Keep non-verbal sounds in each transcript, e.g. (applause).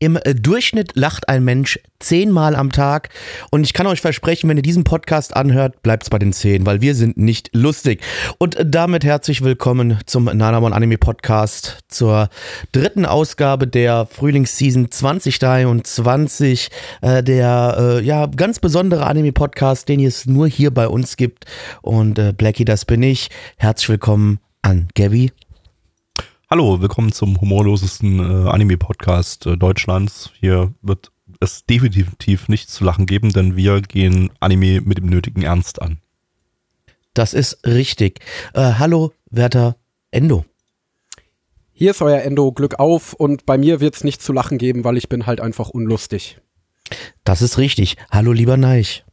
Im äh, Durchschnitt lacht ein Mensch zehnmal am Tag. Und ich kann euch versprechen, wenn ihr diesen Podcast anhört, bleibt es bei den zehn, weil wir sind nicht lustig. Und damit herzlich willkommen zum Nanamon Anime Podcast, zur dritten Ausgabe der Frühlingsseason 2023. Äh, der äh, ja ganz besondere Anime Podcast, den es nur hier bei uns gibt. Und äh, Blackie, das bin ich. Herzlich willkommen an Gabby. Hallo, willkommen zum humorlosesten äh, Anime-Podcast äh, Deutschlands. Hier wird es definitiv nichts zu lachen geben, denn wir gehen Anime mit dem nötigen Ernst an. Das ist richtig. Äh, hallo, werter Endo. Hier ist euer Endo, Glück auf und bei mir wird's nichts zu lachen geben, weil ich bin halt einfach unlustig. Das ist richtig. Hallo, lieber Neich.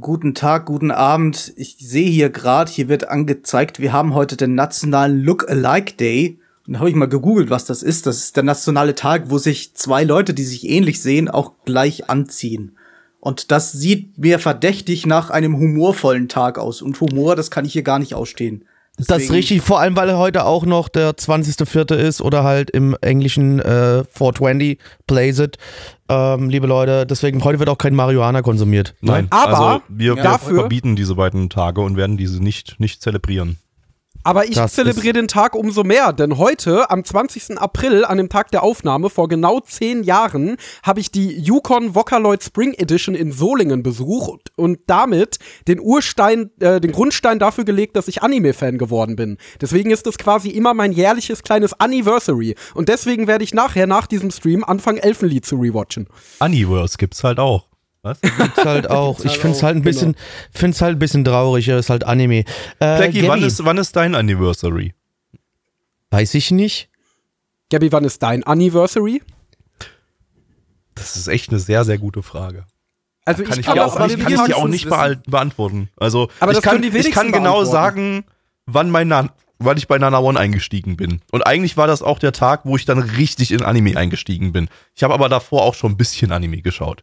Guten Tag, guten Abend. Ich sehe hier gerade, hier wird angezeigt, wir haben heute den nationalen Look-alike Day. Und da habe ich mal gegoogelt, was das ist. Das ist der nationale Tag, wo sich zwei Leute, die sich ähnlich sehen, auch gleich anziehen. Und das sieht mir verdächtig nach einem humorvollen Tag aus. Und Humor, das kann ich hier gar nicht ausstehen. Das ist Deswegen- richtig, vor allem weil heute auch noch der 20.04. ist oder halt im englischen äh, 420 Plays it. Ähm, liebe Leute, deswegen heute wird auch kein Marihuana konsumiert. Nein, Aber also wir, wir dafür- verbieten diese beiden Tage und werden diese nicht, nicht zelebrieren. Aber ich Das zelebriere den Tag umso mehr, denn heute, am 20. April, an dem Tag der Aufnahme, vor genau zehn Jahren, habe ich die Yukon Vocaloid Spring Edition in Solingen besucht und damit den Urstein, äh, den Grundstein dafür gelegt, dass ich Anime-Fan geworden bin. Deswegen ist es quasi immer mein jährliches kleines Anniversary. Und deswegen werde ich nachher, nach diesem Stream, anfangen, Elfenlied zu rewatchen. Aniverse gibt's halt auch. Was? Ist halt (laughs) auch, ich finde es halt ein bisschen, find's halt ein bisschen traurig, es ist halt Anime. Äh, Blackie, Gabby, wann ist, wann ist dein Anniversary? Weiß ich nicht. Gabby, wann ist dein Anniversary? Das ist echt eine sehr, sehr gute Frage. Also Kann ich, kann auch nicht, kann ich dir auch nicht beal- beantworten. Also Aber ich das kann, können die ich kann genau sagen, wann mein Na wann ich bei Nana One eingestiegen bin. Und eigentlich war das auch der Tag, wo ich dann richtig in Anime eingestiegen bin. Ich habe aber davor auch schon ein bisschen Anime geschaut.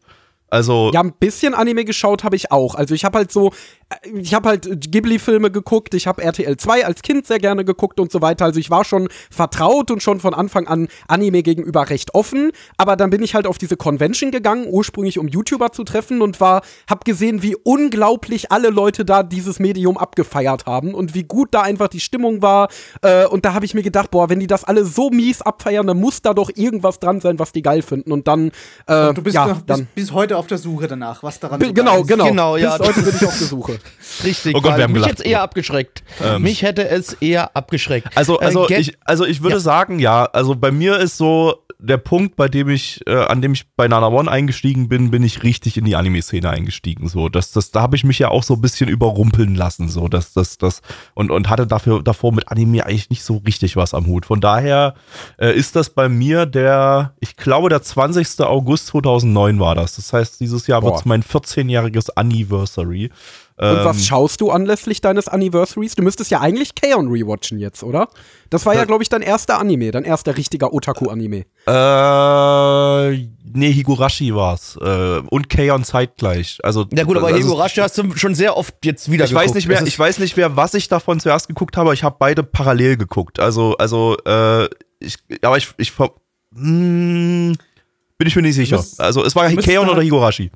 Also Ja, ein bisschen Anime geschaut habe ich auch. Also ich habe halt so, äh, ich habe halt Ghibli-Filme geguckt, ich habe RTL 2 als Kind sehr gerne geguckt und so weiter. Also ich war schon vertraut und schon von Anfang an Anime gegenüber recht offen. Aber dann bin ich halt auf diese Convention gegangen, ursprünglich um YouTuber zu treffen und war, hab gesehen, wie unglaublich alle Leute da dieses Medium abgefeiert haben und wie gut da einfach die Stimmung war. Äh, und da habe ich mir gedacht, boah, wenn die das alle so mies abfeiern, dann muss da doch irgendwas dran sein, was die geil finden. Und dann, äh, Und du bist ja, noch dann bis, bis heute auf der Suche danach, was daran so genau, genau. Genau, ja. Bis heute bin ich auf der Suche. (laughs) Richtig. Oh Gott, wir haben mich es eher abgeschreckt. mich hätte es eher abgeschreckt. Also, also, Äh, ich, also ich würde Ja. sagen, ja, also bei mir ist so der Punkt, bei dem ich, äh, an dem ich bei Nana One eingestiegen bin, bin ich richtig in die Anime-Szene eingestiegen. So, das, das, da habe ich mich ja auch so ein bisschen überrumpeln lassen. So, das, das, das, und, und hatte dafür davor mit Anime eigentlich nicht so richtig was am Hut. Von daher äh, ist das bei mir der, ich glaube, der 20. August 2009 war das. Das heißt, dieses Jahr wird mein 14-jähriges Anniversary. Und Ähm, was schaust du anlässlich deines Anniversaries? Du müsstest ja eigentlich Kaon rewatchen jetzt, oder? Das war ja, glaube ich, dein erster Anime, dein erster richtiger Otaku-Anime. Äh, nee, Higurashi war's. Äh, und Kaon zeitgleich. Also, ja gut, aber also, Higurashi hast du schon sehr oft jetzt wieder ich weiß geguckt. nicht mehr, Es ich weiß nicht mehr, was ich davon zuerst geguckt habe. Ich habe beide parallel geguckt. Also, also, äh, ich, aber ich, ich, ver- hm, bin ich mir nicht sicher. müsst- also, es war müsstest Kaon oder halt- Higurashi.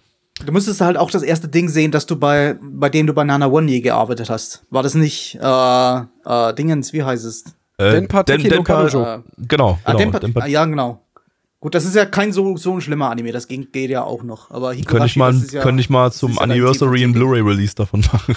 Du müsstest halt auch das erste Ding sehen, dass du bei, bei dem du bei Nana One je gearbeitet hast. War das nicht, äh, äh, Dingens, wie heißt es? Äh, Denpa no Kanojo. Äh, Genau, ah, genau. Denpa- Denpa- ah, ja, genau. Gut, das ist ja kein so, so ein schlimmer Anime, das ging, geht ja auch noch. Aber Higurashi, könnte ich mal, das ist ja, könnte ich mal zum ist ja dein Anniversary ein Blu-ray-Release davon (laughs) machen.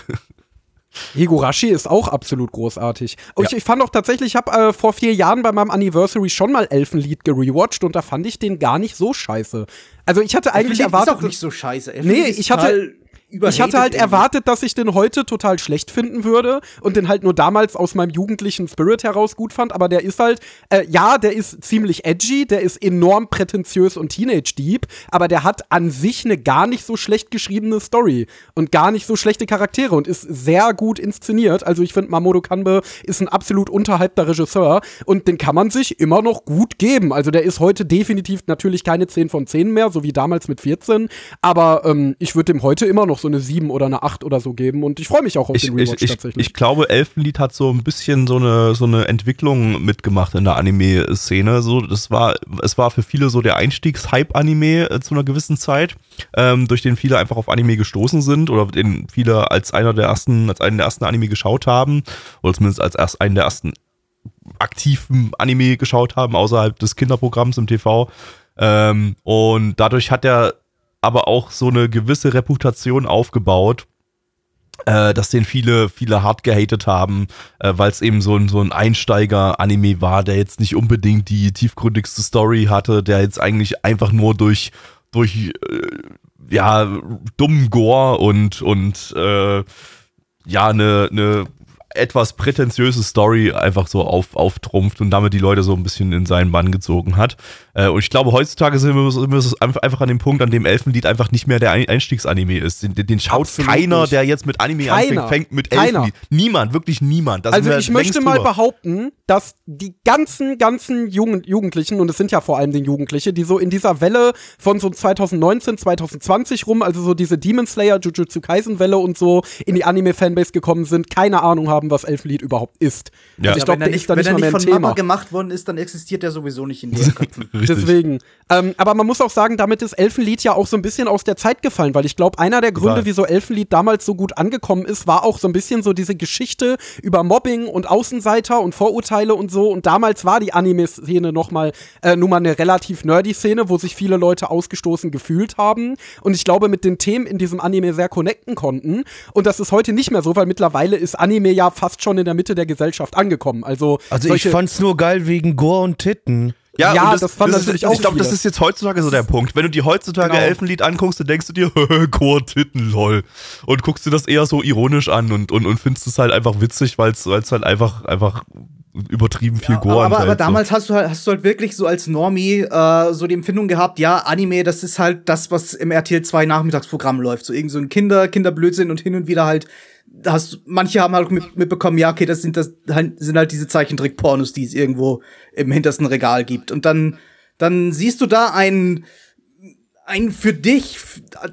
Higurashi ist auch absolut großartig. Und ich, ich fand auch tatsächlich, ich habe äh, vor vier Jahren bei meinem Anniversary schon mal Elfenlied gerewatcht und da fand ich den gar nicht so scheiße. Also ich hatte eigentlich Elfenlied erwartet. Ist auch nicht so scheiße. Nee, Elfenlied ist ich hatte- ich hatte halt erwartet, dass ich den heute total schlecht finden würde und den halt nur damals aus meinem jugendlichen Spirit heraus gut fand, aber der ist halt, äh, ja, der ist ziemlich edgy, der ist enorm prätentiös und Teenage-Deep, aber der hat an sich eine gar nicht so schlecht geschriebene Story und gar nicht so schlechte Charaktere und ist sehr gut inszeniert. Also ich finde, Mamoru Kanbe ist ein absolut unterhalbter Regisseur und den kann man sich immer noch gut geben. Also der ist heute definitiv natürlich keine 10 von 10 mehr, so wie damals mit 14, aber ähm, ich würde dem heute immer noch so eine 7 oder eine 8 oder so geben und ich freue mich auch auf Ich, den ich, Rewatch ich, tatsächlich. ich glaube, Elfenlied hat so ein bisschen so eine, so eine Entwicklung mitgemacht in der Anime-Szene. So, das war, es war für viele so der Einstiegs-Hype-Anime äh, zu einer gewissen Zeit, ähm, durch den viele einfach auf Anime gestoßen sind oder den viele als einer der ersten, als einen der ersten Anime geschaut haben oder zumindest als erst einen der ersten aktiven Anime geschaut haben, außerhalb des Kinderprogramms im TV. Ähm, und dadurch hat er aber auch so eine gewisse Reputation aufgebaut, äh, dass den viele, viele hart gehatet haben, äh, weil es eben so ein, so ein Einsteiger-Anime war, der jetzt nicht unbedingt die tiefgründigste Story hatte, der jetzt eigentlich einfach nur durch, durch äh, ja, dummen Gore und, und äh, ja, eine, eine etwas prätentiöse Story einfach so auf, auftrumpft und damit die Leute so ein bisschen in seinen Bann gezogen hat. Äh, und ich glaube, heutzutage sind wir, sind wir einfach an dem Punkt, an dem Elfenlied einfach nicht mehr der Ein- Einstiegsanime ist. Den, den schaut Absolut keiner, nicht. der jetzt mit Anime Keiner. anfängt, fängt mit Keiner. Elfenlied. Niemand, wirklich niemand. Da sind Also ich möchte mal drüber. behaupten, dass die ganzen, ganzen Jugend Jugendlichen, und es sind ja vor allem die Jugendliche, die so in dieser Welle von so 2019, 2020 rum, also so diese Demon Slayer, Jujutsu Kaisen Welle und so in die Anime-Fanbase gekommen sind, keine Ahnung haben, was Elfenlied überhaupt ist. Ja. Also ich Ja, glaube, wenn der er ist da wenn nicht er mal mehr ein von Mama Thema. gemacht worden ist, dann existiert er sowieso nicht in ihren (laughs) Köpfen. Deswegen. Ähm, aber man muss auch sagen, damit ist Elfenlied ja auch so ein bisschen aus der Zeit gefallen, weil ich glaube, einer der Gründe, Total. wieso Elfenlied damals so gut angekommen ist, war auch so ein bisschen so diese Geschichte über Mobbing und Außenseiter und Vorurteile und so. Und damals war die Anime-Szene nochmal äh, nun mal eine relativ nerdy Szene, wo sich viele Leute ausgestoßen gefühlt haben. Und ich glaube, mit den Themen in diesem Anime sehr connecten konnten. Und das ist heute nicht mehr so, weil mittlerweile ist Anime ja fast schon in der Mitte der Gesellschaft angekommen. Also, Also ich fand's nur geil wegen Gore und Titten. Ja, Ja, und das fand ist, natürlich Ich auch glaube, das ist jetzt heutzutage so der Punkt. Wenn du dir heutzutage Genau. Elfenlied anguckst, dann denkst du dir, (laughs) Chor, Titten, lol. Und guckst dir das eher so ironisch an und, und, und findest es halt einfach witzig, weil es halt einfach, einfach übertrieben viel Gore aber, aber so. damals hast du halt, hast du halt wirklich so als Normie äh, so die Empfindung gehabt, ja, Anime, das ist halt das, was im RTL 2 Nachmittagsprogramm läuft. So irgend so ein Kinder, Kinderblödsinn und hin und wieder halt, hast manche haben halt mit, mitbekommen, ja, okay, das sind das halt, sind halt diese Zeichentrick-Pornos, die es irgendwo im hintersten Regal gibt. Und dann, dann siehst du da einen einen für dich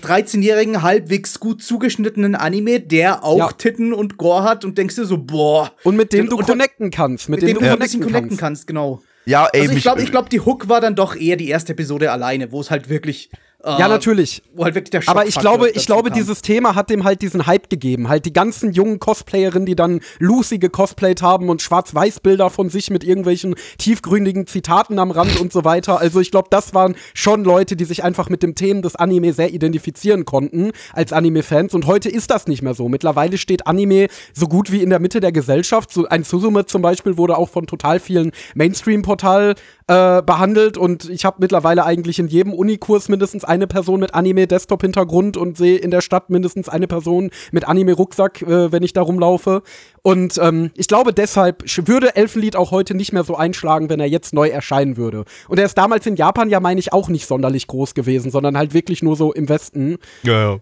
13-jährigen halbwegs gut zugeschnittenen Anime, der auch Ja. Titten und Gore hat und denkst dir so, boah. und mit dem du und- connecten kannst. Mit, mit dem, dem du ein bisschen connecten connecten kannst. kannst, genau. ja, ey, Also ich glaube, ich glaub, die Hook war dann doch eher die erste Episode alleine, wo es halt wirklich. Ja, natürlich. Wo halt wirklich der Aber ich glaube, ich glaube, kam. dieses Thema hat dem halt diesen Hype gegeben. Halt die ganzen jungen Cosplayerinnen, die dann Lucy gecosplayt haben und Schwarz-Weiß-Bilder von sich mit irgendwelchen tiefgründigen Zitaten am Rand und so weiter. Also ich glaube, das waren schon Leute, die sich einfach mit dem Themen des Anime sehr identifizieren konnten als Anime-Fans. Und heute ist das nicht mehr so. Mittlerweile steht Anime so gut wie in der Mitte der Gesellschaft. So ein Suzume zum Beispiel wurde auch von total vielen Mainstream-Portal äh, behandelt und ich habe mittlerweile eigentlich in jedem Unikurs mindestens eine Person mit Anime-Desktop-Hintergrund und sehe in der Stadt mindestens eine Person mit Anime-Rucksack, äh, wenn ich da rumlaufe. Und ähm, ich glaube, deshalb würde Elfenlied auch heute nicht mehr so einschlagen, wenn er jetzt neu erscheinen würde. Und er ist damals in Japan ja, meine ich, auch nicht sonderlich groß gewesen, sondern halt wirklich nur so im Westen. ja, ja.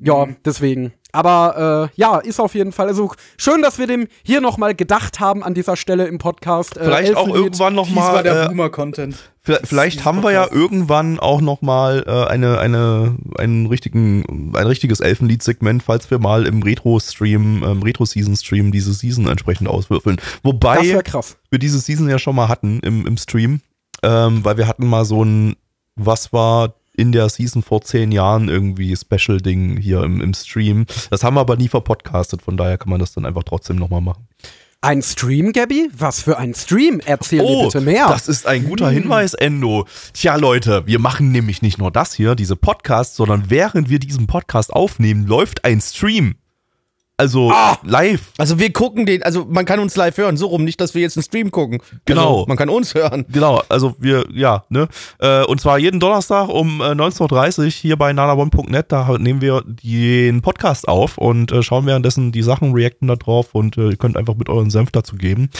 Ja, deswegen. Aber äh, ja, ist auf jeden Fall. Also schön, dass wir dem hier nochmal gedacht haben an dieser Stelle im Podcast. Äh, Vielleicht auch Elfenlied. irgendwann noch Dies war mal. der Äh, Boomer-Content. Vielleicht, vielleicht haben wir ja irgendwann auch noch mal äh, eine, eine, einen richtigen, ein richtiges Elfenlied-Segment, falls wir mal im Retro-Stream, ähm, Retro-Season-Stream diese Season entsprechend auswürfeln. Das Wobei wäre krass. wir diese Season ja schon mal hatten im, im Stream, ähm, weil wir hatten mal so ein, was war in der Season vor zehn Jahren irgendwie Special-Ding hier im, im Stream. Das haben wir aber nie verpodcastet, von daher kann man das dann einfach trotzdem nochmal machen. Ein Stream, Gabby? Was für ein Stream? Erzähl mir bitte mehr. Oh, das ist ein guter Hinweis, Endo. Tja, Leute, wir machen nämlich nicht nur das hier, diese Podcasts, sondern während wir diesen Podcast aufnehmen, läuft ein Stream. Also live. Also wir gucken den, also man kann uns live hören, so rum, nicht, dass wir jetzt einen Stream gucken. Genau. Also man kann uns hören. Genau, also wir, ja, ne? Äh, und zwar jeden Donnerstag um äh, 19.30 Uhr hier bei nanabon.net, da nehmen wir den Podcast auf und äh, schauen währenddessen die Sachen, reacten da drauf und äh, ihr könnt einfach mit euren Senf dazu geben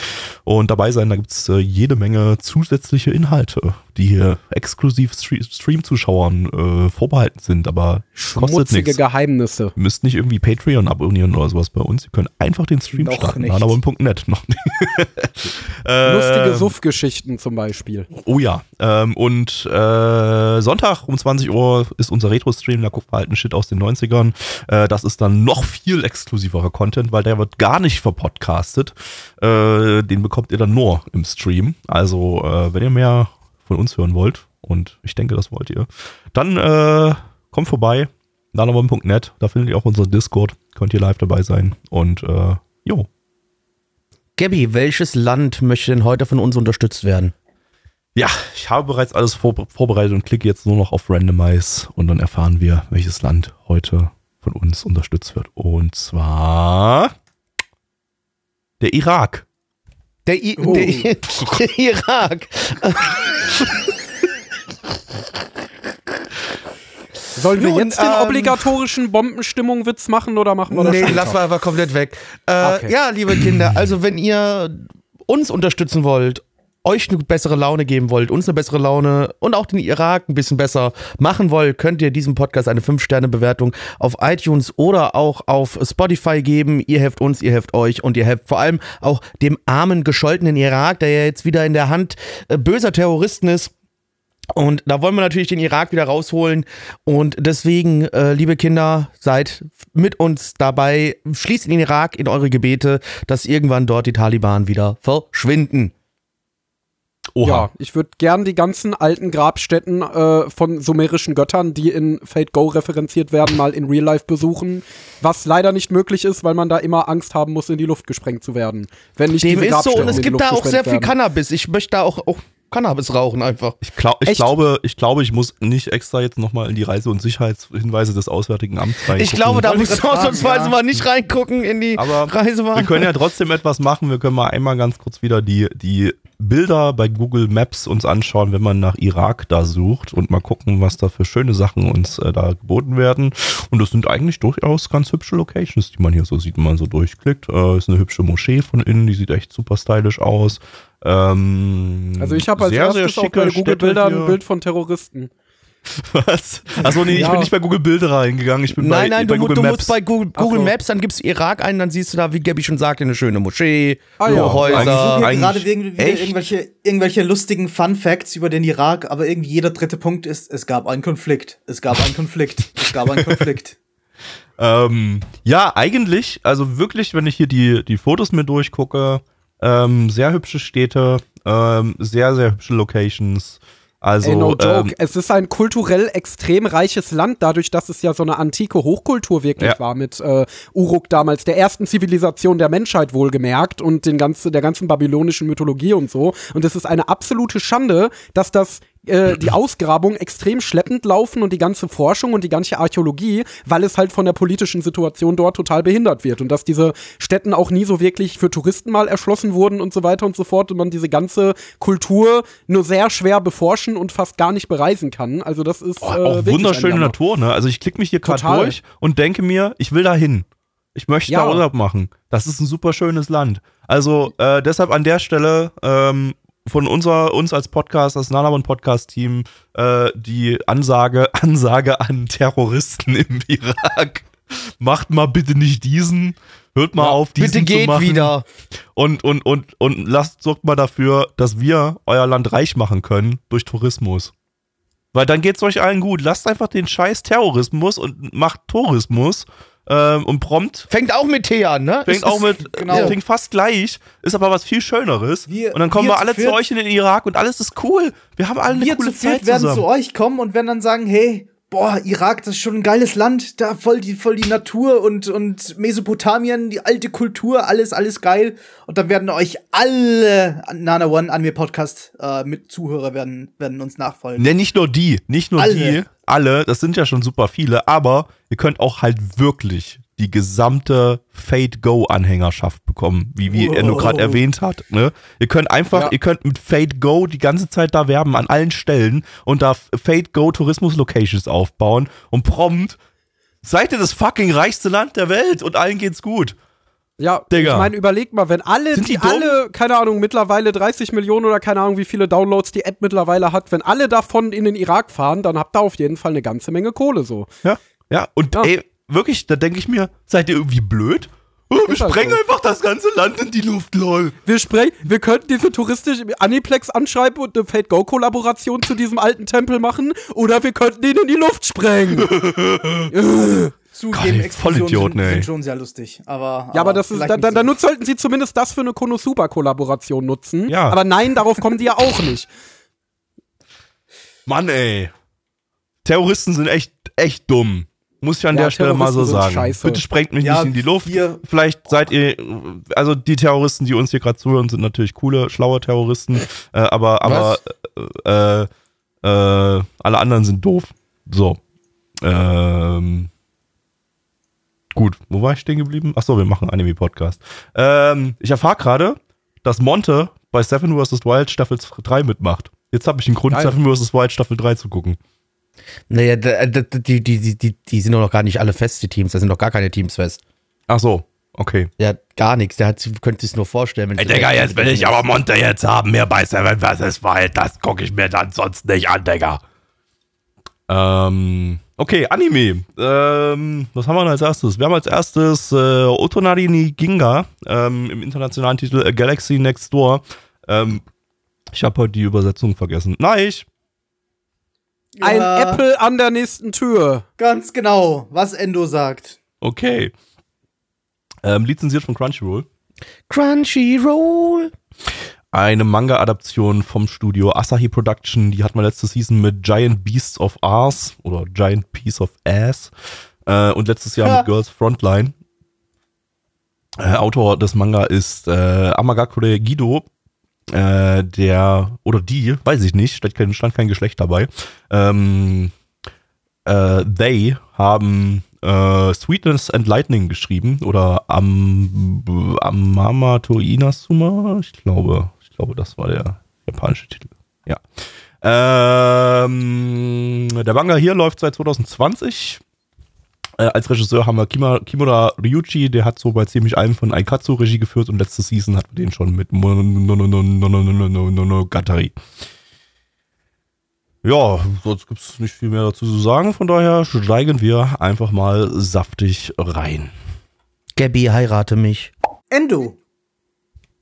und dabei sein. Da gibt's äh, jede Menge zusätzliche Inhalte, die hier exklusiv Stre Stream-Zuschauern äh, vorbehalten sind, aber kostet Schmutzige nichts. Geheimnisse. Ihr müsst nicht irgendwie Patreon abonnieren oder sowas bei uns. Ihr könnt einfach den Stream Noch starten. nicht. nicht. (laughs) Lustige Ähm, Suff-Geschichten zum Beispiel. Oh ja. Ähm, und äh, Sonntag um 20 Uhr ist unser Retro-Stream, da guckt man halt einen Shit aus den 90ern. Äh, das ist dann noch viel exklusiverer Content, weil der wird gar nicht verpodcastet. Äh, den bekommt ihr dann nur im Stream. Also, äh, wenn ihr mehr von uns hören wollt, und ich denke, das wollt ihr, dann äh, kommt vorbei. nanobomb.net, da findet ihr auch unseren Discord. Könnt ihr live dabei sein. Und äh, jo, Gabby, welches Land möchte denn heute von uns unterstützt werden? Ja, ich habe bereits alles vor, vorbereitet und klicke jetzt nur noch auf Randomize und dann erfahren wir, welches Land heute von uns unterstützt wird. Und zwar der Irak. Der, I Oh. der, I der Irak. Sollen wir Nun, jetzt den ähm, obligatorischen Bombenstimmung-Witz machen oder machen wir das Nee, lass mal einfach komplett weg. Äh, Okay. Ja, liebe Kinder, also wenn ihr uns unterstützen wollt, euch eine bessere Laune geben wollt, uns eine bessere Laune und auch den Irak ein bisschen besser machen wollt, könnt ihr diesem Podcast eine 5-Sterne-Bewertung auf iTunes oder auch auf Spotify geben. Ihr helft uns, ihr helft euch und ihr helft vor allem auch dem armen, gescholtenen Irak, der ja jetzt wieder in der Hand äh, böser Terroristen ist. Und da wollen wir natürlich den Irak wieder rausholen. Und deswegen, äh, liebe Kinder, seid mit uns dabei. Schließt den Irak in eure Gebete, dass irgendwann dort die Taliban wieder verschwinden. Oha. Ja, ich würde gern die ganzen alten Grabstätten äh, von sumerischen Göttern, die in Fate Go referenziert werden, mal in Real Life besuchen. Was leider nicht möglich ist, weil man da immer Angst haben muss, in die Luft gesprengt zu werden. Wenn nicht Dem diese ist so. Und es gibt da auch sehr viel werden. Cannabis. Ich möchte da auch, auch Cannabis rauchen einfach. Ich, glaub, ich, glaube, ich glaube, ich muss nicht extra jetzt nochmal in die Reise- und Sicherheitshinweise des Auswärtigen Amts reingucken. Ich glaube, da fragen, ausnahmsweise ja. mal nicht reingucken in die Aber. Wir können ja trotzdem etwas machen. Wir können mal einmal ganz kurz wieder die, die Bilder bei Google Maps uns anschauen, wenn man nach Irak da sucht und mal gucken, was da für schöne Sachen uns äh, da geboten werden. Und das sind eigentlich durchaus ganz hübsche Locations, die man hier so sieht, wenn man so durchklickt. Äh, ist eine hübsche Moschee von innen, die sieht echt super stylisch aus. Ähm, Also ich habe als sehr, sehr erstes auf schicke bei Städte Google-Bildern ein Bild von Terroristen. (laughs) Was? Achso, nee, ich Ja. bin nicht bei Google Bilder reingegangen. Ich bin Nein, bei, nein, bei du, Google du Maps. musst bei Google, Ach Google so. Maps, dann gibst du Irak ein, dann siehst du da, wie Gabby schon sagte, eine schöne Moschee, Ah ja. Ich Häuser. eigentlich gerade irgendwelche, irgendwelche lustigen Fun Facts über den Irak, aber irgendwie jeder dritte Punkt ist, es gab einen Konflikt. Es gab einen Konflikt. Es gab einen Konflikt. (laughs) Ähm, ja, eigentlich, also wirklich, wenn ich hier die, die Fotos mir durchgucke, ähm, sehr hübsche Städte, ähm, sehr, sehr hübsche Locations. Also, Ey, no joke. ähm, es ist ein kulturell extrem reiches Land, dadurch, dass es ja so eine antike Hochkultur wirklich Ja. war mit äh, Uruk damals, der ersten Zivilisation der Menschheit wohlgemerkt und den ganzen, der ganzen babylonischen Mythologie und so. Und es ist eine absolute Schande, dass das äh, die Ausgrabungen extrem schleppend laufen und die ganze Forschung und die ganze Archäologie, weil es halt von der politischen Situation dort total behindert wird und dass diese Städten auch nie so wirklich für Touristen mal erschlossen wurden und so weiter und so fort und man diese ganze Kultur nur sehr schwer beforschen und fast gar nicht bereisen kann. Also das ist oh, äh, auch wirklich wunderschöne. Natur, ne? Also ich klicke mich hier gerade durch und denke mir, ich will da hin. Ich möchte Ja. da Urlaub machen. Das ist ein super schönes Land. Also äh, deshalb an der Stelle ähm, von unser, uns als Podcast, das Nanabon Podcast Team, äh, die Ansage, (laughs) Ansage an Terroristen im Irak. Macht mal bitte nicht diesen. Hört mal auf, diesen Bitte zu geht machen. wieder. Und, und, und, und lasst, sorgt mal dafür, dass wir euer Land reich machen können durch Tourismus. Weil dann geht's euch allen gut. Lasst einfach den scheiß Terrorismus und macht Tourismus ähm, und prompt Fängt auch mit T an, ne? fängt Ist- auch mit, genau. klingt fast gleich, ist aber was viel Schöneres. Wir- und dann kommen wir wir alle zu euch in den Irak und alles ist cool. Wir haben alle eine Wir coole zu viert Zeit werden zusammen. zu euch kommen und werden dann sagen, hey, boah, Irak, das ist schon ein geiles Land, da voll die, voll die Natur und, und Mesopotamien, die alte Kultur, alles, alles geil. Und dann werden euch alle Nana One Anime Podcast äh, mit Zuhörer werden, werden uns nachfolgen. Ne, nicht nur die, nicht nur Alle. die, alle, das sind ja schon super viele, aber ihr könnt auch halt wirklich die gesamte Fate Go Anhängerschaft bekommen, wie, wie er nur gerade erwähnt hat. Ne? Ihr könnt einfach, Ja. ihr könnt mit Fate Go die ganze Zeit da werben an allen Stellen und da Fate Go Tourismus Locations aufbauen und prompt seid ihr das fucking reichste Land der Welt und allen geht's gut. Ja, Digga. ich meine, überleg mal, wenn alle, Sind die, die alle, keine Ahnung, mittlerweile 30 Millionen oder keine Ahnung, wie viele Downloads die App mittlerweile hat, wenn alle davon in den Irak fahren, dann habt ihr auf jeden Fall eine ganze Menge Kohle so. Ja. Ja, und Ja. ey, wirklich, da denke ich mir, seid ihr irgendwie blöd? Oh, wir Ist sprengen so. einfach das ganze Land in die Luft, lol. Wir sprechen, wir könnten diese touristische Aniplex anschreiben und eine Fate Go Kollaboration zu diesem alten Tempel machen oder wir könnten ihn in die Luft sprengen. (laughs) Zugeben, Explosionen sind, sind schon sehr lustig. Aber, Ja, aber das ist, dann, dann, dann sollten sie zumindest das für eine Konosuba-Kollaboration nutzen. Ja. Aber nein, darauf kommen die ja auch nicht. Mann, ey. Terroristen sind echt, echt dumm. Muss ich an Ja, der Stelle mal so sagen. scheiße. Bitte sprengt mich Ja, nicht in die Luft. hier- Vielleicht seid ihr, also die Terroristen, die uns hier gerade zuhören, sind natürlich coole, schlaue Terroristen. Äh, aber, aber, äh, äh, alle anderen sind doof. So. Ähm. Gut, wo war ich stehen geblieben? Achso, wir machen einen Anime-Podcast. Ähm, ich erfahre gerade, dass Monte bei Seven vs. Wild Staffel 3 mitmacht. Jetzt habe ich einen Grund, Geil. Seven vs. Wild Staffel 3 zu gucken. Naja, da- die, die, die, die, sind doch noch gar nicht alle fest, die Teams. Da sind doch gar keine Teams fest. Ach so, okay. Hat gar nichts. Der hat, könnte sich nur vorstellen. Ey, Digga, jetzt will ich aber Monte jetzt haben, mehr bei Seven vs. Wild. Das gucke ich mir dann sonst nicht an, Digga. Ähm, okay, Anime. Ähm, was haben wir denn als erstes? Wir haben als erstes äh, Otonari ni Ginga ähm, im internationalen Titel A Galaxy Next Door. Ähm, ich habe heute die Übersetzung vergessen. Nein, ich. Ein Ja, Apple an der nächsten Tür. Ganz genau, was Endo sagt. Okay. Ähm, lizenziert von Crunchyroll. Crunchyroll. eine Manga-Adaption vom Studio Asahi Production. Die hatten wir letzte Season mit Giant Beasts of Ass oder Giant Piece of Ass äh, und letztes Jahr Ja. mit Girls Frontline. Äh, Autor des Manga ist äh, Amagakure Gido, äh, der oder die, weiß ich nicht, stand kein, stand kein Geschlecht dabei. Ähm, äh, they haben äh, Sweetness and Lightning geschrieben oder Am, Amamato Inazuma, ich glaube, ich glaube, das war der japanische Titel. Ja. Ähm, der Manga hier läuft seit 2020. Äh, als Regisseur haben wir Kima, Kimura Ryuchi, der hat so bei ziemlich allem von Aikatsu Regie geführt und letzte Season hatten wir den schon mit Monogatari. Ja, sonst gibt es nicht viel mehr dazu zu sagen, von daher steigen wir einfach mal saftig rein. Gabby, heirate mich. Endo,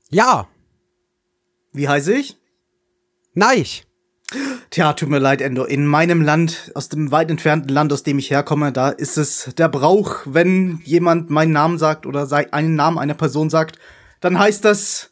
Ja, wie heiße ich? nein. Tja, tut mir leid, Endo. In meinem Land, aus dem weit entfernten Land, aus dem ich herkomme, da ist es der Brauch, wenn jemand meinen Namen sagt oder einen Namen einer Person sagt, dann heißt das,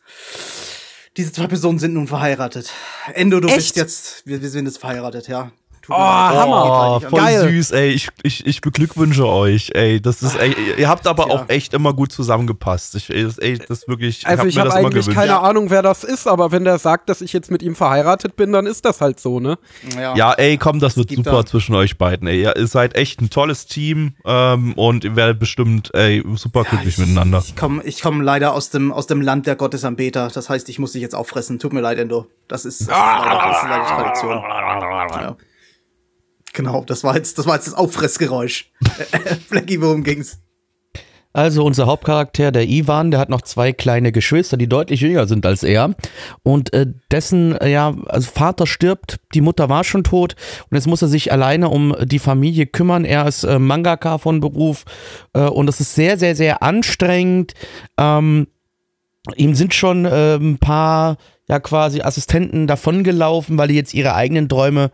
diese zwei Personen sind nun verheiratet. Endo, du Echt? bist jetzt, wir, wir sind jetzt verheiratet, ja. Tut Oh, leid. Hammer. Oh, voll Geil. süß, ey. Ich, ich, ich beglückwünsche euch, ey. Das ist, ey, ihr habt aber Tja. auch echt immer gut zusammengepasst. Ich, ey, das, ey, das ist wirklich, Also hab ich habe eigentlich keine Ahnung, wer das ist, aber wenn der sagt, dass ich jetzt mit ihm verheiratet bin, dann ist das halt so, ne? Ja. Ja, ey, komm, das wird super da- zwischen euch beiden, ey. Ihr seid echt ein tolles Team ähm, und ihr werdet bestimmt, ey, super glücklich ich, miteinander. Ich komme ich komm leider aus dem, aus dem Land der Gottesanbeter. Das heißt, ich muss dich jetzt auffressen. Tut mir leid, Endo. Das ist, das ist, leider, das ist leider Tradition. Ja. Genau, das war jetzt das, war jetzt das Auffressgeräusch. (laughs) Flecki, worum ging's? Also unser Hauptcharakter, der Ivan, der hat noch zwei kleine Geschwister, die deutlich jünger sind als er. Und äh, dessen, äh, ja, also Vater stirbt, die Mutter war schon tot und jetzt muss er sich alleine um die Familie kümmern. Er ist äh, Mangaka von Beruf äh, und das ist sehr, sehr, sehr anstrengend. Ähm, ihm sind schon äh, ein paar ja quasi Assistenten davongelaufen, weil die jetzt ihre eigenen Träume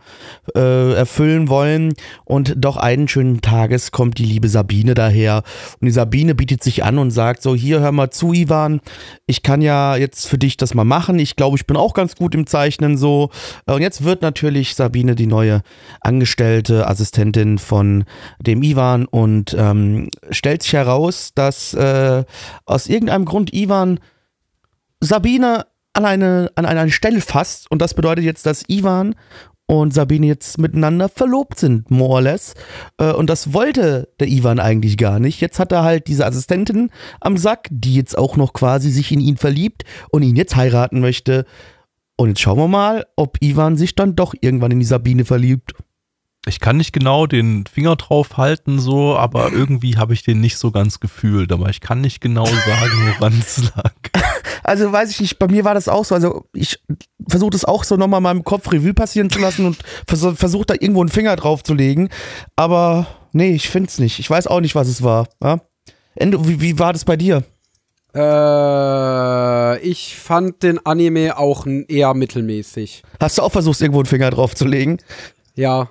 äh, erfüllen wollen. Und doch einen schönen Tages kommt die liebe Sabine daher. Und die Sabine bietet sich an und sagt so, hier hör mal zu, Ivan, ich kann ja jetzt für dich das mal machen. Ich glaube, ich bin auch ganz gut im Zeichnen so. Äh, Und jetzt wird natürlich Sabine die neue angestellte Assistentin von dem Ivan und ähm, stellt sich heraus, dass äh, aus irgendeinem Grund Ivan Sabine an eine, an eine Stelle fasst und das bedeutet jetzt, dass Ivan und Sabine jetzt miteinander verlobt sind, more or less. Äh, und das wollte der Ivan eigentlich gar nicht. Jetzt hat er halt diese Assistentin am Sack, die jetzt auch noch quasi sich in ihn verliebt und ihn jetzt heiraten möchte. Und jetzt schauen wir mal, ob Ivan sich dann doch irgendwann in die Sabine verliebt. Ich kann nicht genau den Finger drauf halten, so, aber irgendwie habe ich den nicht so ganz gefühlt. Aber ich kann nicht genau (laughs) sagen, woran es lag. Also weiß ich nicht, bei mir war das auch so. Also ich versuche das auch so nochmal in meinem Kopf Revue passieren zu lassen und versuche versuch da irgendwo einen Finger drauf zu legen. Aber nee, ich finde es nicht. Ich weiß auch nicht, was es war. Ja? Ende, wie, wie war das bei dir? Äh, ich fand den Anime auch eher mittelmäßig. Hast du auch versucht, irgendwo einen Finger drauf zu legen? Ja.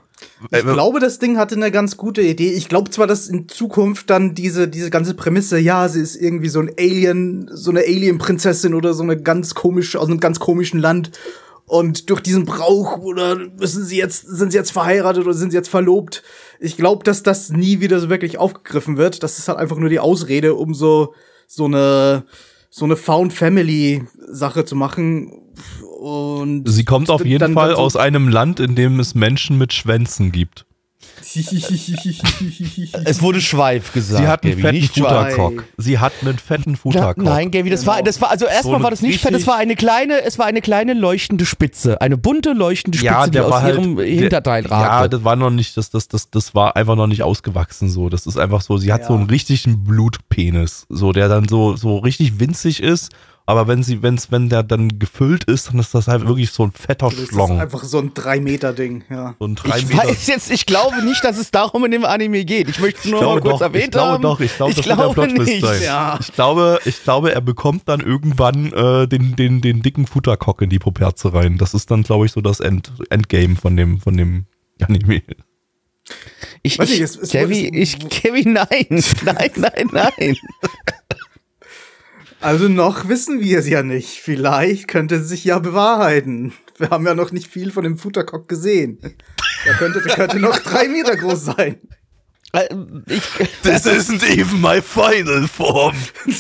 Ich glaube, das Ding hatte eine ganz gute Idee. Ich glaube zwar, dass in Zukunft dann diese, diese ganze Prämisse, ja, sie ist irgendwie so ein Alien, so eine Alien-Prinzessin oder so eine ganz komische, aus einem ganz komischen Land. Und durch diesen Brauch oder müssen sie jetzt, sind sie jetzt verheiratet oder sind sie jetzt verlobt? Ich glaube, dass das nie wieder so wirklich aufgegriffen wird. Das ist halt einfach nur die Ausrede, um so, so eine, so eine Found Family Sache zu machen. Und Sie kommt auf jeden dann- Fall dann so- aus einem Land, in dem es Menschen mit Schwänzen gibt. (laughs) Es wurde Schweif gesagt. Sie hat einen Gaby, fetten. Futtercock. Sie hat einen fetten Ja, Futtercock. nein, Gaby, das war, das war, also erstmal So war das nicht fett, das war eine kleine, es war eine kleine leuchtende Spitze. Eine bunte leuchtende Spitze, ja, die der aus halt, ihrem der- Hinterteil Ja, ragte. das war noch nicht, das, das, das, das war einfach noch nicht ausgewachsen so. Das ist einfach so, sie hat Ja. so einen richtigen Blutpenis, so der dann so, so richtig winzig ist. Aber wenn sie, wenn's, wenn der dann gefüllt ist, dann ist das halt wirklich so ein fetter Das ist Schlong. einfach so ein 3-Meter-Ding, ja. So ein drei ich Meter. weiß jetzt, ich glaube nicht, dass es darum in dem Anime geht. Ich möchte es nur Ich glaube mal kurz doch, erwähnt ich glaube haben. doch, ich glaube, ich das wird der glaube nicht. sein. Ja. Ich glaube, ich glaube, er bekommt dann irgendwann äh, den, den, den dicken Futtercock in die Puperze rein. Das ist dann, glaube ich, so das End, Endgame von dem, von dem Anime. Ich, Weiß ich, nicht, es- es- Gaby, es- ich, Gaby, (laughs) nein, nein, nein, nein. Also noch wissen wir es ja nicht. Vielleicht könnte es sich ja bewahrheiten. Wir haben ja noch nicht viel von dem Futtercock gesehen. Der könnte, der könnte noch drei Meter groß sein. Äh, Ich, This isn't even my final form. (laughs)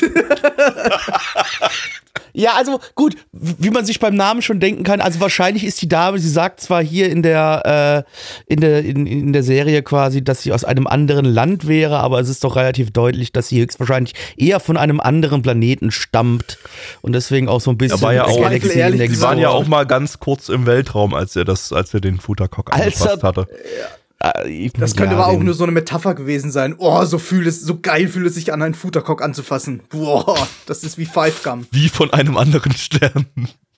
Ja, also gut, wie man sich beim Namen schon denken kann, also wahrscheinlich ist die Dame, sie sagt zwar hier in der, äh, in der, in, in der Serie quasi, dass sie aus einem anderen Land wäre, aber es ist doch relativ deutlich, dass sie höchstwahrscheinlich eher von einem anderen Planeten stammt und deswegen auch so ein bisschen war ja auch- Galaxy Zweifel ehrlich Index Die waren ja auch mal ganz kurz im Weltraum, als er das, als er den Futtercock Als angefasst er- hatte. Äh, ich- Das könnte ja, aber auch nur so eine Metapher gewesen sein. Oh, so fühlt es, so geil fühlt es sich an, einen Futtercock anzufassen. Boah, das ist wie Five Gum. Wie von einem anderen Stern.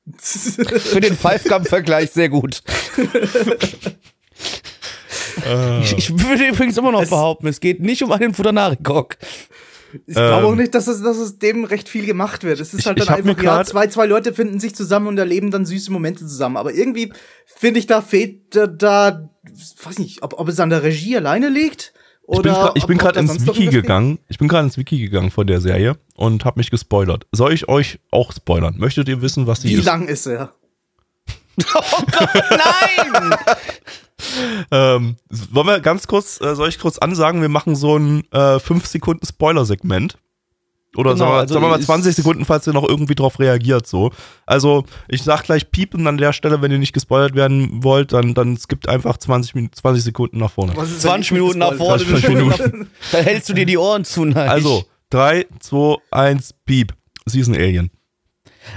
(laughs) Für den Five Gum-Vergleich sehr gut. Ich, ich würde übrigens immer noch Es- behaupten, es geht nicht um einen Futernarikok. Ich glaube auch Ähm. nicht, dass es, dass es dem recht viel gemacht wird. Es ist Ich- halt ich dann mir einfach, ja, zwei, zwei Leute finden sich zusammen und erleben dann süße Momente zusammen. Aber irgendwie finde ich, da fehlt da, da weiß nicht, ob, ob es an der Regie alleine liegt. Ich bin Oder ich bin gerade ins Wiki gegangen. Ich bin gerade ins Wiki gegangen von der Serie und habe mich gespoilert. Soll ich euch auch spoilern? Möchtet ihr wissen, was sie Wie ist? lang ist er? (laughs) Oh Gott, nein! Ähm, wollen wir ganz kurz, äh, soll ich kurz ansagen, wir machen so ein äh, 5 Sekunden Spoiler-Segment. Oder Genau, sagen, wir, also sagen wir mal ist- 20 Sekunden, falls ihr noch irgendwie drauf reagiert. So. Also, ich sag gleich piepen an der Stelle, wenn ihr nicht gespoilert werden wollt, dann, dann skippt einfach 20, Min 20 Sekunden nach vorne. Was ist, wenn 20 ich Minuten nach vorne, 20 Minuten. (laughs) dann hältst du dir die Ohren zu. Nein. Also, 3, 2, 1, piep. Sie ist ein Alien.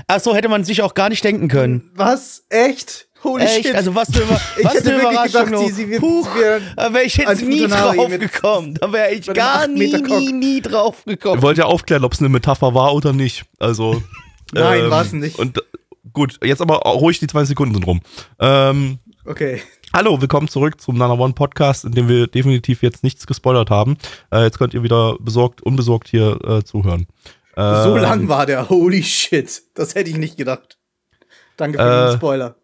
Ach so, hätte man sich auch gar nicht denken können. Was? Echt? Holy Echt? shit. Also was für, über- (laughs) Ich was hätte wirklich Überraschung. gedacht, sie- sie wird- Huch, sie wird da wäre ich (laughs) jetzt nie drauf gekommen. Da wäre ich gar nie, nie, nie drauf Ihr gekommen. wollt ja aufklären, ob es eine Metapher war oder nicht. Also. (laughs) Nein, war's nicht. Und äh, gut, jetzt aber ruhig die 20 Sekunden sind rum. Ähm, Okay. Hallo, willkommen zurück zum Nana One Podcast, in dem wir definitiv jetzt nichts gespoilert haben. Äh, jetzt könnt ihr wieder besorgt, unbesorgt hier äh, zuhören. Ähm, So lang war der. Holy shit. Das hätte ich nicht gedacht. Danke für Äh, den Spoiler.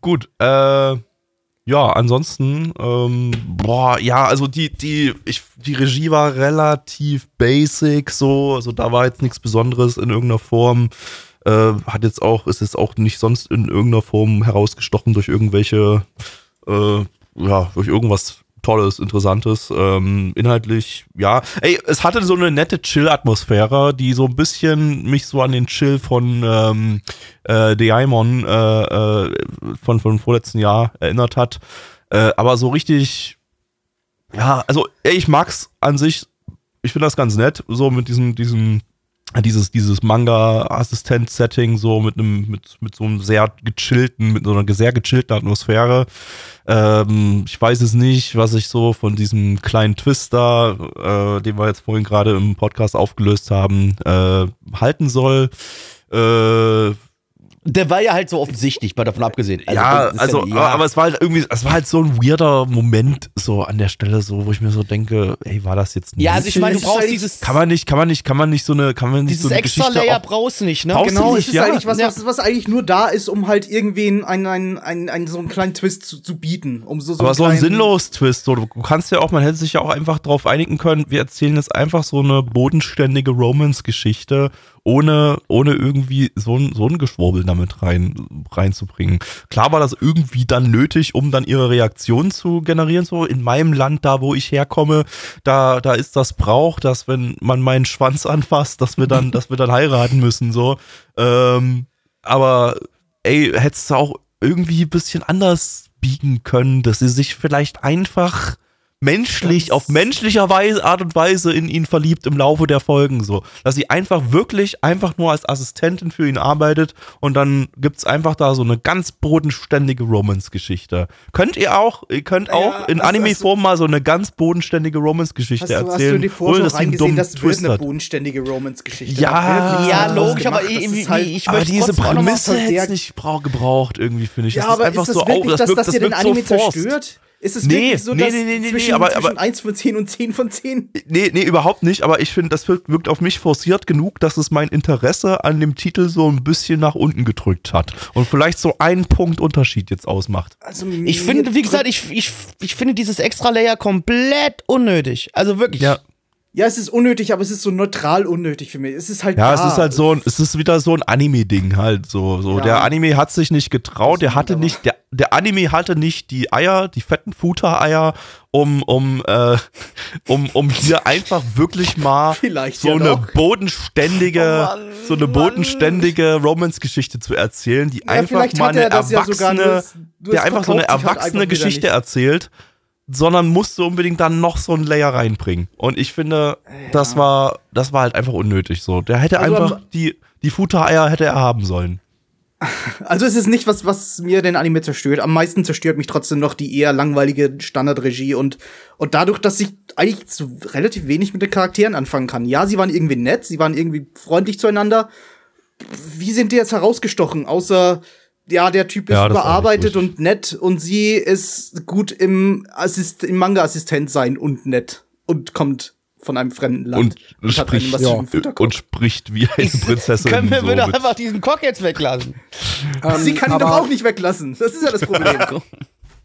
Gut, äh, ja, ansonsten, ähm, boah, ja, also die, die, ich, die Regie war relativ basic, so, also da war jetzt nichts Besonderes in irgendeiner Form. Äh, hat jetzt auch, ist jetzt auch nicht sonst in irgendeiner Form herausgestochen durch irgendwelche, äh, ja, durch irgendwas tolles, interessantes, ähm, inhaltlich, ja. Ey, es hatte so eine nette Chill-Atmosphäre, die so ein bisschen mich so an den Chill von ähm, äh, Daimon äh, äh, von, von vorletzten Jahr erinnert hat. Äh, aber so richtig, ja, also ey, ich mag's an sich, ich finde das ganz nett, so mit diesem, diesem dieses, dieses Manga-Assistent-Setting so mit einem, mit, mit so einem sehr gechillten, mit so einer sehr gechillten Atmosphäre. Ähm, ich weiß es nicht, was ich so von diesem kleinen Twister, äh, den wir jetzt vorhin gerade im Podcast aufgelöst haben, äh, halten soll. Äh, der war ja halt so offensichtlich, mal davon abgesehen. Also, ja, also, ja, aber es war halt irgendwie, es war halt so ein weirder Moment so an der Stelle, so, wo ich mir so denke, ey, war das jetzt nicht? Ja, also ich meine, du brauchst dieses. Kann man nicht, kann man nicht, kann man nicht so eine, kann man nicht dieses so eine extra Geschichte Layer brauchst du nicht, ne? Brauchst genau, nicht, es ist ja. eigentlich was, was, was eigentlich nur da ist, um halt irgendwie einen, einen, einen, einen so einen kleinen Twist zu, zu bieten. Um so, so aber so ein sinnlos Twist, so, du kannst ja auch, man hätte sich ja auch einfach darauf einigen können, wir erzählen jetzt einfach so eine bodenständige Romance-Geschichte ohne, ohne irgendwie so ein, so ein Geschwurbel damit rein, reinzubringen. Klar war das irgendwie dann nötig, um dann ihre Reaktion zu generieren. So in meinem Land, da wo ich herkomme, da, da ist das Brauch, dass wenn man meinen Schwanz (laughs) anfasst, dass wir dann, dass wir dann heiraten müssen. So. Ähm, aber ey, hättest du auch irgendwie ein bisschen anders biegen können, dass sie sich vielleicht einfach menschlich, auf menschlicher Weise, Art und Weise in ihn verliebt im Laufe der Folgen so. Dass sie einfach wirklich einfach nur als Assistentin für ihn arbeitet und dann gibt's einfach da so eine ganz bodenständige Romance-Geschichte. Könnt ihr auch, ihr könnt ja, auch in Anime-Form mal so eine ganz bodenständige Romance-Geschichte erzählen. Hast du die Vorschau reingesehen, das wird eine bodenständige Romance-Geschichte. Ja, ja, logisch, aber irgendwie, halt, ich aber diese Prämisse hätte nicht gebraucht irgendwie, finde ich. Ja, das aber ist einfach ist das so, wirklich, oh, das dass, wirkt, dass das ihr den Anime so zerstört? Ist es nee, so, nee, nee, nee, nee, zwischen, nee, aber, zwischen aber, 1 von 10 und 10 von 10? Nee, nee, überhaupt nicht, aber ich finde, das wirkt, wirkt, auf mich forciert genug, dass es mein Interesse an dem Titel so ein bisschen nach unten gedrückt hat und vielleicht so einen Punkt Unterschied jetzt ausmacht. Also ich finde, wie gesagt, ich, ich, ich finde dieses Extra-Layer komplett unnötig. Also wirklich. Ja. Ja, es ist unnötig, aber es ist so neutral unnötig für mich. Es ist halt Ja, da. es ist halt so ein, es ist wieder so ein Anime-Ding halt so. so. Ja. Der Anime hat sich nicht getraut, der hatte nicht, der, der Anime hatte nicht die Eier, die fetten Futter-Eier, um, um, äh, (laughs) um, um hier einfach wirklich mal (laughs) Vielleicht so ja eine doch. bodenständige, Oh Mann, so eine bodenständige Romance-Geschichte zu erzählen, die Ja, einfach mal eine er das ja erwachsene, nur- der einfach so eine erwachsene einfach Geschichte erzählt, sondern musste unbedingt dann noch so ein Layer reinbringen. Und ich finde, das war, das war halt einfach unnötig so. Der hätte Also einfach die, die Futter-Eier hätte er haben sollen. (laughs) Also es ist nicht was, was mir den Anime zerstört. Am meisten zerstört mich trotzdem noch die eher langweilige Standardregie und, und dadurch, dass ich eigentlich so relativ wenig mit den Charakteren anfangen kann. Ja, sie waren irgendwie nett, sie waren irgendwie freundlich zueinander. Wie sind die jetzt herausgestochen? Außer, ja, der Typ ist Ja, überarbeitet und nett und sie ist gut im, Assist im Manga-Assistent sein und nett und kommt von einem fremden Land. Und, einen spricht, Futterkopf. und spricht wie eine Prinzessin. Können wir so bitte einfach diesen Cock jetzt weglassen? Ähm, sie kann ihn aber- doch auch nicht weglassen. Das ist ja das Problem. (laughs)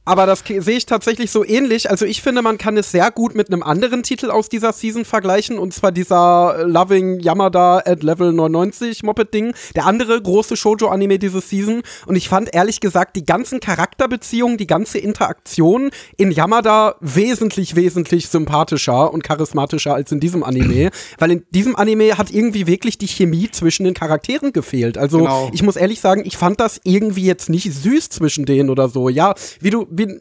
Aber das sehe ich tatsächlich so ähnlich. Also ich finde, man kann es sehr gut mit einem anderen Titel aus dieser Season vergleichen. Und zwar dieser Loving Yamada at Level 99 Moped-Ding. Der andere große Shoujo-Anime diese Season. Und ich fand ehrlich gesagt die ganzen Charakterbeziehungen, die ganze Interaktion in Yamada wesentlich, wesentlich sympathischer und charismatischer als in diesem Anime. (clears throat) Weil in diesem Anime hat irgendwie wirklich die Chemie zwischen den Charakteren gefehlt. Also Genau. ich muss ehrlich sagen, ich fand das irgendwie jetzt nicht süß zwischen denen oder so. Ja, wie du, wie,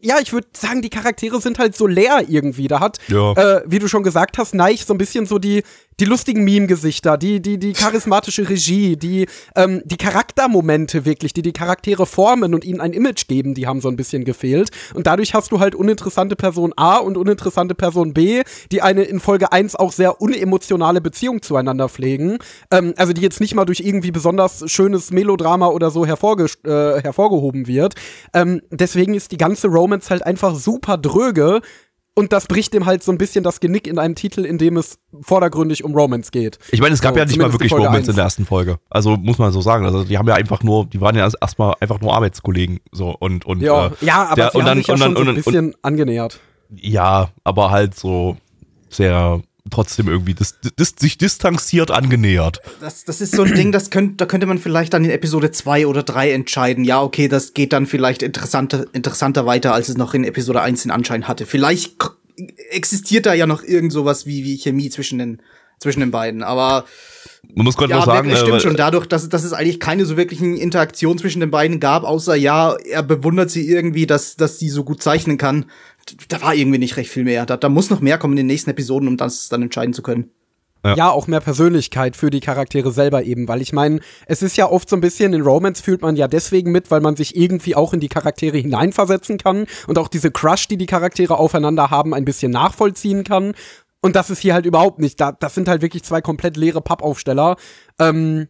ja, ich würde sagen, die Charaktere sind halt so leer irgendwie. Da hat, Ja. äh, wie du schon gesagt hast, Neich so ein bisschen so die, die lustigen Meme-Gesichter, die, die, die charismatische Regie, die, ähm, die Charaktermomente wirklich, die die Charaktere formen und ihnen ein Image geben, die haben so ein bisschen gefehlt. Und dadurch hast du halt uninteressante Person A und uninteressante Person B, die eine in Folge 1 auch sehr unemotionale Beziehung zueinander pflegen. Ähm, also die jetzt nicht mal durch irgendwie besonders schönes Melodrama oder so hervorge äh, hervorgehoben wird. Ähm, deswegen ist die ganze Romance halt einfach super dröge. Und das bricht dem halt so ein bisschen das Genick in einem Titel, in dem es vordergründig um Romance geht. Ich meine, es gab So, ja nicht mal wirklich Romance in eins. der ersten Folge. Also muss man so sagen. Also die haben ja einfach nur, die waren ja erst- erstmal einfach nur Arbeitskollegen so und und Ja, äh, ja aber der- und dann- sich ja und dann- schon so und ein dann- bisschen angenähert. ja, aber halt so sehr trotzdem irgendwie dis, dis, sich distanziert angenähert. Das, das ist so ein Ding, das könnt, da könnte man vielleicht dann in Episode 2 oder 3 entscheiden. Ja, okay, das geht dann vielleicht interessanter, interessanter weiter, als es noch in Episode 1 den Anschein hatte. Vielleicht existiert da ja noch irgend sowas wie, wie Chemie zwischen den, zwischen den beiden. Aber Man muss gerade ja, sagen, wirklich, stimmt äh, schon. Dadurch, dass, dass es eigentlich keine so wirklichen Interaktion zwischen den beiden gab, außer ja, er bewundert sie irgendwie, dass, dass sie so gut zeichnen kann. Da war irgendwie nicht recht viel mehr. Da, da muss noch mehr kommen in den nächsten Episoden, um das dann entscheiden zu können. Ja. Ja. auch mehr Persönlichkeit für die Charaktere selber eben, weil ich meine, es ist ja oft so ein bisschen, in Romance fühlt man ja deswegen mit, weil man sich irgendwie auch in die Charaktere hineinversetzen kann und auch diese Crush, die die Charaktere aufeinander haben, ein bisschen nachvollziehen kann. Und das ist hier halt überhaupt nicht. Da, das sind halt wirklich zwei komplett leere Pappaufsteller. Ähm,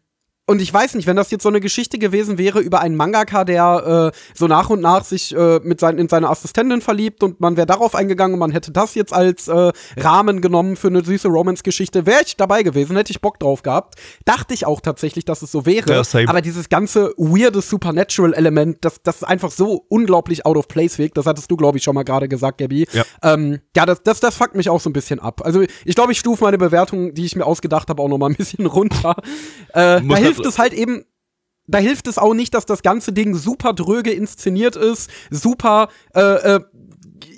und ich weiß nicht, wenn das jetzt so eine Geschichte gewesen wäre über einen Mangaka, der äh, so nach und nach sich äh, mit sein, in seine Assistentin verliebt und man wäre darauf eingegangen und man hätte das jetzt als äh, Rahmen genommen für eine süße Romance-Geschichte, wäre ich dabei gewesen, hätte ich Bock drauf gehabt. Dachte ich auch tatsächlich, dass es so wäre. Ja, aber dieses ganze weirde Supernatural-Element, das, das ist einfach so unglaublich out of place wirkt. Das hattest du, glaube ich, schon mal gerade gesagt, Gabby. Ja. Ähm, ja, das, das, das fuckt mich auch so ein bisschen ab. Also ich glaube, ich stufe meine Bewertung, die ich mir ausgedacht habe, auch noch mal ein bisschen (laughs) runter. Äh, da hilft es halt eben. Da hilft es auch nicht, dass das ganze Ding super dröge inszeniert ist, super, äh, äh,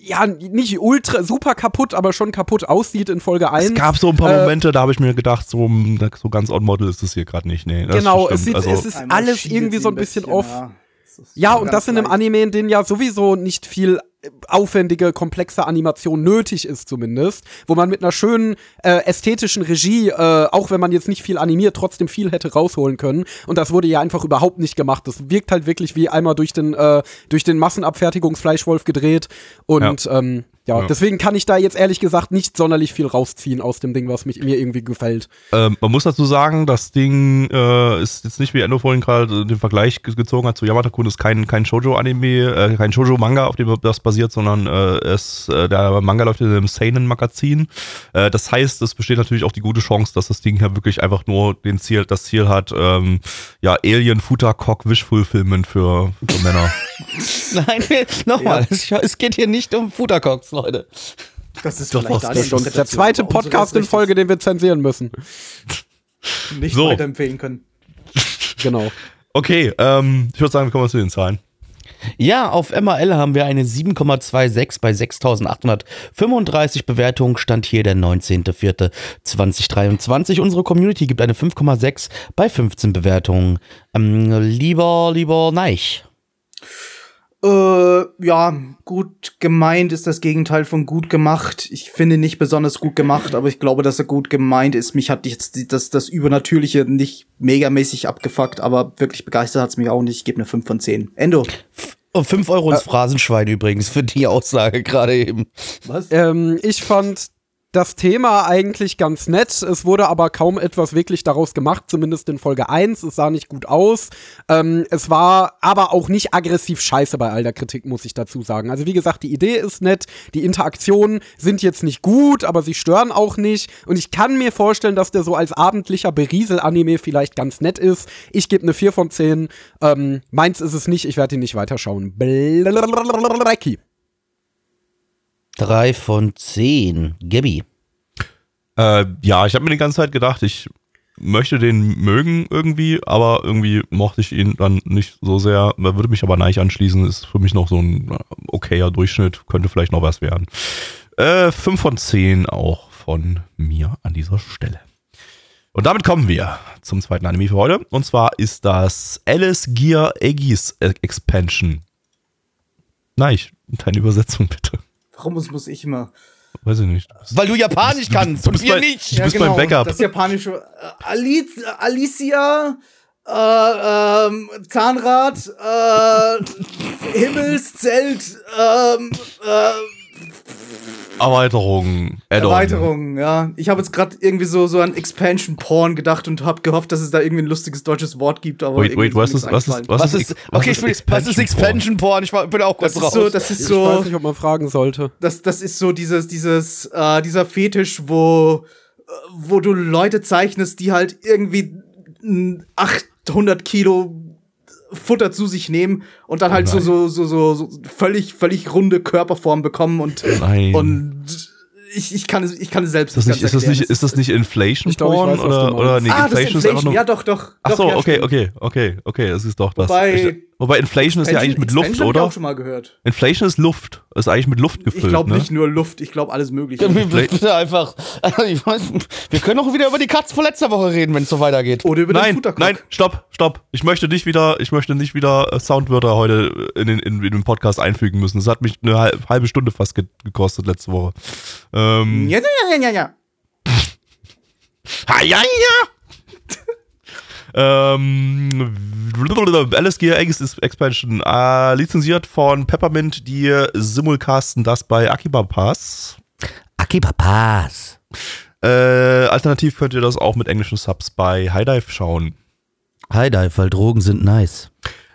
ja, nicht ultra, super kaputt, aber schon kaputt aussieht in Folge 1. es gab so ein paar äh, Momente, da habe ich mir gedacht, so, mh, so ganz on Model ist es hier gerade nicht. Nee, das Genau, es, sieht, also, es ist alles irgendwie so ein bisschen off. ja. Ist Ja, und das in einem. Anime, in dem ja sowieso nicht viel äh, aufwendige, komplexe Animation nötig ist zumindest, wo man mit einer schönen äh, ästhetischen Regie, äh, auch wenn man jetzt nicht viel animiert, trotzdem viel hätte rausholen können. Und das wurde ja einfach überhaupt nicht gemacht. Das wirkt halt wirklich wie einmal durch den, äh, durch den Massenabfertigungsfleischwolf gedreht. Und ja. Ähm, ja, Ja. deswegen kann ich da jetzt ehrlich gesagt nicht sonderlich viel rausziehen aus dem Ding, was mich, mir irgendwie gefällt. Ähm, man muss dazu sagen, das Ding äh, ist jetzt nicht wie Endo vorhin gerade den Vergleich ge- gezogen hat zu Yamata-kun, ist kein, kein Shoujo-Anime, äh, kein Shoujo-Manga, auf dem das basiert, sondern äh, es, äh, der Manga läuft in einem Seinen-Magazin. Äh, das heißt, es besteht natürlich auch die gute Chance, dass das Ding hier wirklich einfach nur den Ziel, das Ziel hat, ähm, ja, Alien, Futtercock, Wish-Fulfillment für, für Männer. (laughs) (laughs) Nein, nochmal, es, es geht hier nicht um Futtercocks, Leute. Das ist Doch, vielleicht das da ist der zweite Podcast in Folge, den wir zensieren müssen. (laughs) nicht So. weiterempfehlen können. (laughs) Genau. Okay, ähm, ich würde sagen, wir kommen zu den Zahlen. Ja, auf MAL haben wir eine 7,26 bei 6.835 Bewertungen. Stand hier der 19.04.2023. Unsere Community gibt eine 5,6 bei 15 Bewertungen. Ähm, lieber, lieber Neich. Äh, ja, gut gemeint ist das Gegenteil von gut gemacht. Ich finde nicht besonders gut gemacht, aber ich glaube, dass er gut gemeint ist. Mich hat jetzt das, das Übernatürliche nicht megamäßig abgefuckt, aber wirklich begeistert hat's mich auch nicht. Ich gebe eine 5 von 10. Endo. Und 5 Euro ins Phrasenschwein übrigens für die Aussage gerade eben. Was? Ähm, ich fand das Thema eigentlich ganz nett. Es wurde aber kaum etwas wirklich daraus gemacht, zumindest in Folge 1. Es sah nicht gut aus. Ähm, es war aber auch nicht aggressiv scheiße bei all der Kritik, muss ich dazu sagen. Also wie gesagt, die Idee ist nett, die Interaktionen sind jetzt nicht gut, aber sie stören auch nicht. Und ich kann mir vorstellen, dass der so als abendlicher Beriesel-Anime vielleicht ganz nett ist. Ich gebe eine 4 von 10. Ähm, meins ist es nicht, ich werde ihn nicht weiterschauen. Blackie. 3 von 10. Gabby. Äh, ja, ich habe mir die ganze Zeit gedacht, ich möchte den mögen irgendwie, aber irgendwie mochte ich ihn dann nicht so sehr. Würde mich aber nein anschließen. Ist für mich noch so ein äh, okayer Durchschnitt. Könnte vielleicht noch was werden. Äh, 5 von 10 auch von mir an dieser Stelle. Und damit kommen wir zum zweiten Anime für heute. Und zwar ist das Alice Gear Aegis Expansion. Nein, deine Übersetzung bitte. Warum muss, muss ich immer? Weiß ich nicht. Weil du Japanisch kannst und bist wir bei- nicht. Du bist beim Backup. Das japanische äh, Alice, Alicia, äh, ähm, Zahnrad, äh, Himmelszelt, ähm, äh, Erweiterung. Add-on. Erweiterung, ja. Ich habe jetzt gerade irgendwie so, so an Expansion Porn gedacht und habe gehofft, dass es da irgendwie ein lustiges deutsches Wort gibt, aber Wait, wait, was ist, was ist, was, Was ist, okay, ich bin, was ist Expansion Porn? Ich war, bin auch kurz ist so, das ist Ich so, weiß nicht, ob man fragen sollte. das, das ist so dieses, dieses, äh, dieser Fetisch, wo, äh, wo du Leute zeichnest, die halt irgendwie mm, 800 Kilo Futter zu sich nehmen und dann halt so, so, so, so, so völlig, völlig runde Körperform bekommen und, Nein. und ich, ich, kann es, ich kann es selbst Ist das nicht, ganz ist das nicht, ist das nicht Inflation Ich glaub, ich Porn oder, oder nee, ah, das ist Inflation ist einfach nur. Ja, doch, doch. Ach doch, so, ja, okay, okay, okay, okay, es ist doch das. Wobei- Ich, wobei Inflation ist ja eigentlich mit Luft, hab ich oder? auch schon mal gehört. Inflation ist Luft. Ist eigentlich mit Luft gefüllt. Ich glaube ne? nicht nur Luft, ich glaube alles mögliche. Bitte einfach. (laughs) Weiß, wir können auch wieder über die Katz von letzter Woche reden, wenn es so weitergeht. Oder über den Nein, Futtercock. nein, stopp, stopp. Ich möchte nicht wieder, ich möchte nicht wieder äh, Soundwörter heute in den, in, in den Podcast einfügen müssen. Das hat mich eine hal- halbe Stunde fast ge gekostet letzte Woche. Ähm, Ja, ja, ja, ja, ja. Ha, ja, ja. (laughs) ähm, Alice Gear Aegis Expansion, äh, lizenziert von Peppermint, die simulcasten das bei Akiba Pass. Akiba Pass. Äh, alternativ könnt ihr das auch mit englischen Subs bei High Dive schauen. High Dive, weil Drogen sind nice.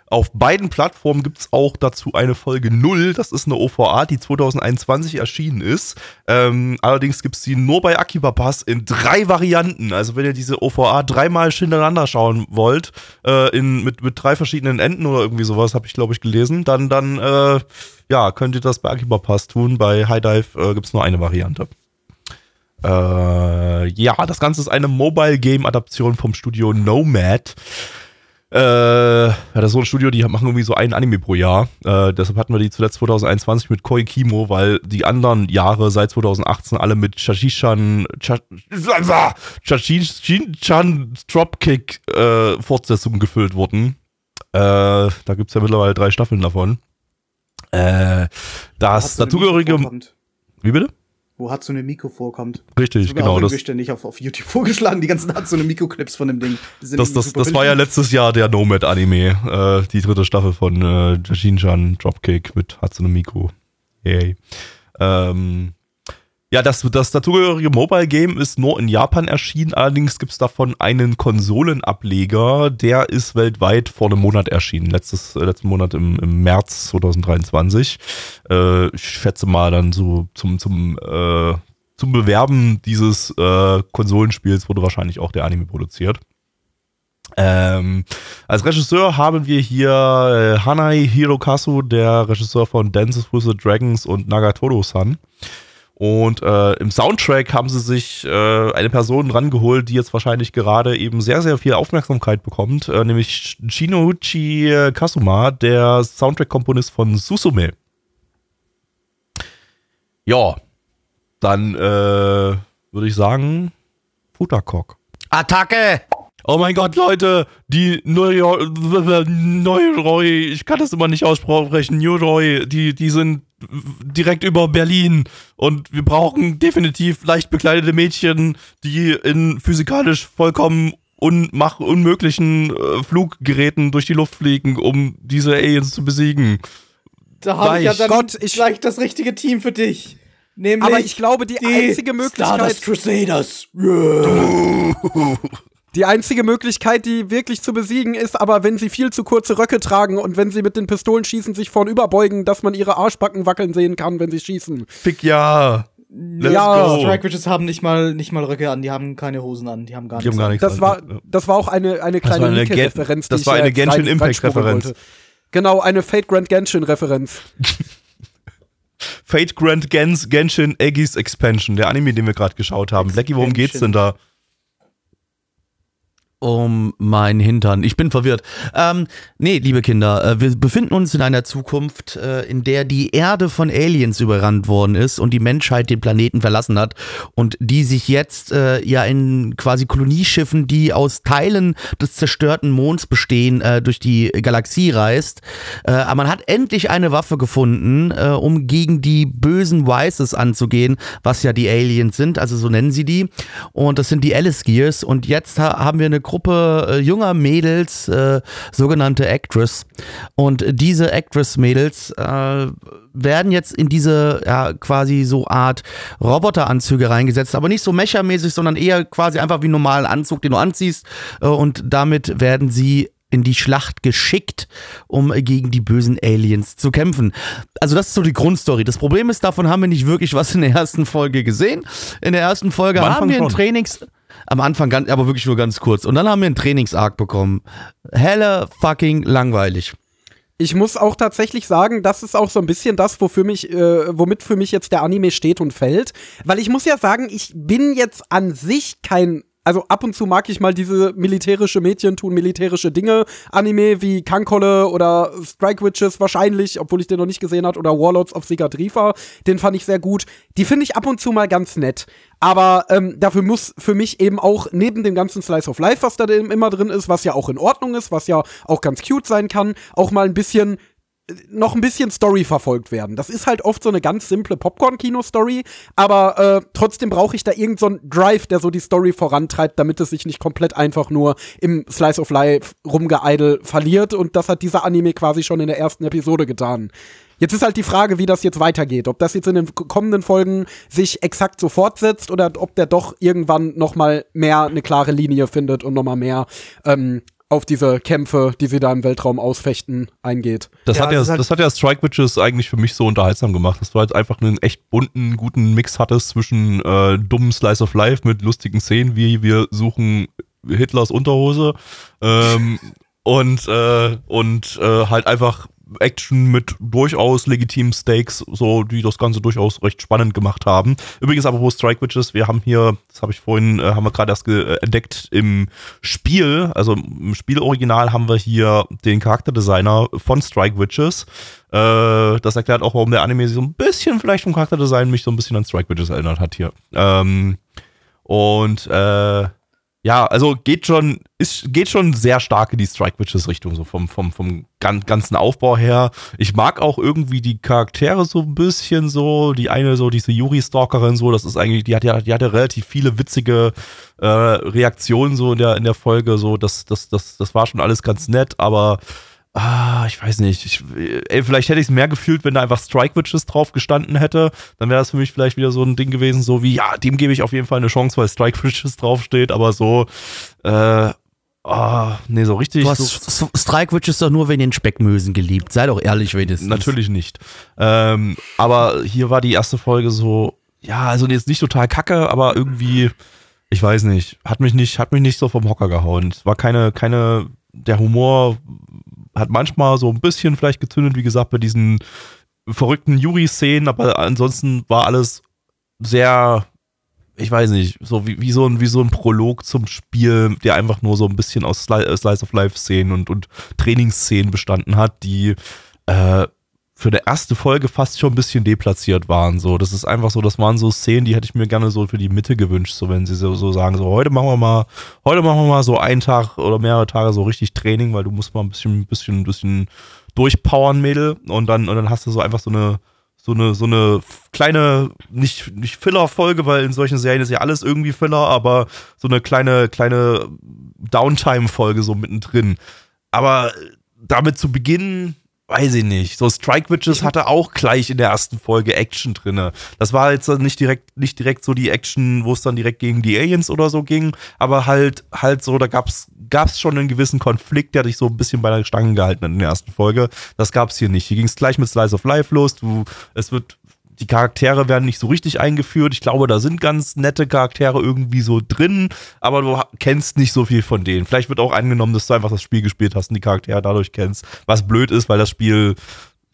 Auf beiden Plattformen gibt's auch dazu eine Folge 0. Das ist eine OVA, die 2021 erschienen ist. Ähm, allerdings gibt's die nur bei Akiba Pass in drei Varianten. Also wenn ihr diese OVA dreimal hintereinander schauen wollt, äh, in, mit, mit drei verschiedenen Enden oder irgendwie sowas, habe ich glaube ich gelesen, dann, dann äh, ja, könnt ihr das bei Akiba Pass tun. Bei High Dive äh, gibt's nur eine Variante. Äh, ja, das Ganze ist eine Mobile Game Adaption vom Studio Nomad. Äh, ja, das ist so ein Studio, die machen irgendwie so ein Anime pro Jahr. Äh, deshalb hatten wir die zuletzt 2021 mit Koi Kimo, weil die anderen Jahre seit 2018 alle mit Shashishan, Shashishan Dropkick äh, Fortsetzungen gefüllt wurden. Äh, da gibt's ja mittlerweile drei Staffeln davon. Äh, das dazugehörige. Wie bitte? Wo Hatsune Miku vorkommt. Richtig, wird genau. Das, irgendwie ständig auf, auf YouTube vorgeschlagen, die ganzen Hatsune Miku-Clips von dem Ding. Das, das, das war ja letztes Jahr der Nomad-Anime, äh, die dritte Staffel von äh, Jashinchan Dropkick mit Hatsune Miku. Yay. Ähm, ja, das, das dazugehörige Mobile Game ist nur in Japan erschienen, allerdings gibt es davon einen Konsolenableger, der ist weltweit vor einem Monat erschienen, letztes, äh, letzten Monat im, im März 2023. Äh, ich schätze mal dann so zum, zum, äh, zum Bewerben dieses äh, Konsolenspiels wurde wahrscheinlich auch der Anime produziert. Ähm, als Regisseur haben wir hier äh, Hanai Hirokazu, der Regisseur von Dances with the Dragons und Nagatoro-san. Und äh, im Soundtrack haben sie sich äh, eine Person rangeholt, die jetzt wahrscheinlich gerade eben sehr, sehr viel Aufmerksamkeit bekommt, äh, nämlich Shinoichi Kasuma, der Soundtrack-Komponist von Susume. Ja, dann äh, würde ich sagen, Futtercock. Attacke! Oh mein Gott, Leute, die Neuro- Neuroi, ich kann das immer nicht aussprechen, Neuroi, die, die sind direkt über Berlin und wir brauchen definitiv leicht bekleidete Mädchen, die in physikalisch vollkommen unmach unmöglichen äh, Fluggeräten durch die Luft fliegen, um diese Aliens zu besiegen. Da habe ich ja dann Gott, ich- gleich das richtige Team für dich. Nämlich Aber ich glaube, die, einzige Stardust Möglichkeit, Crusaders. (laughs) die einzige Möglichkeit, die wirklich zu besiegen ist, aber wenn sie viel zu kurze Röcke tragen und wenn sie mit den Pistolen schießen, sich vorn überbeugen, dass man ihre Arschbacken wackeln sehen kann, wenn sie schießen. Fick ja. Let's Ja, go. Strike Witches haben nicht mal, nicht mal Röcke an, die haben keine Hosen an, die haben gar Die haben nichts gar an. nichts. Das an. war, das war auch eine, eine Das war kleine eine Gen- das die war ich eine Genshin Impact Referenz. Genau, eine Fate Grand Genshin-Referenz. (laughs) Fate Grand Gens Genshin Aegis Expansion, der Anime, den wir gerade geschaut haben. Blackie, worum geht's denn da? Um mein Hintern. Ich bin verwirrt. Ähm, nee, liebe Kinder, äh, wir befinden uns in einer Zukunft, äh, in der die Erde von Aliens überrannt worden ist und die Menschheit den Planeten verlassen hat und die sich jetzt äh, ja in quasi Kolonieschiffen, die aus Teilen des zerstörten Monds bestehen, äh, durch die Galaxie reist. Äh, aber man hat endlich eine Waffe gefunden, äh, um gegen die bösen Wises anzugehen, was ja die Aliens sind, also so nennen sie die. Und das sind die Alice Gears. Und jetzt ha haben wir eine Gruppe äh, junger Mädels, äh, sogenannte Actress. Und diese Actress-Mädels äh, werden jetzt in diese ja, quasi so Art Roboteranzüge reingesetzt, aber nicht so mechamäßig, sondern eher quasi einfach wie einen normalen Anzug, den du anziehst. Äh, und damit werden sie in die Schlacht geschickt, um gegen die bösen Aliens zu kämpfen. Also das ist so die Grundstory. Das Problem ist, davon haben wir nicht wirklich was in der ersten Folge gesehen. In der ersten Folge haben wir ein. Trainings... Am Anfang, ganz, aber wirklich nur ganz kurz. Und dann haben wir einen Trainingsarg bekommen. Helle fucking langweilig. Ich muss auch tatsächlich sagen, das ist auch so ein bisschen das, wofür mich, äh, womit für mich jetzt der Anime steht und fällt. Weil ich muss ja sagen, ich bin jetzt an sich kein also ab und zu mag ich mal diese militärische Mädchen tun militärische Dinge Anime wie Kankolle oder Strike Witches wahrscheinlich, obwohl ich den noch nicht gesehen habe, oder Warlords of Sigadrifa, den fand ich sehr gut. Die finde ich ab und zu mal ganz nett. Aber ähm, dafür muss für mich eben auch neben dem ganzen Slice of Life, was da immer drin ist, was ja auch in Ordnung ist, was ja auch ganz cute sein kann, auch mal ein bisschen noch ein bisschen Story verfolgt werden. Das ist halt oft so eine ganz simple Popcorn-Kino-Story, aber äh, trotzdem brauche ich da irgendeinen so Drive, der so die Story vorantreibt, damit es sich nicht komplett einfach nur im Slice of Life rumgeeidel verliert und das hat dieser Anime quasi schon in der ersten Episode getan. Jetzt ist halt die Frage, wie das jetzt weitergeht. Ob das jetzt in den kommenden Folgen sich exakt so fortsetzt oder ob der doch irgendwann noch mal mehr eine klare Linie findet und noch mal mehr ähm, auf diese Kämpfe, die sie da im Weltraum ausfechten, eingeht. Das, ja, hat, ja, das, halt das hat ja Strike Witches eigentlich für mich so unterhaltsam gemacht, dass du halt einfach einen echt bunten, guten Mix hattest zwischen äh, dummen Slice of Life mit lustigen Szenen, wie wir suchen Hitlers Unterhose ähm, (laughs) und, äh, und äh, halt einfach Action mit durchaus legitimen Stakes, so die das Ganze durchaus recht spannend gemacht haben. Übrigens, apropos Strike Witches, wir haben hier, das habe ich vorhin, äh, haben wir gerade erst äh, entdeckt im Spiel, also im Spieloriginal haben wir hier den Charakterdesigner von Strike Witches. Äh, das erklärt auch, warum der Anime sich so ein bisschen vielleicht vom Charakterdesign mich so ein bisschen an Strike Witches erinnert hat hier. Ähm, und äh, ja, also geht schon, ist, geht schon sehr stark in die Strike Witches Richtung, so vom, vom, vom ganzen Aufbau her. Ich mag auch irgendwie die Charaktere so ein bisschen so. Die eine, so diese Yuri-Stalkerin, so, das ist eigentlich, die hat ja, die hatte relativ viele witzige äh, Reaktionen so in der, in der Folge, so, das, das, das, das war schon alles ganz nett, aber Ah, ich weiß nicht. Ich, ey, vielleicht hätte ich es mehr gefühlt, wenn da einfach Strike Witches drauf gestanden hätte. Dann wäre das für mich vielleicht wieder so ein Ding gewesen, so wie, ja, dem gebe ich auf jeden Fall eine Chance, weil Strike Witches (laughs) draufsteht, aber so, äh, oh, nee, so richtig. Du hast so, Strike Witches doch nur wegen den Speckmösen geliebt. Sei doch ehrlich wenigstens. Natürlich nicht. Ähm, aber hier war die erste Folge so, ja, also jetzt nicht total kacke, aber irgendwie, ich weiß nicht, hat mich nicht, hat mich nicht so vom Hocker gehauen. Es war keine, keine, der Humor hat manchmal so ein bisschen vielleicht gezündet, wie gesagt, bei diesen verrückten Yuri-Szenen, aber ansonsten war alles sehr, ich weiß nicht, so wie, wie, so ein, wie so ein Prolog zum Spiel, der einfach nur so ein bisschen aus Slice of Life-Szenen und, und Trainingsszenen bestanden hat, die äh, für eine erste Folge fast schon ein bisschen deplatziert waren. So, das ist einfach so, das waren so Szenen, die hätte ich mir gerne so für die Mitte gewünscht, so wenn sie so, so sagen, so heute machen wir mal, heute machen wir mal so einen Tag oder mehrere Tage so richtig Training, weil du musst mal ein bisschen, ein bisschen, ein bisschen durchpowern, Mädel, und dann, und dann hast du so einfach so eine, so eine, so eine kleine, nicht, nicht Filler-Folge, weil in solchen Serien ist ja alles irgendwie Filler, aber so eine kleine, kleine Downtime-Folge so mittendrin. Aber damit zu beginnen, weiß ich nicht. So Strike Witches hatte auch gleich in der ersten Folge Action drinne. Das war jetzt nicht direkt nicht direkt so die Action, wo es dann direkt gegen die Aliens oder so ging, aber halt halt so, da gab's gab's schon einen gewissen Konflikt, der dich so ein bisschen bei der Stange gehalten hat in der ersten Folge. Das gab's hier nicht. Hier ging's gleich mit Slice of Life los. Du es wird die Charaktere werden nicht so richtig eingeführt. Ich glaube, da sind ganz nette Charaktere irgendwie so drin, aber du kennst nicht so viel von denen. Vielleicht wird auch angenommen, dass du einfach das Spiel gespielt hast und die Charaktere dadurch kennst. Was blöd ist, weil das Spiel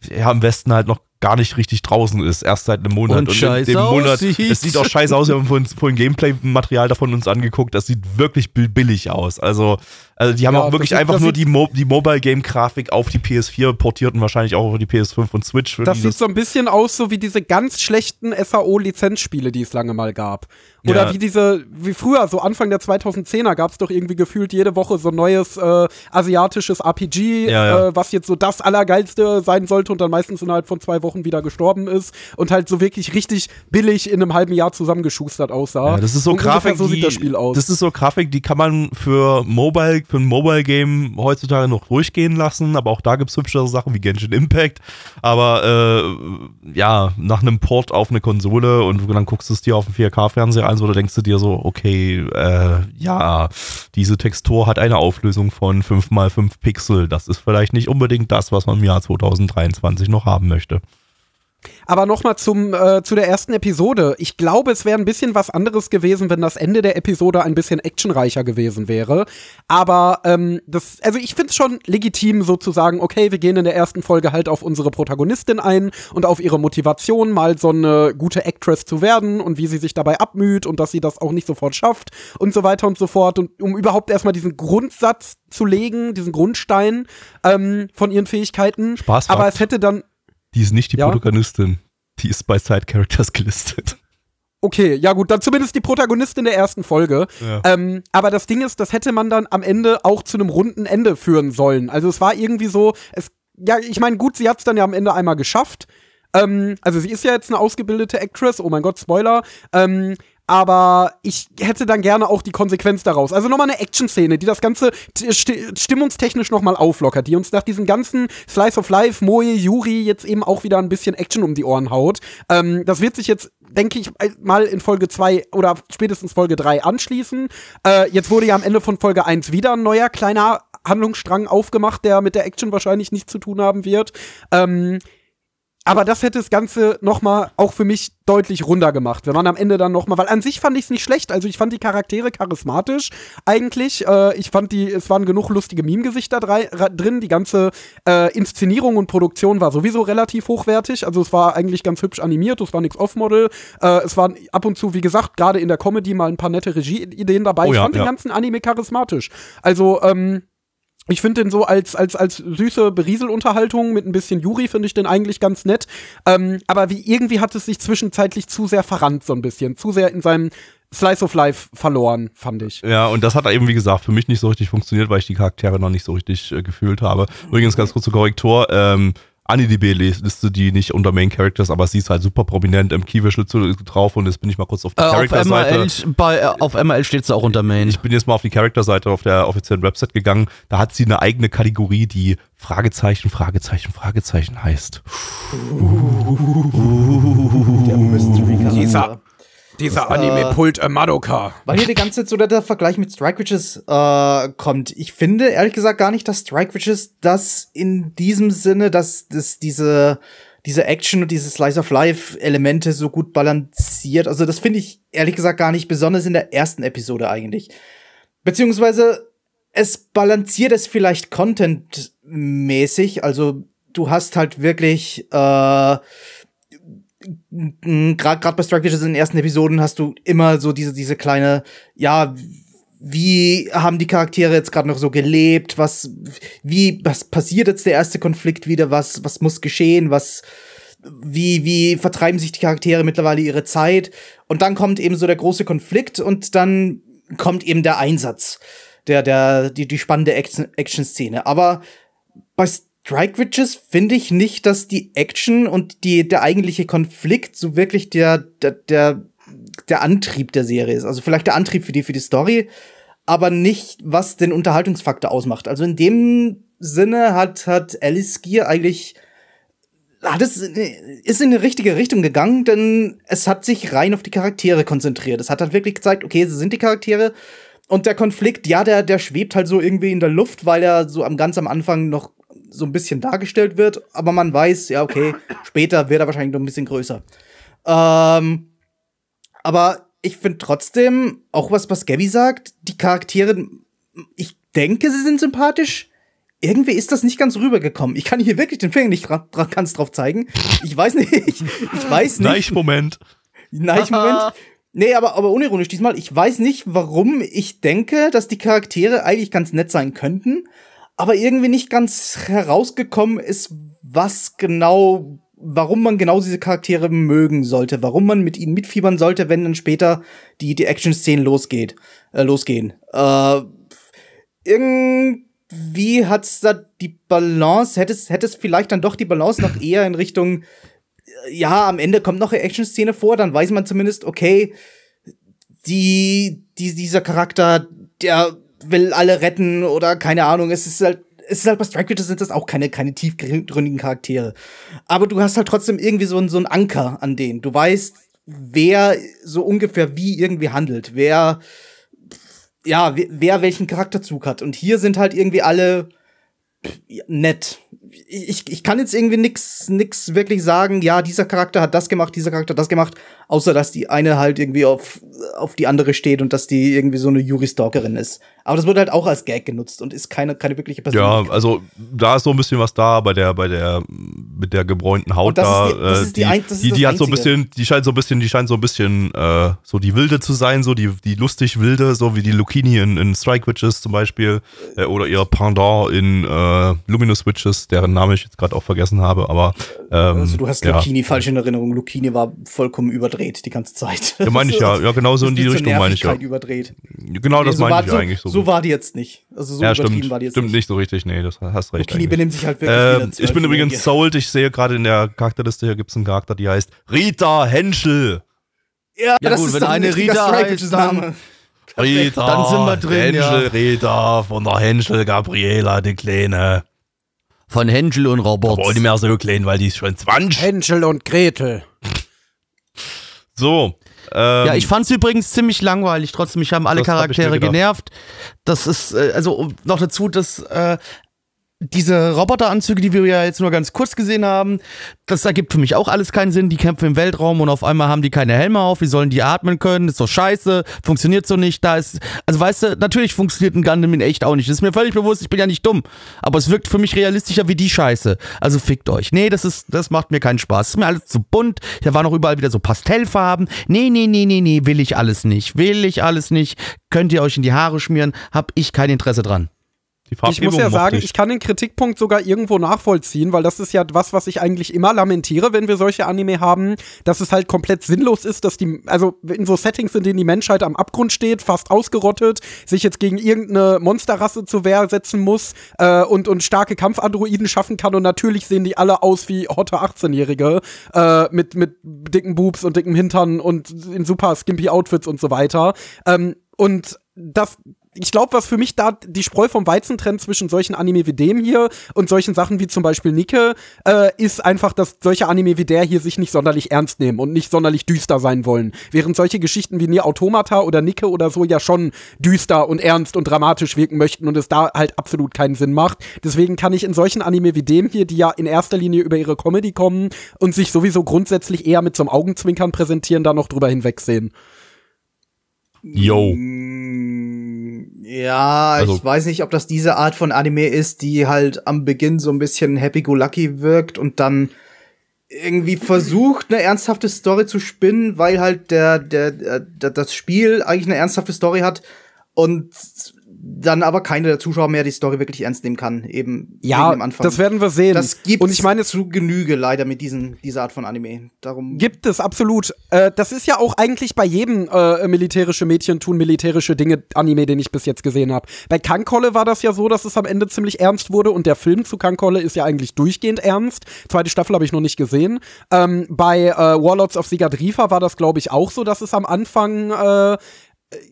ja im Westen halt noch gar nicht richtig draußen ist, erst seit einem Monat. Und, und scheiße dem Monat, es sieht auch scheiße aus, wir haben vorhin, vorhin Gameplay-Material davon uns angeguckt, das sieht wirklich billig aus. Also, also die haben ja, auch wirklich einfach nur die, Mo die Mobile-Game-Grafik auf die PS4 portiert und wahrscheinlich auch auf die PS5 und Switch. Das sieht so ein bisschen aus, so wie diese ganz schlechten SAO-Lizenzspiele, die es lange mal gab. Oder ja. wie diese, wie früher, so Anfang der 2010er gab es doch irgendwie gefühlt jede Woche so ein neues äh, asiatisches RPG, ja, äh, was jetzt so das Allergeilste sein sollte und dann meistens innerhalb von zwei Wochen Wochen wieder gestorben ist und halt so wirklich richtig billig in einem halben Jahr zusammengeschustert aussah. Ja, das ist so und Grafik, so sieht das Spiel aus. Das ist so Grafik, die kann man für Mobile, für ein Mobile Game heutzutage noch durchgehen lassen, aber auch da gibt es hübschere Sachen wie Genshin Impact. Aber äh, ja, nach einem Port auf eine Konsole und dann guckst du es dir auf dem 4K-Fernseher an, so da denkst du dir so, okay, äh, ja, diese Textur hat eine Auflösung von 5 x 5 Pixel. Das ist vielleicht nicht unbedingt das, was man im Jahr 2023 noch haben möchte. Aber nochmal zum äh, zu der ersten Episode. Ich glaube, es wäre ein bisschen was anderes gewesen, wenn das Ende der Episode ein bisschen actionreicher gewesen wäre. Aber ähm, das, also ich finde es schon legitim, sozusagen, okay, wir gehen in der ersten Folge halt auf unsere Protagonistin ein und auf ihre Motivation, mal so eine gute Actress zu werden und wie sie sich dabei abmüht und dass sie das auch nicht sofort schafft und so weiter und so fort. Und um überhaupt erstmal diesen Grundsatz zu legen, diesen Grundstein ähm, von ihren Fähigkeiten. Spaß. Aber es hätte dann Die ist nicht die Ja? Protagonistin. Die ist bei Side Characters gelistet. Okay, ja gut, dann zumindest die Protagonistin der ersten Folge. Ja. Ähm, aber das Ding ist, das hätte man dann am Ende auch zu einem runden Ende führen sollen. Also es war irgendwie so, es, ja, ich meine, gut, sie hat es dann ja am Ende einmal geschafft. Ähm, also sie ist ja jetzt eine ausgebildete Actress, oh mein Gott, Spoiler. Ähm, aber ich hätte dann gerne auch die Konsequenz daraus. Also nochmal eine Action-Szene, die das Ganze t- sti- stimmungstechnisch nochmal auflockert, die uns nach diesem ganzen Slice of Life, Moe, Yuri jetzt eben auch wieder ein bisschen Action um die Ohren haut. Ähm, das wird sich jetzt, denke ich, mal in Folge 2 oder spätestens Folge 3 anschließen. Äh, jetzt wurde ja am Ende von Folge 1 wieder ein neuer kleiner Handlungsstrang aufgemacht, der mit der Action wahrscheinlich nichts zu tun haben wird. Ähm, aber das hätte das Ganze noch mal auch für mich deutlich runder gemacht, wenn man am Ende dann noch mal, weil an sich fand ich es nicht schlecht, also ich fand die Charaktere charismatisch eigentlich, äh, ich fand die, es waren genug lustige Meme-Gesichter drin, die ganze äh, Inszenierung und Produktion war sowieso relativ hochwertig, also es war eigentlich ganz hübsch animiert, es war nichts Off-Model, äh, es waren ab und zu, wie gesagt, gerade in der Comedy mal ein paar nette Regie-Ideen dabei, Oh ich ja, fand ja. den ganzen Anime charismatisch, also ähm, ich finde den so als, als, als süße Berieselunterhaltung mit ein bisschen Juri finde ich den eigentlich ganz nett. Ähm, aber wie irgendwie hat es sich zwischenzeitlich zu sehr verrannt, so ein bisschen. Zu sehr in seinem Slice of Life verloren, fand ich. Ja, und das hat eben, wie gesagt, für mich nicht so richtig funktioniert, weil ich die Charaktere noch nicht so richtig äh, gefühlt habe. Übrigens, ganz kurz zur Korrektur, ähm, AniDB-Liste die nicht unter Main Characters, aber sie ist halt super prominent im Keywischel drauf und jetzt bin ich mal kurz auf die Äh, auf, bei, äh, auf ML steht es auch unter Main. Ich bin jetzt mal auf die Charakter-Seite auf der offiziellen Website gegangen. Da hat sie eine eigene Kategorie, die Fragezeichen, Fragezeichen, Fragezeichen heißt. Der Mystery Dieser- Dieser Anime-Pult äh, Madoka. Weil hier die ganze Zeit so der, der Vergleich mit Strike Witches äh, kommt. Ich finde ehrlich gesagt gar nicht, dass Strike Witches das in diesem Sinne, dass das diese diese Action und diese Slice of Life Elemente so gut balanciert. Also das finde ich ehrlich gesagt gar nicht, besonders in der ersten Episode eigentlich. Beziehungsweise es balanciert es vielleicht contentmäßig. Also du hast halt wirklich äh, gerade bei Strike Witches in den ersten Episoden hast du immer so diese diese kleine ja wie haben die Charaktere jetzt gerade noch so gelebt? Was wie was passiert jetzt der erste Konflikt wieder? Was was muss geschehen? Was wie wie vertreiben sich die Charaktere mittlerweile ihre Zeit? Und dann kommt eben so der große Konflikt und dann kommt eben der Einsatz der der die die spannende Action Action Szene aber bei Strike Witches finde ich nicht, dass die Action und die, der eigentliche Konflikt so wirklich der, der, der, der Antrieb der Serie ist. Also vielleicht der Antrieb für die, für die Story, aber nicht, was den Unterhaltungsfaktor ausmacht. Also in dem Sinne hat, hat Alice Gear eigentlich hat es ist in die richtige Richtung gegangen, denn es hat sich rein auf die Charaktere konzentriert. Es hat halt wirklich gezeigt, okay, sie sind die Charaktere und der Konflikt, ja, der der schwebt halt so irgendwie in der Luft, weil er so am ganz am Anfang noch so ein bisschen dargestellt wird, aber man weiß, ja, okay, (coughs) später wird er wahrscheinlich noch ein bisschen größer. Ähm, aber ich finde trotzdem, auch was, was Gabby sagt, die Charaktere, ich denke, sie sind sympathisch. Irgendwie ist das nicht ganz rübergekommen. Ich kann hier wirklich den Finger nicht dra dra ganz drauf zeigen. Ich weiß nicht, ich weiß nicht. Nein, Moment. Nein, Moment. (laughs) Nee, aber, aber unironisch diesmal. Ich weiß nicht, warum ich denke, dass die Charaktere eigentlich ganz nett sein könnten, aber irgendwie nicht ganz herausgekommen ist, was genau, warum man genau diese Charaktere mögen sollte, warum man mit ihnen mitfiebern sollte, wenn dann später die, die Action-Szenen losgeht, äh, losgehen. Äh, irgendwie hat's da die Balance, hätte es, hätte es vielleicht dann doch die Balance noch eher in Richtung ja, am Ende kommt noch eine Action-Szene vor, dann weiß man zumindest, okay, die, die, dieser Charakter, der will alle retten oder keine Ahnung, es ist halt, es ist halt bei Strike Witches sind das auch keine, keine tiefgründigen Charaktere. Aber du hast halt trotzdem irgendwie so, einen- so einen Anker an denen. Du weißt, wer so ungefähr wie irgendwie handelt, wer, ja, wer, wer welchen Charakterzug hat. Und hier sind halt irgendwie alle nett. Ich, ich kann jetzt irgendwie nix, nix wirklich sagen, ja, dieser Charakter hat das gemacht, dieser Charakter hat das gemacht, außer dass die eine halt irgendwie auf, auf die andere steht und dass die irgendwie so eine Yuri-Stalkerin ist. Aber das wird halt auch als Gag genutzt und ist keine, keine wirkliche Ja, Persönlichkeit. also da ist so ein bisschen was da bei der, bei der, mit der gebräunten Haut da. die- äh, ist die ein- die, die hat so ein bisschen, die scheint so ein bisschen, die scheint so ein bisschen äh, so die Wilde zu sein, so die, die lustig Wilde, so wie die Lucchini in, in Strike Witches zum Beispiel. Äh, oder ihr Pendant in äh, Luminous Witches, deren Name ich jetzt gerade auch vergessen habe, aber ähm, also du hast ja. Lucchini falsch in Erinnerung. Lucchini war vollkommen überdreht die ganze Zeit. Ja, meine ich (laughs) ja, ja, genau so in die Richtung meine ich ja. Überdreht. Genau das Nee, so meine war- ich so, ja eigentlich so. So war die jetzt nicht. Also so ja, übertrieben stimmt, war die jetzt stimmt nicht. nicht so richtig, nee, das hast recht. Lucchini eigentlich. benimmt sich halt wirklich Ähm, ich bin übrigens sold. Ich sehe gerade in der Charakterliste, hier gibt es einen Charakter, die heißt Rita Henschel. Ja, Ja, das gut, ist wenn eine Rita heißt, dann- Name. Rita, Dann sind wir drin, ja. Henschel, Rita, von der Henschel, Gabriela, die Kleine. Von Händel und Robert. Aber auch nicht mehr so klein, weil die ist schon 20. Hänsel und Gretel. So. Ähm, Ja, ich fand's übrigens ziemlich langweilig. Trotzdem, mich haben alle hab Charaktere genervt. Das ist, äh, also noch dazu, dass äh, diese Roboteranzüge, die wir ja jetzt nur ganz kurz gesehen haben, das ergibt für mich auch alles keinen Sinn. Die kämpfen im Weltraum und auf einmal haben die keine Helme auf. Wie sollen die atmen können? Ist doch scheiße. Funktioniert so nicht. Da ist, also weißt du, natürlich funktioniert ein Gundam in echt auch nicht. Das ist mir völlig bewusst. Ich bin ja nicht dumm. Aber es wirkt für mich realistischer wie die Scheiße. Also fickt euch. Nee, das ist, das macht mir keinen Spaß. ist mir alles zu bunt. Da waren auch überall wieder so Pastellfarben. Nee, nee, nee, nee, nee, will ich alles nicht. Will ich alles nicht. Könnt ihr euch in die Haare schmieren. Hab ich kein Interesse dran. Ich muss ja sagen, ich. ich kann den Kritikpunkt sogar irgendwo nachvollziehen, weil das ist ja was, was ich eigentlich immer lamentiere, wenn wir solche Anime haben, dass es halt komplett sinnlos ist, dass die, also in so Settings, in denen die Menschheit am Abgrund steht, fast ausgerottet, sich jetzt gegen irgendeine Monsterrasse zur Wehr setzen muss äh, und, und starke Kampfandroiden schaffen kann und natürlich sehen die alle aus wie hotte 18-Jährige äh, mit, mit dicken Boobs und dicken Hintern und in super skimpy Outfits und so weiter. Ähm, und das, ich glaube, was für mich da die Spreu vom Weizen trennt zwischen solchen Anime wie dem hier und solchen Sachen wie zum Beispiel Nike, äh, ist einfach, dass solche Anime wie der hier sich nicht sonderlich ernst nehmen und nicht sonderlich düster sein wollen. Während solche Geschichten wie Nier Automata oder Nike oder so ja schon düster und ernst und dramatisch wirken möchten und es da halt absolut keinen Sinn macht. Deswegen kann ich in solchen Anime wie dem hier, die ja in erster Linie über ihre Comedy kommen und sich sowieso grundsätzlich eher mit so einem Augenzwinkern präsentieren, da noch drüber hinwegsehen. Yo. Ja, Also- ich weiß nicht, ob das diese Art von Anime ist, die halt am Beginn so ein bisschen happy-go-lucky wirkt und dann irgendwie versucht, eine ernsthafte Story zu spinnen, weil halt der, der, der, das Spiel eigentlich eine ernsthafte Story hat und dann aber keiner der Zuschauer mehr die Story wirklich ernst nehmen kann, eben Ja, dem Anfang. das werden wir sehen. das gibt und ich meine, zu Genüge leider mit diesen, dieser Art von Anime. Darum Gibt es, absolut. Äh, das ist ja auch eigentlich bei jedem äh, militärische Mädchen tun militärische Dinge Anime, den ich bis jetzt gesehen habe. Bei Kankolle war das ja so, dass es am Ende ziemlich ernst wurde und der Film zu Kankolle ist ja eigentlich durchgehend ernst. Zweite Staffel habe ich noch nicht gesehen. Ähm, bei äh, Warlords of Sigadrifa war das, glaube ich, auch so, dass es am Anfang äh,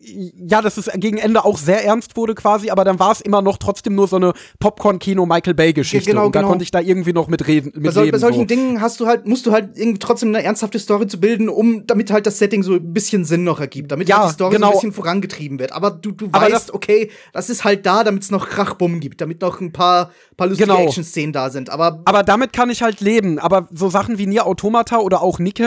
ja, dass es gegen Ende auch sehr ernst wurde quasi, aber dann war es immer noch trotzdem nur so eine Popcorn-Kino-Michael Bay-Geschichte. Genau, und da genau. konnte ich da irgendwie noch mitreden. bei, Mit sol leben, bei solchen so. Dingen hast du halt, musst du halt irgendwie trotzdem eine ernsthafte Story zu bilden, um, damit halt das Setting so ein bisschen Sinn noch ergibt, damit Ja, halt die Story so genau. ein bisschen vorangetrieben wird. Aber du, du Aber weißt, das- okay, das ist halt da, damit es noch Krachbumm gibt, damit noch ein paar, paar lustige Genau. Action-Szenen da sind. Aber Aber damit kann ich halt leben. Aber so Sachen wie Nier Automata oder auch Nike,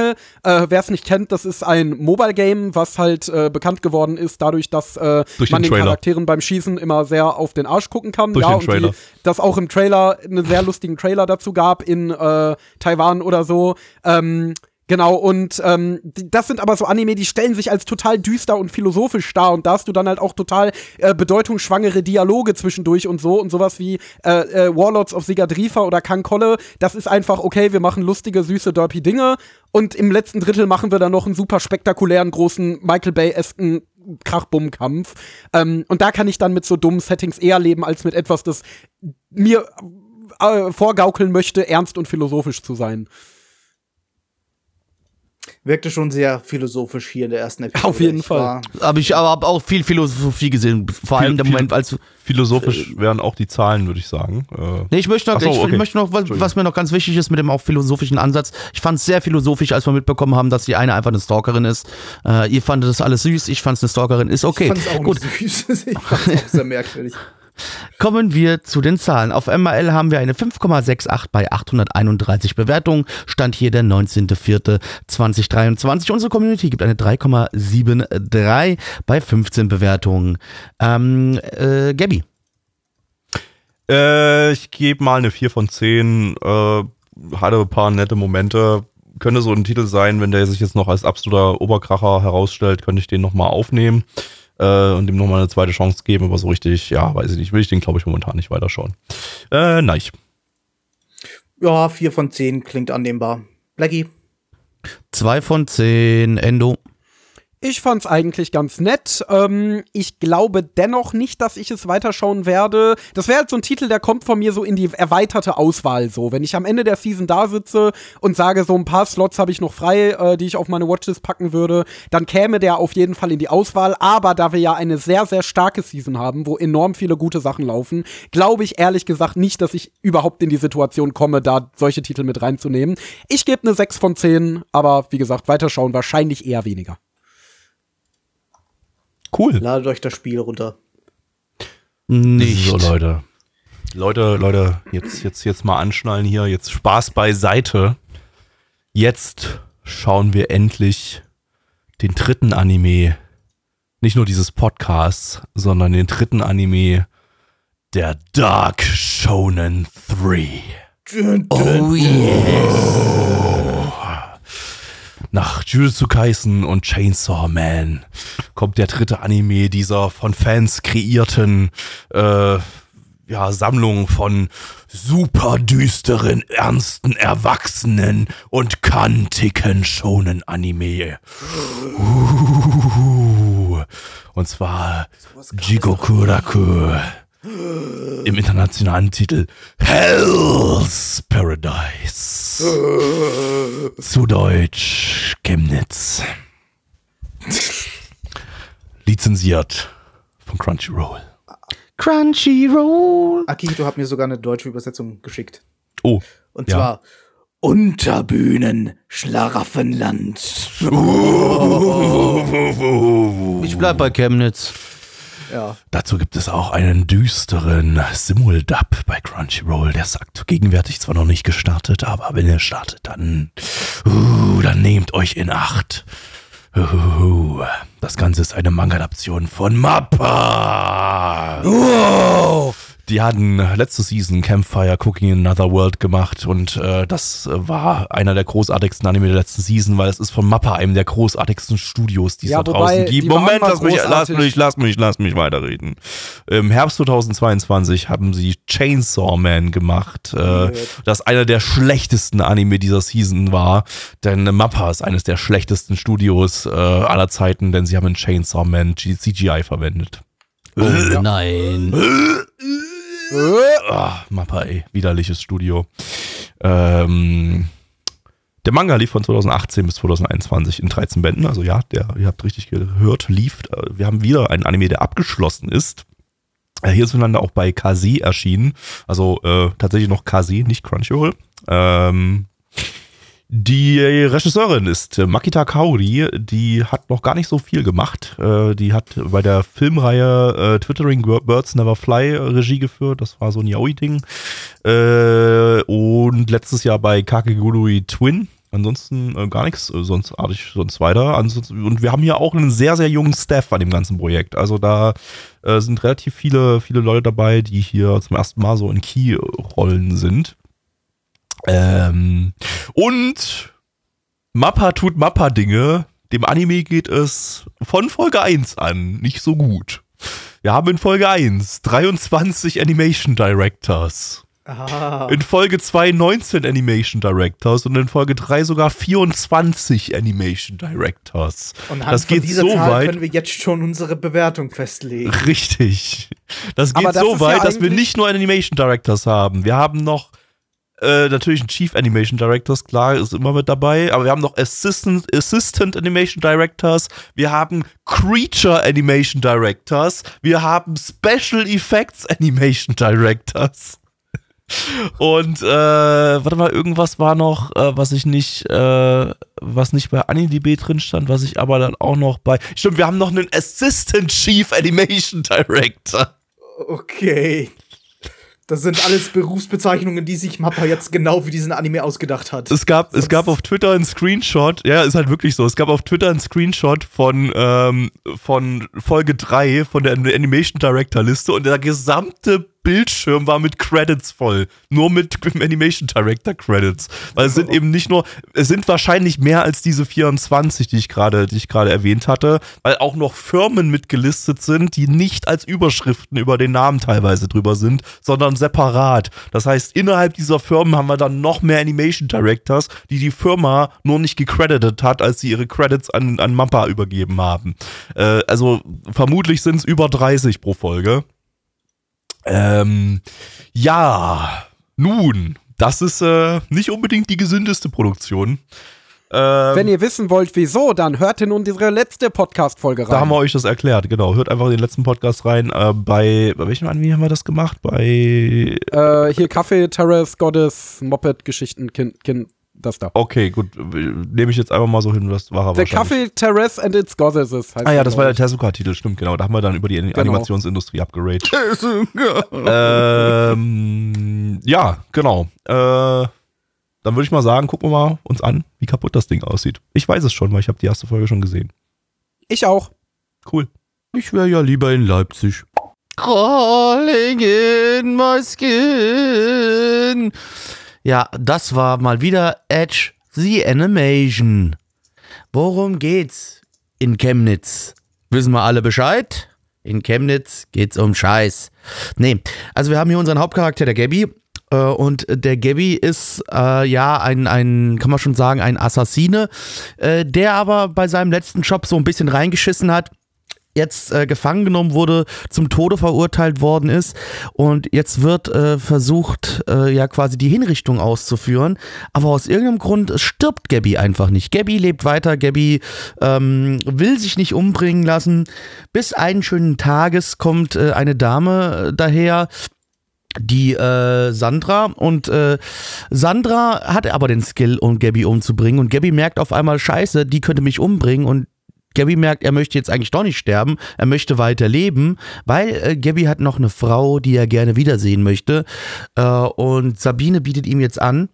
äh, wer es nicht kennt, das ist ein Mobile-Game, was halt äh, bekannt geworden ist, dadurch, dass äh, man den den. Charakteren beim Schießen immer sehr auf den Arsch gucken kann. Durch ja, den und Trailer. Die, dass auch im Trailer einen sehr lustigen Trailer dazu gab in äh, Taiwan oder so. Ähm, Genau, und ähm, das sind aber so Anime, die stellen sich als total düster und philosophisch dar und da hast du dann halt auch total äh, bedeutungsschwangere Dialoge zwischendurch und so und sowas wie äh, äh, Warlords of Sigadrifa oder Kankolle, das ist einfach, okay, wir machen lustige, süße, derpy Dinge und im letzten Drittel machen wir dann noch einen super spektakulären, großen Michael Bay-esken Krachbumm-Kampf. Ähm, und da kann ich dann mit so dummen Settings eher leben, als mit etwas, das mir äh, vorgaukeln möchte, ernst und philosophisch zu sein. Wirkte schon sehr philosophisch hier in der ersten Episode. Auf jeden Ich Fall. Aber ich aber hab auch viel Philosophie gesehen. Vor allem der viel- Moment, als. Philosophisch wären auch die Zahlen, würde ich sagen. Äh, Nee, ich möchte noch, so, ich, okay. möchte noch was, was mir noch ganz wichtig ist mit dem auch philosophischen Ansatz. Ich fand es sehr philosophisch, als wir mitbekommen haben, dass die eine einfach eine Stalkerin ist. Äh, ihr fandet das alles süß, ich fand es eine Stalkerin, ist okay. Ich fand's auch Gut, süß. (laughs) ich fand's auch sehr merkwürdig. (laughs) Kommen wir zu den Zahlen. Auf MRL haben wir eine 5,68 bei 831 Bewertungen. Stand hier der 19.04.2023. Unsere Community gibt eine 3,73 bei 15 Bewertungen. Ähm, äh, Gabby. Äh, ich gebe mal eine 4 von 10. Äh, hatte ein paar nette Momente. Könnte so ein Titel sein, wenn der sich jetzt noch als absoluter Oberkracher herausstellt, könnte ich den nochmal aufnehmen äh, und ihm nochmal eine zweite Chance geben. Aber so richtig, ja, weiß ich nicht, will ich den, glaube ich, momentan nicht weiterschauen. Äh, nein. Ja, vier von zehn klingt annehmbar. Blackie. Zwei von zehn. Endo. Ich fand's eigentlich ganz nett. Ähm, ich glaube dennoch nicht, dass ich es weiterschauen werde. Das wäre halt so ein Titel, der kommt von mir so in die erweiterte Auswahl. So, wenn ich am Ende der Season da sitze und sage, so ein paar Slots habe ich noch frei, äh, die ich auf meine Watchlist packen würde, dann käme der auf jeden Fall in die Auswahl. Aber da wir ja eine sehr, sehr starke Season haben, wo enorm viele gute Sachen laufen, glaube ich ehrlich gesagt nicht, dass ich überhaupt in die Situation komme, da solche Titel mit reinzunehmen. Ich gebe eine 6 von 10, aber wie gesagt, weiterschauen wahrscheinlich eher weniger. Cool. Ladet euch das Spiel runter. Nicht. So, Leute. Leute, Leute, jetzt, jetzt, jetzt mal anschnallen hier. Jetzt Spaß beiseite. Jetzt schauen wir endlich den dritten Anime. Nicht nur dieses Podcasts, sondern den dritten Anime der Dark Shonen 3. Oh yes. Nach Jujutsu Kaisen und Chainsaw Man kommt der dritte Anime dieser von Fans kreierten äh, ja, Sammlung von super düsteren, ernsten, erwachsenen und kantigen schonen Anime. Uh, und zwar Jigokuraku im internationalen Titel Hell's Paradise. Zu Deutsch Chemnitz. Lizenziert von Crunchyroll. Crunchyroll. Akito hat mir sogar eine deutsche Übersetzung geschickt. Oh. Und Ja. zwar Unterbühnen Schlaraffenland. Ich bleib bei Chemnitz. Ja. Dazu gibt es auch einen düsteren Simuldub bei Crunchyroll. Der sagt gegenwärtig zwar noch nicht gestartet, aber wenn er startet, dann, uh, dann nehmt euch in Acht. Uh, das Ganze ist eine Manga-Adaption von Mappa. Die hatten letzte Season Campfire Cooking in Another World gemacht und äh, das war einer der großartigsten Anime der letzten Season, weil es ist von Mappa, einem der großartigsten Studios, die es Ja, da wobei, draußen gibt. Moment, lass mich, lass mich, lass mich, lass mich weiterreden. Im Herbst 2022 haben sie Chainsaw Man gemacht, äh, das einer der schlechtesten Anime dieser Season war, denn Mappa ist eines der schlechtesten Studios äh, aller Zeiten, denn sie haben in Chainsaw Man CGI verwendet. Oh nein. (laughs) Ah, Mappa, ey, widerliches Studio. Ähm, der Manga lief von 2018 bis 2021 in 13 Bänden. Also ja, der, ihr habt richtig gehört, lief. Äh, Wir haben wieder einen Anime, der abgeschlossen ist. Äh, Hier ist auch bei KZ erschienen. Also äh, tatsächlich noch KZ, nicht Crunchyroll. Ähm, die Regisseurin ist Makita Kaori, die hat noch gar nicht so viel gemacht. Äh, die hat bei der Filmreihe äh, Twittering Birds Never Fly Regie geführt, das war so ein Yaoi-Ding. Äh, und letztes Jahr bei Kakegurui Twin. Ansonsten äh, gar nichts äh, sonst artig sonst weiter. Ansonsten, und wir haben hier auch einen sehr, sehr jungen Staff an dem ganzen Projekt. Also da äh, sind relativ viele, viele Leute dabei, die hier zum ersten Mal so in Key-Rollen sind. Ähm, und Mappa tut Mappa-Dinge. Dem Anime geht es von Folge 1 an nicht so gut. Wir haben in Folge 1 23 Animation Directors. Ah. In Folge 2 19 Animation Directors und in Folge 3 sogar 24 Animation Directors. Und das geht so Zahl weit. können wir jetzt schon unsere Bewertung festlegen. Richtig. Das geht das so weit, ja dass wir nicht nur Animation Directors haben. Wir haben noch äh, natürlich einen Chief Animation Directors, klar, ist immer mit dabei, aber wir haben noch Assistant, Assistant Animation Directors, wir haben Creature Animation Directors, wir haben Special Effects Animation Directors. (laughs) Und äh, warte mal, irgendwas war noch, äh, was ich nicht, äh, was nicht bei AniDB drin stand, was ich aber dann auch noch bei. Stimmt, wir haben noch einen Assistant Chief Animation Director. Okay. Das sind alles (laughs) Berufsbezeichnungen, die sich Mappa jetzt genau für diesen Anime ausgedacht hat. Es gab, es gab auf Twitter einen Screenshot, ja, ist halt wirklich so. Es gab auf Twitter einen Screenshot von, ähm, von Folge 3 von der Animation Director Liste und der gesamte Bildschirm war mit Credits voll. Nur mit (laughs) Animation Director Credits. Weil es sind eben nicht nur, es sind wahrscheinlich mehr als diese 24, die ich gerade, die ich gerade erwähnt hatte, weil auch noch Firmen mitgelistet sind, die nicht als Überschriften über den Namen teilweise drüber sind, sondern separat. Das heißt, innerhalb dieser Firmen haben wir dann noch mehr Animation Directors, die die Firma nur nicht gecredited hat, als sie ihre Credits an, an Mappa übergeben haben. Äh, also vermutlich sind es über 30 pro Folge. Ähm, ja, nun, das ist äh, nicht unbedingt die gesündeste Produktion. Ähm, Wenn ihr wissen wollt, wieso, dann hört in unsere letzte Podcast-Folge rein. da haben wir euch das erklärt, genau. Hört einfach in den letzten Podcast rein. Äh, bei, bei welchem Anime haben wir das gemacht? Bei äh, hier Kaffee, Terrace, Goddess, Moped-Geschichten, Kind, Kind, das da. Okay, gut. Nehme ich jetzt einfach mal so hin, das war er The wahrscheinlich. Kaffee, Terrace and its Goddesses heißt Ah ja, das war der Tezuka-Titel, stimmt, genau. Da haben wir dann über die Genau. Animationsindustrie abgeratet. ähm, ja, genau. Äh, dann würde ich mal sagen, gucken wir mal uns an, wie kaputt das Ding aussieht. Ich weiß es schon, weil ich habe die erste Folge schon gesehen. ich. Ich auch. Cool. Ich wäre ja lieber in Leipzig. Crawling in my skin. Ja, das war mal wieder Edge the Animation. Worum geht's in Chemnitz? Wissen wir alle Bescheid? In Chemnitz geht's um Scheiß. Nee, also wir haben hier unseren Hauptcharakter, der Gabby. Äh, und der Gabby ist äh, ja ein, ein, kann man schon sagen, ein Assassine, äh, der aber bei seinem letzten Job so ein bisschen reingeschissen hat jetzt äh, gefangen genommen wurde, zum Tode verurteilt worden ist. Und jetzt wird äh, versucht, äh, ja quasi die Hinrichtung auszuführen, aber aus irgendeinem Grund stirbt Gabby einfach nicht. Gabby lebt weiter, Gabby ähm, will sich nicht umbringen lassen. Bis einen schönen Tages kommt äh, eine Dame äh, daher, die äh, Sandra. Und äh, Sandra hat aber den Skill, um Gabby umzubringen. Und Gabby merkt auf einmal, scheiße, die könnte mich umbringen. Und Gabby merkt, er möchte jetzt eigentlich doch nicht sterben, er möchte weiter leben, weil äh, Gabby hat noch eine Frau, die er gerne wiedersehen möchte äh, und Sabine bietet ihm jetzt an,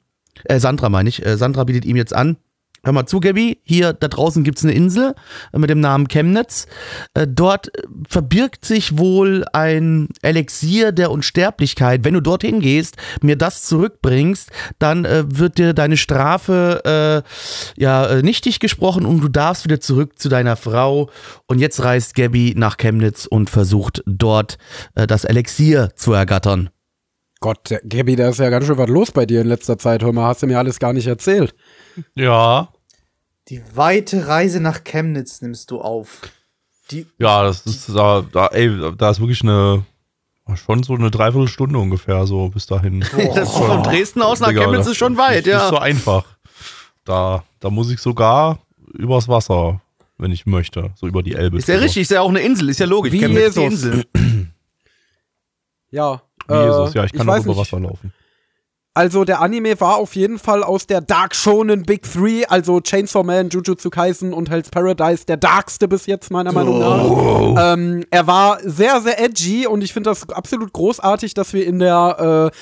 äh, Sandra meine ich, äh, Sandra bietet ihm jetzt an, Hör mal zu, Gabby. Hier da draußen gibt's eine Insel äh, mit dem Namen Chemnitz. Äh, Dort äh, verbirgt sich wohl ein Elixier der Unsterblichkeit. Wenn du dorthin gehst, mir das zurückbringst, dann äh, wird dir deine Strafe äh, ja nichtig gesprochen und du darfst wieder zurück zu deiner Frau. Und jetzt reist Gabby nach Chemnitz und versucht dort äh, das Elixier zu ergattern. Gott, Gabi, da ist ja ganz schön was los bei dir in letzter Zeit. Hör mal, hast du mir alles gar nicht erzählt. Ja. Die weite Reise nach Chemnitz nimmst du auf. Die, Ja, das ist da, da, ey, da ist wirklich eine, schon so eine Dreiviertelstunde ungefähr so bis dahin. (laughs) Das ist von Dresden aus nach Digga, Chemnitz ist schon weit, Nicht ja. so einfach. Da, da muss ich sogar übers Wasser, wenn ich möchte, so über die Elbe. Ist ja richtig, ist ja auch eine Insel, ist ja logisch. Wie Chemnitz ist die Jesus. Insel. (clears throat) Ja. Wie Jesus, ja, ich kann auch weiß über nicht. Wasser laufen. Also der Anime war auf jeden Fall aus der Dark Shonen Big Three, also Chainsaw Man, Jujutsu Kaisen und Hell's Paradise, der darkste bis jetzt meiner Meinung nach. Ähm, er war sehr, sehr edgy und ich finde das absolut großartig, dass wir in der äh,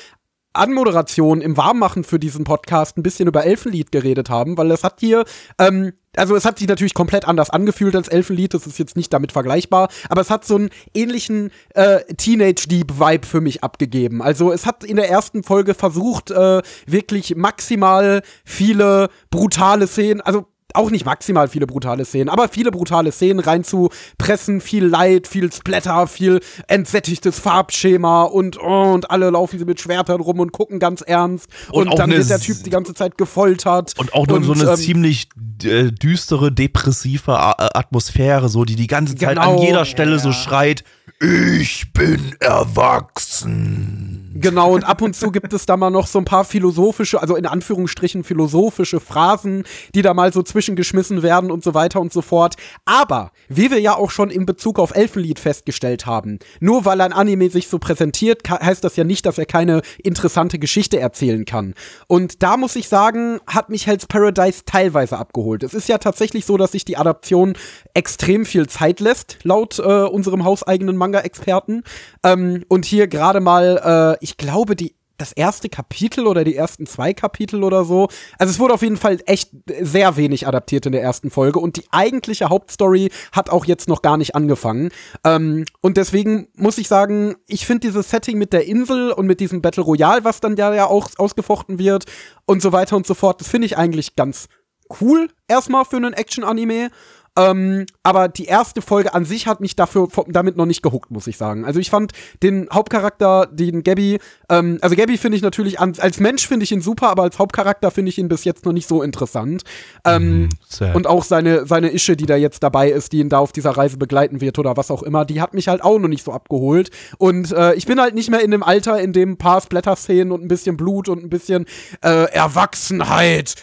Anmoderation im Warmmachen für diesen Podcast ein bisschen über Elfenlied geredet haben, weil das hat hier, ähm, also es hat sich natürlich komplett anders angefühlt als Elfenlied, das ist jetzt nicht damit vergleichbar, aber es hat so einen ähnlichen äh, Teenage-Deep-Vibe für mich abgegeben. Also es hat in der ersten Folge versucht, äh, wirklich maximal viele brutale Szenen, also auch nicht maximal viele brutale Szenen, aber viele brutale Szenen reinzupressen, viel Leid, viel Splatter, viel entsättigtes Farbschema und oh, und alle laufen sie mit Schwertern rum und gucken ganz ernst Und und, dann wird der Typ die ganze Zeit gefoltert Und auch nur so eine ähm, ziemlich äh, düstere, depressive äh, Atmosphäre, so die die ganze Zeit Genau. an jeder Stelle so schreit: Ich bin erwachsen. (laughs) Genau, und ab und zu gibt es da mal noch so ein paar philosophische, also in Anführungsstrichen philosophische Phrasen, die da mal so zwischengeschmissen werden und so weiter und so fort. Aber, wie wir ja auch schon in Bezug auf Elfenlied festgestellt haben, nur weil ein Anime sich so präsentiert, heißt das ja nicht, dass er keine interessante Geschichte erzählen kann. Und da muss ich sagen, hat mich Hell's Paradise teilweise abgeholt. Es ist ja tatsächlich so, dass sich die Adaption extrem viel Zeit lässt, laut äh, unserem hauseigenen Manga-Experten. Ähm, und hier gerade mal, äh, ich glaube, die das erste Kapitel oder die ersten zwei Kapitel oder so. Also es wurde auf jeden Fall echt sehr wenig adaptiert in der ersten Folge und die eigentliche Hauptstory hat auch jetzt noch gar nicht angefangen. Ähm, und deswegen muss ich sagen, ich finde dieses Setting mit der Insel und mit diesem Battle Royale, was dann ja, ja auch ausgefochten wird und so weiter und so fort, das finde ich eigentlich ganz cool erstmal für einen Action-Anime. Ähm, aber die erste Folge an sich hat mich dafür damit noch nicht gehuckt, muss ich sagen. Also ich fand den Hauptcharakter, den Gabby, ähm, also Gabby finde ich natürlich an, als Mensch finde ich ihn super, aber als Hauptcharakter finde ich ihn bis jetzt noch nicht so interessant. Ähm, mm, und auch seine seine Ische, die da jetzt dabei ist, die ihn da auf dieser Reise begleiten wird oder was auch immer, die hat mich halt auch noch nicht so abgeholt. Und äh, ich bin halt nicht mehr in dem Alter, in dem ein paar Splatter-Szenen und ein bisschen Blut und ein bisschen äh, Erwachsenheit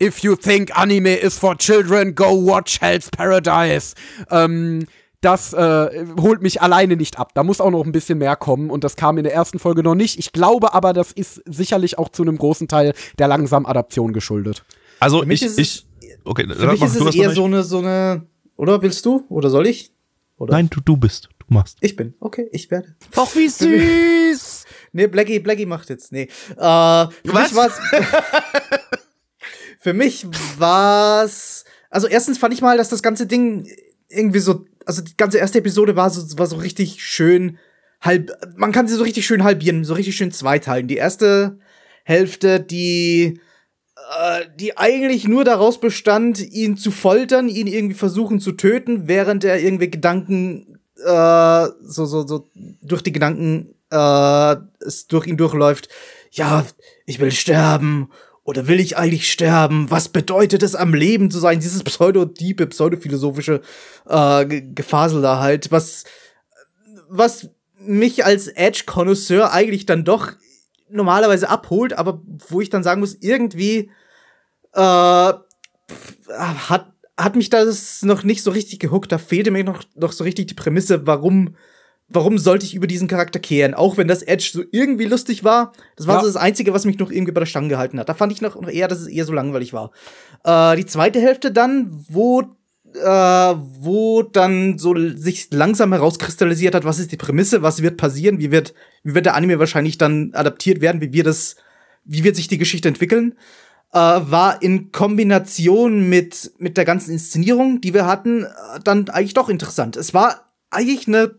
If you think anime is for children, go watch Hell's Paradise. Ähm, das äh, holt mich alleine nicht ab. Da muss auch noch ein bisschen mehr kommen und das kam in der ersten Folge noch nicht. Ich glaube aber, das ist sicherlich auch zu einem großen Teil der langsamen Adaption geschuldet. Also ich, ich, okay, für mich ist es eher so eine, so eine, oder willst du? Oder soll ich? Oder? Nein, du, du bist. Du machst. Ich bin. Okay, ich werde. Doch, wie süß! nee, Blackie, Blackie macht jetzt. Nee. Äh, für Was? mich war's. (laughs) Für mich war's. Also erstens fand ich mal, dass das ganze Ding irgendwie so, also die ganze erste Episode war so, war so richtig schön halb, man kann sie so richtig schön halbieren, so richtig schön zweiteilen. Die erste Hälfte, die, äh, die eigentlich nur daraus bestand, ihn zu foltern, ihn irgendwie versuchen zu töten, während er irgendwie Gedanken, äh, so, so, so, durch die Gedanken, äh, es durch ihn durchläuft. Ja, ich will sterben oder will ich eigentlich sterben? Was bedeutet es, am Leben zu sein? Dieses pseudo-diepe, pseudophilosophische äh, Gefasel da halt, was, was mich als Edge-Konnoisseur eigentlich dann doch normalerweise abholt, aber wo ich dann sagen muss, irgendwie äh, hat, hat mich das noch nicht so richtig gehuckt. Da fehlte mir noch, noch so richtig die Prämisse, warum warum sollte ich über diesen Charakter kehren? Auch wenn das Edge so irgendwie lustig war. Das war ja. so das Einzige, was mich noch irgendwie bei der Stange gehalten hat. Da fand ich noch eher, dass es eher so langweilig war. Äh, die zweite Hälfte dann, wo äh, wo dann so sich langsam herauskristallisiert hat, was ist die Prämisse, was wird passieren, wie wird, wie wird der Anime wahrscheinlich dann adaptiert werden, wie wird das, wie wird sich die Geschichte entwickeln, äh, war in Kombination mit, mit der ganzen Inszenierung, die wir hatten, äh, dann eigentlich doch interessant. Es war eigentlich eine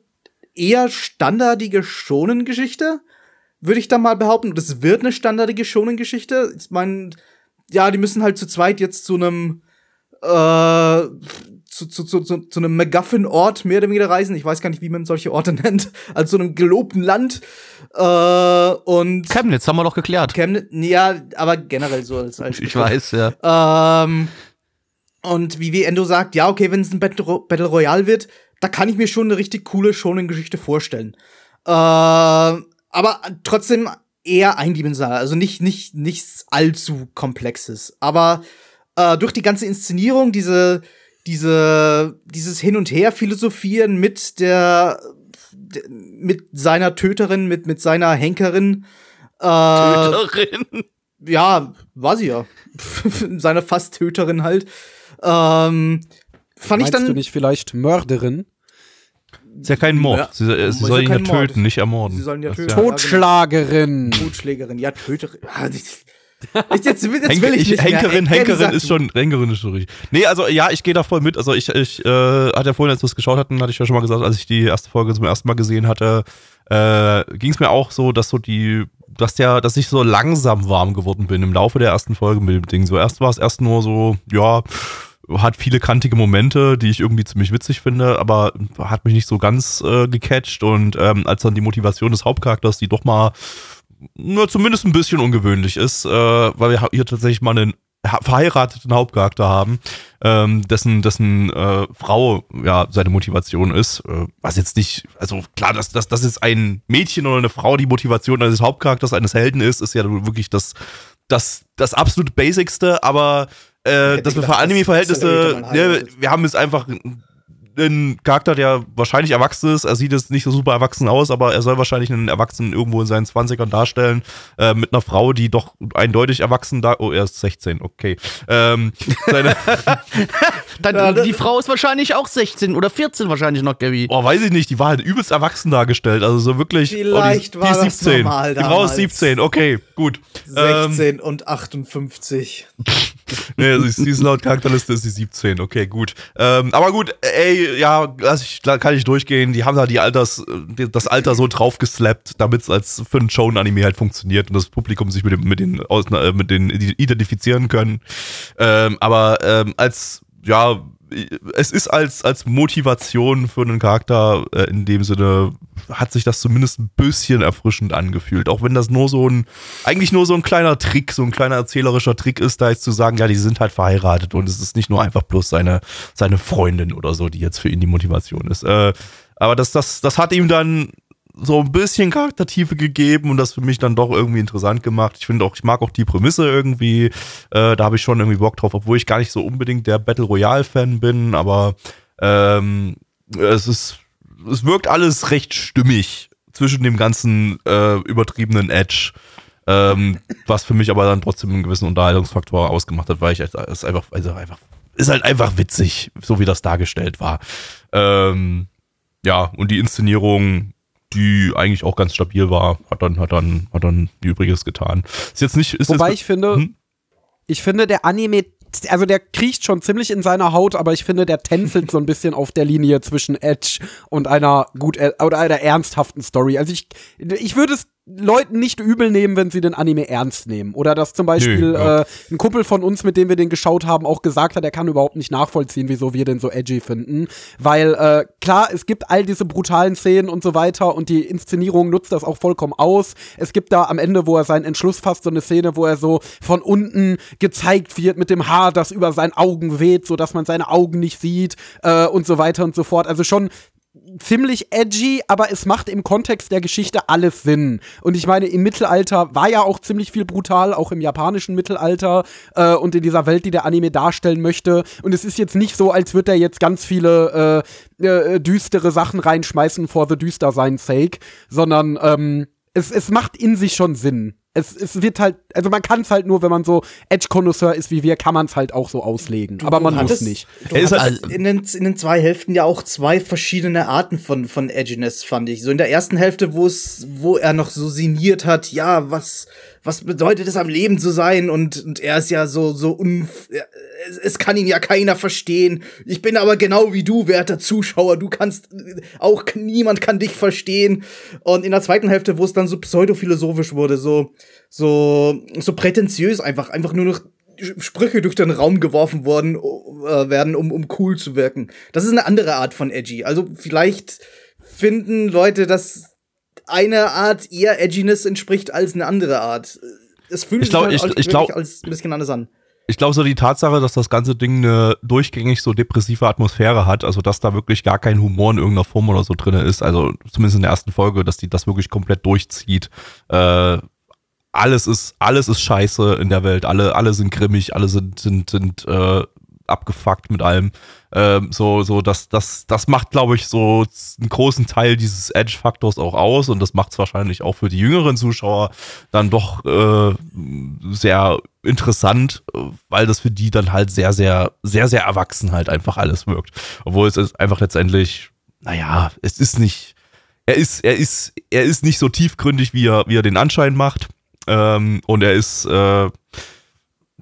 eher standardige Schonen-Geschichte, würde ich da mal behaupten. Und es wird eine standardige Schonen-Geschichte. Ich meine, ja, die müssen halt zu zweit jetzt zu einem äh, zu, zu, zu, zu, zu einem MacGuffin-Ort mehr oder weniger reisen. Ich weiß gar nicht, wie man solche Orte (laughs) nennt. Also zu einem gelobten Land. Äh, und Chemnitz haben wir doch geklärt. Chemnitz, ja, aber generell so als, als (laughs) Ich weiß, ja. Ähm, und wie, wie Endo sagt, ja, okay, wenn es ein Battle, Battle Royale wird, da kann ich mir schon eine richtig coole Shonen-Geschichte vorstellen. Äh, aber trotzdem eher eindimensional, also nicht, nicht, nichts allzu komplexes. Aber äh, durch die ganze Inszenierung, diese, diese, dieses Hin und Her philosophieren mit der, mit seiner Töterin, mit, mit seiner Henkerin. Äh, Töterin? Ja, war sie ja. (laughs) Seine Fast-Töterin halt. Ähm, fand Meinst ich dann. du nicht vielleicht Mörderin? Ist ja kein Mord. Ja. Sie, sie, sie soll ihn ja töten, Mord. nicht ermorden. Sie sollen ja töten. Totschlagerin. Totschlägerin, ja, Töterin. Ich, jetzt, jetzt will ich nicht Henkerin, mehr. Henkerin ist schon, Henkerin ist schon richtig. Nee, also ja, ich gehe da voll mit. Also ich, ich äh, hatte ja vorhin, als wir es geschaut hatten, hatte ich ja schon mal gesagt, als ich die erste Folge zum ersten Mal gesehen hatte, äh, ging es mir auch so, dass so die, dass der, dass ich so langsam warm geworden bin im Laufe der ersten Folge mit dem Ding. So erst war es erst nur so, ja, hat viele kantige Momente, die ich irgendwie ziemlich witzig finde, aber hat mich nicht so ganz äh, gecatcht. Und ähm, als dann die Motivation des Hauptcharakters, die doch mal nur zumindest ein bisschen ungewöhnlich ist, äh, weil wir hier tatsächlich mal einen verheirateten Hauptcharakter haben, ähm, dessen, dessen äh, Frau ja seine Motivation ist. Äh, was jetzt nicht, also klar, dass, dass, dass jetzt ein Mädchen oder eine Frau die Motivation eines Hauptcharakters, eines Helden ist, ist ja wirklich das, das, das absolut Basicste, aber äh, dass wir für Anime-Verhältnisse, mal ne, heiratet. wir haben jetzt einfach einen Charakter, der wahrscheinlich erwachsen ist. Er sieht jetzt nicht so super erwachsen aus, aber er soll wahrscheinlich einen Erwachsenen irgendwo in seinen 20ern darstellen. Äh, mit einer Frau, die doch eindeutig erwachsen da. Oh, er ist 16, okay. Ähm, (laughs) Dann, das- die Frau ist wahrscheinlich auch 16 oder 14 wahrscheinlich noch, Gabby. oh, weiß ich nicht, die war halt übelst erwachsen dargestellt. Also so wirklich. Vielleicht oh, die, war die ist das normal Die Frau ist damals. 17, okay, gut. Ähm, 16 und 58. Nee, ist, sie ist laut Charakterliste ist sie 17, okay, gut. Ähm, aber gut, ey, ja, lass ich, kann ich durchgehen. Die haben da die Alters, die- das Alter so draufgeslappt, damit es als für einen Shonen-Anime halt funktioniert und das Publikum sich mit, dem, mit, den, aus, äh, mit den identifizieren können. Ähm, aber ähm, als, ja, es ist als, als Motivation für einen Charakter äh, in dem Sinne, hat sich das zumindest ein bisschen erfrischend angefühlt. Auch wenn das nur so ein, eigentlich nur so ein kleiner Trick, so ein kleiner erzählerischer Trick ist, da jetzt zu sagen, ja, die sind halt verheiratet und es ist nicht nur einfach bloß seine, seine Freundin oder so, die jetzt für ihn die Motivation ist. Äh, aber das, das, das hat ihm dann so ein bisschen Charaktertiefe gegeben und das für mich dann doch irgendwie interessant gemacht. Ich finde auch, ich mag auch die Prämisse irgendwie. Äh, da habe ich schon irgendwie Bock drauf, obwohl ich gar nicht so unbedingt der Battle Royale-Fan bin, aber ähm, es ist, es wirkt alles recht stimmig zwischen dem ganzen äh, übertriebenen Edge. Ähm, was für mich aber dann trotzdem einen gewissen Unterhaltungsfaktor ausgemacht hat, weil ich es ist einfach, also einfach, ist halt einfach witzig, so wie das dargestellt war. Ähm, ja, und die Inszenierung, die eigentlich auch ganz stabil war, hat dann, hat dann, hat dann die Übriges getan. Ist jetzt nicht, ist Wobei jetzt, ich finde, Hm? ich finde, der Anime, also der kriecht schon ziemlich in seiner Haut, aber ich finde, der tänzelt so ein bisschen auf der Linie zwischen Edge und einer gut äh, oder einer ernsthaften Story. Also ich, ich würde es Leuten nicht übel nehmen, wenn sie den Anime ernst nehmen. Oder dass zum Beispiel Nö, ja. äh, ein Kumpel von uns, mit dem wir den geschaut haben, auch gesagt hat, er kann überhaupt nicht nachvollziehen, wieso wir den so edgy finden. Weil äh, klar, es gibt all diese brutalen Szenen und so weiter und die Inszenierung nutzt das auch vollkommen aus. Es gibt da am Ende, wo er seinen Entschluss fasst, so eine Szene, wo er so von unten gezeigt wird mit dem Haar, das über seinen Augen weht, so dass man seine Augen nicht sieht äh, und so weiter und so fort. Also schon ziemlich edgy, aber es macht im Kontext der Geschichte alles Sinn. Und ich meine, im Mittelalter war ja auch ziemlich viel brutal, auch im japanischen Mittelalter äh, und in dieser Welt, die der Anime darstellen möchte. Und es ist jetzt nicht so, als würde er jetzt ganz viele äh, äh, düstere Sachen reinschmeißen for the düster sein sake, sondern ähm, es, es macht in sich schon Sinn. Es, es wird halt, also man kann es halt nur, wenn man so Edge-Konnoisseur ist wie wir, kann man es halt auch so auslegen. aber man muss hattest- nicht. Du Er ist hattest halt- in, den, in den zwei Hälften ja auch zwei verschiedene Arten von, von Edginess, fand ich. So in der ersten Hälfte, wo es, wo er noch so sinniert hat, ja, was, was bedeutet es am Leben zu sein? Und, und er ist ja so, so un, es, es kann ihn ja keiner verstehen. Ich bin aber genau wie du, werter Zuschauer. Du kannst, auch niemand kann dich verstehen. Und in der zweiten Hälfte, wo es dann so pseudophilosophisch wurde, so, so, so prätentiös einfach, einfach nur noch Sprüche durch den Raum geworfen worden äh, werden, um, um cool zu wirken. Das ist eine andere Art von edgy. Also vielleicht finden Leute, dass eine Art eher Edginess entspricht als eine andere Art. Es fühlt Ich sich glaub- halt ich- ich glaub- als ein bisschen anders an. ich glaube so die Tatsache, dass das ganze Ding eine durchgängig so depressive Atmosphäre hat, also dass da wirklich gar kein Humor in irgendeiner Form oder so drinne ist, also zumindest in der ersten Folge, dass die das wirklich komplett durchzieht. Äh, alles ist alles ist scheiße in der Welt, alle alle sind grimmig, alle sind sind sind äh, abgefuckt mit allem. Ähm, so so das das das macht glaube ich so einen großen Teil dieses Edge Faktors auch aus und das macht es wahrscheinlich auch für die jüngeren Zuschauer dann doch äh, sehr interessant, weil das für die dann halt sehr, sehr, sehr, sehr erwachsen halt einfach alles wirkt. Obwohl es einfach letztendlich, naja, es ist nicht, er ist, er ist, er ist nicht so tiefgründig, wie er, wie er den Anschein macht. Ähm, und er ist, äh,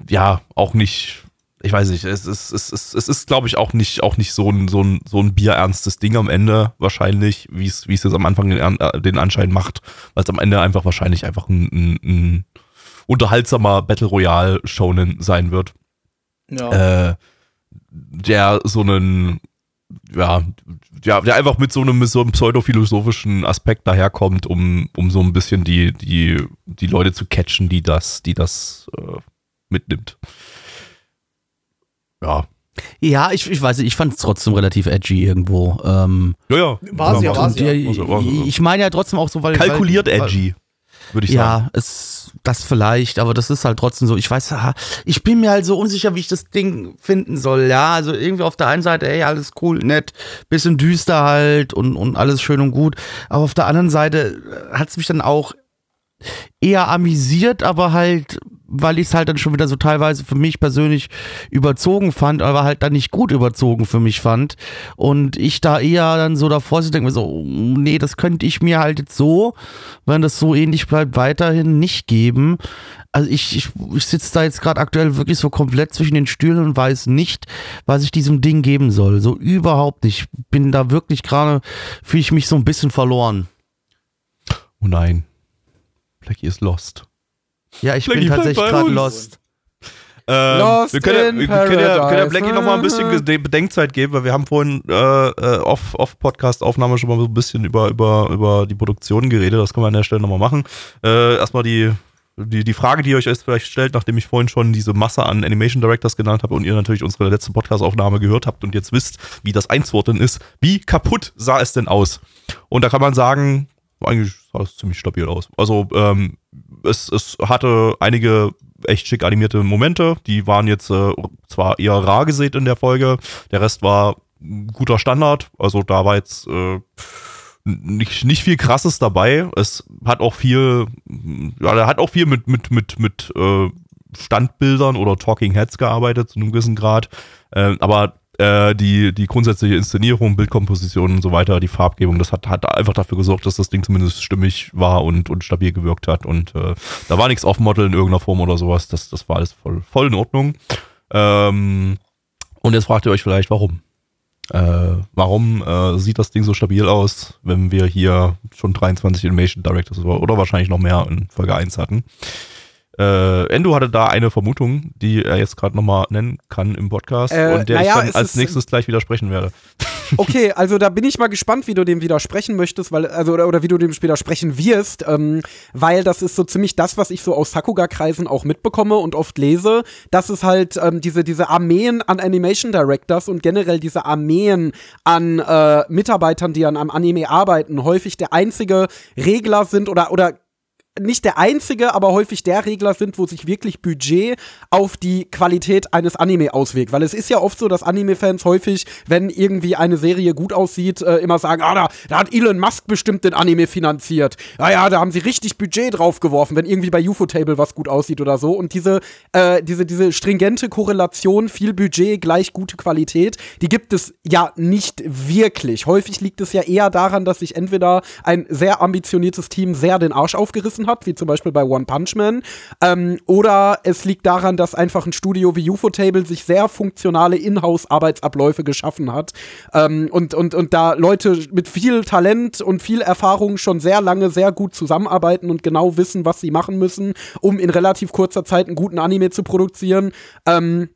ja, auch nicht, ich weiß nicht, es ist, es ist, es ist, glaube ich, auch nicht, auch nicht so ein, so ein, so ein bierernstes Ding am Ende, wahrscheinlich, wie es, wie es jetzt am Anfang den, äh, den Anschein macht, weil es am Ende einfach wahrscheinlich einfach ein, ein, ein unterhaltsamer Battle Royale Shonen sein wird, Ja. äh, der so einen, ja, ja, der einfach mit so einem, mit so einem pseudophilosophischen Aspekt daherkommt, um, um so ein bisschen die, die, die Leute zu catchen, die das, die das äh, mitnimmt. Ja. Ja, ich, ich weiß nicht, ich fand es trotzdem relativ edgy irgendwo. Ähm, Ja, ja. War sie ja, war sie ja. Also, also- ich meine ja trotzdem auch so, weil. Kalkuliert weil, edgy, würde ich sagen. Ja, es, das vielleicht, aber das ist halt trotzdem so. Ich weiß, ich bin mir halt so unsicher, wie ich das Ding finden soll. Ja, also irgendwie auf der einen Seite, ey, alles cool, nett, bisschen düster halt und, und alles schön und gut. Aber auf der anderen Seite hat es mich dann auch eher amüsiert, aber halt, weil ich es halt dann schon wieder so teilweise für mich persönlich überzogen fand, aber halt dann nicht gut überzogen für mich fand. Und ich da eher dann so davor sitze, denke mir so, oh, nee, das könnte ich mir halt jetzt so, wenn das so ähnlich bleibt, weiterhin nicht geben. Also ich, ich, ich sitze da jetzt gerade aktuell wirklich so komplett zwischen den Stühlen und weiß nicht, was ich diesem Ding geben soll. So überhaupt nicht. Bin da wirklich gerade, fühle ich mich so ein bisschen verloren. Oh nein. Blackie ist lost. Ja, ich Blackie, bin tatsächlich gerade lost. Ähm, Lost wir können, ja, in wir können, ja, können ja. Blackie noch mal ein bisschen Gede- Bedenkzeit geben, weil wir haben vorhin äh, äh, auf, auf Podcast-Aufnahme schon mal so ein bisschen über, über, über die Produktion geredet. Das können wir an der Stelle nochmal machen. Äh, erstmal die, die, die Frage, die ihr euch jetzt vielleicht stellt, nachdem ich vorhin schon diese Masse an Animation Directors genannt habe und ihr natürlich unsere letzte Podcast-Aufnahme gehört habt und jetzt wisst, wie das einzuordnen ist. Wie kaputt sah es denn aus? Und da kann man sagen, eigentlich sah es ziemlich stabil aus. Also ähm, es, es hatte einige echt schick animierte Momente. Die waren jetzt äh, zwar eher rar gesät in der Folge, der Rest war guter Standard. Also da war jetzt äh, nicht, nicht viel krasses dabei. Es hat auch viel, ja, hat auch viel mit, mit, mit, mit äh, Standbildern oder Talking Heads gearbeitet, zu einem gewissen Grad. Äh, aber äh, die, die grundsätzliche Inszenierung, Bildkomposition und so weiter, die Farbgebung, das hat, hat einfach dafür gesorgt, dass das Ding zumindest stimmig war und, und stabil gewirkt hat. Und äh, da war nichts auf Model in irgendeiner Form oder sowas. Das, das war alles voll, voll in Ordnung. Ähm, und jetzt fragt ihr euch vielleicht, warum? Äh, warum äh, sieht das Ding so stabil aus, wenn wir hier schon 23 Animation Directors oder, wahrscheinlich noch mehr in Folge 1 hatten? Äh, Endo hatte da eine Vermutung, die er jetzt gerade nochmal nennen kann im Podcast Äh, und der naja, ich dann als ist- nächstes gleich widersprechen werde. (laughs) Okay, also da bin ich mal gespannt, wie du dem widersprechen möchtest, weil, also, oder, oder wie du dem widersprechen wirst, ähm, weil das ist so ziemlich das, was ich so aus Sakuga-Kreisen auch mitbekomme und oft lese, dass es halt ähm, diese, diese Armeen an Animation Directors und generell diese Armeen an äh, Mitarbeitern, die an einem Anime arbeiten, häufig der einzige Regler sind oder, oder nicht der einzige, aber häufig der Regler sind, wo sich wirklich Budget auf die Qualität eines Anime auswirkt. Weil es ist ja oft so, dass Anime-Fans häufig, wenn irgendwie eine Serie gut aussieht, äh, immer sagen, ah, da, da hat Elon Musk bestimmt den Anime finanziert. Ja, ja, da haben sie richtig Budget draufgeworfen, wenn irgendwie bei UFO-Table was gut aussieht oder so. Und diese, äh, diese, diese stringente Korrelation, viel Budget gleich gute Qualität, die gibt es ja nicht wirklich. Häufig liegt es ja eher daran, dass sich entweder ein sehr ambitioniertes Team sehr den Arsch aufgerissen hat, wie zum Beispiel bei One Punch Man, ähm, oder es liegt daran, dass einfach ein Studio wie UFO-Table sich sehr funktionale Inhouse-Arbeitsabläufe geschaffen hat ähm, und, und, und da Leute mit viel Talent und viel Erfahrung schon sehr lange sehr gut zusammenarbeiten und genau wissen, was sie machen müssen, um in relativ kurzer Zeit einen guten Anime zu produzieren. Ähm,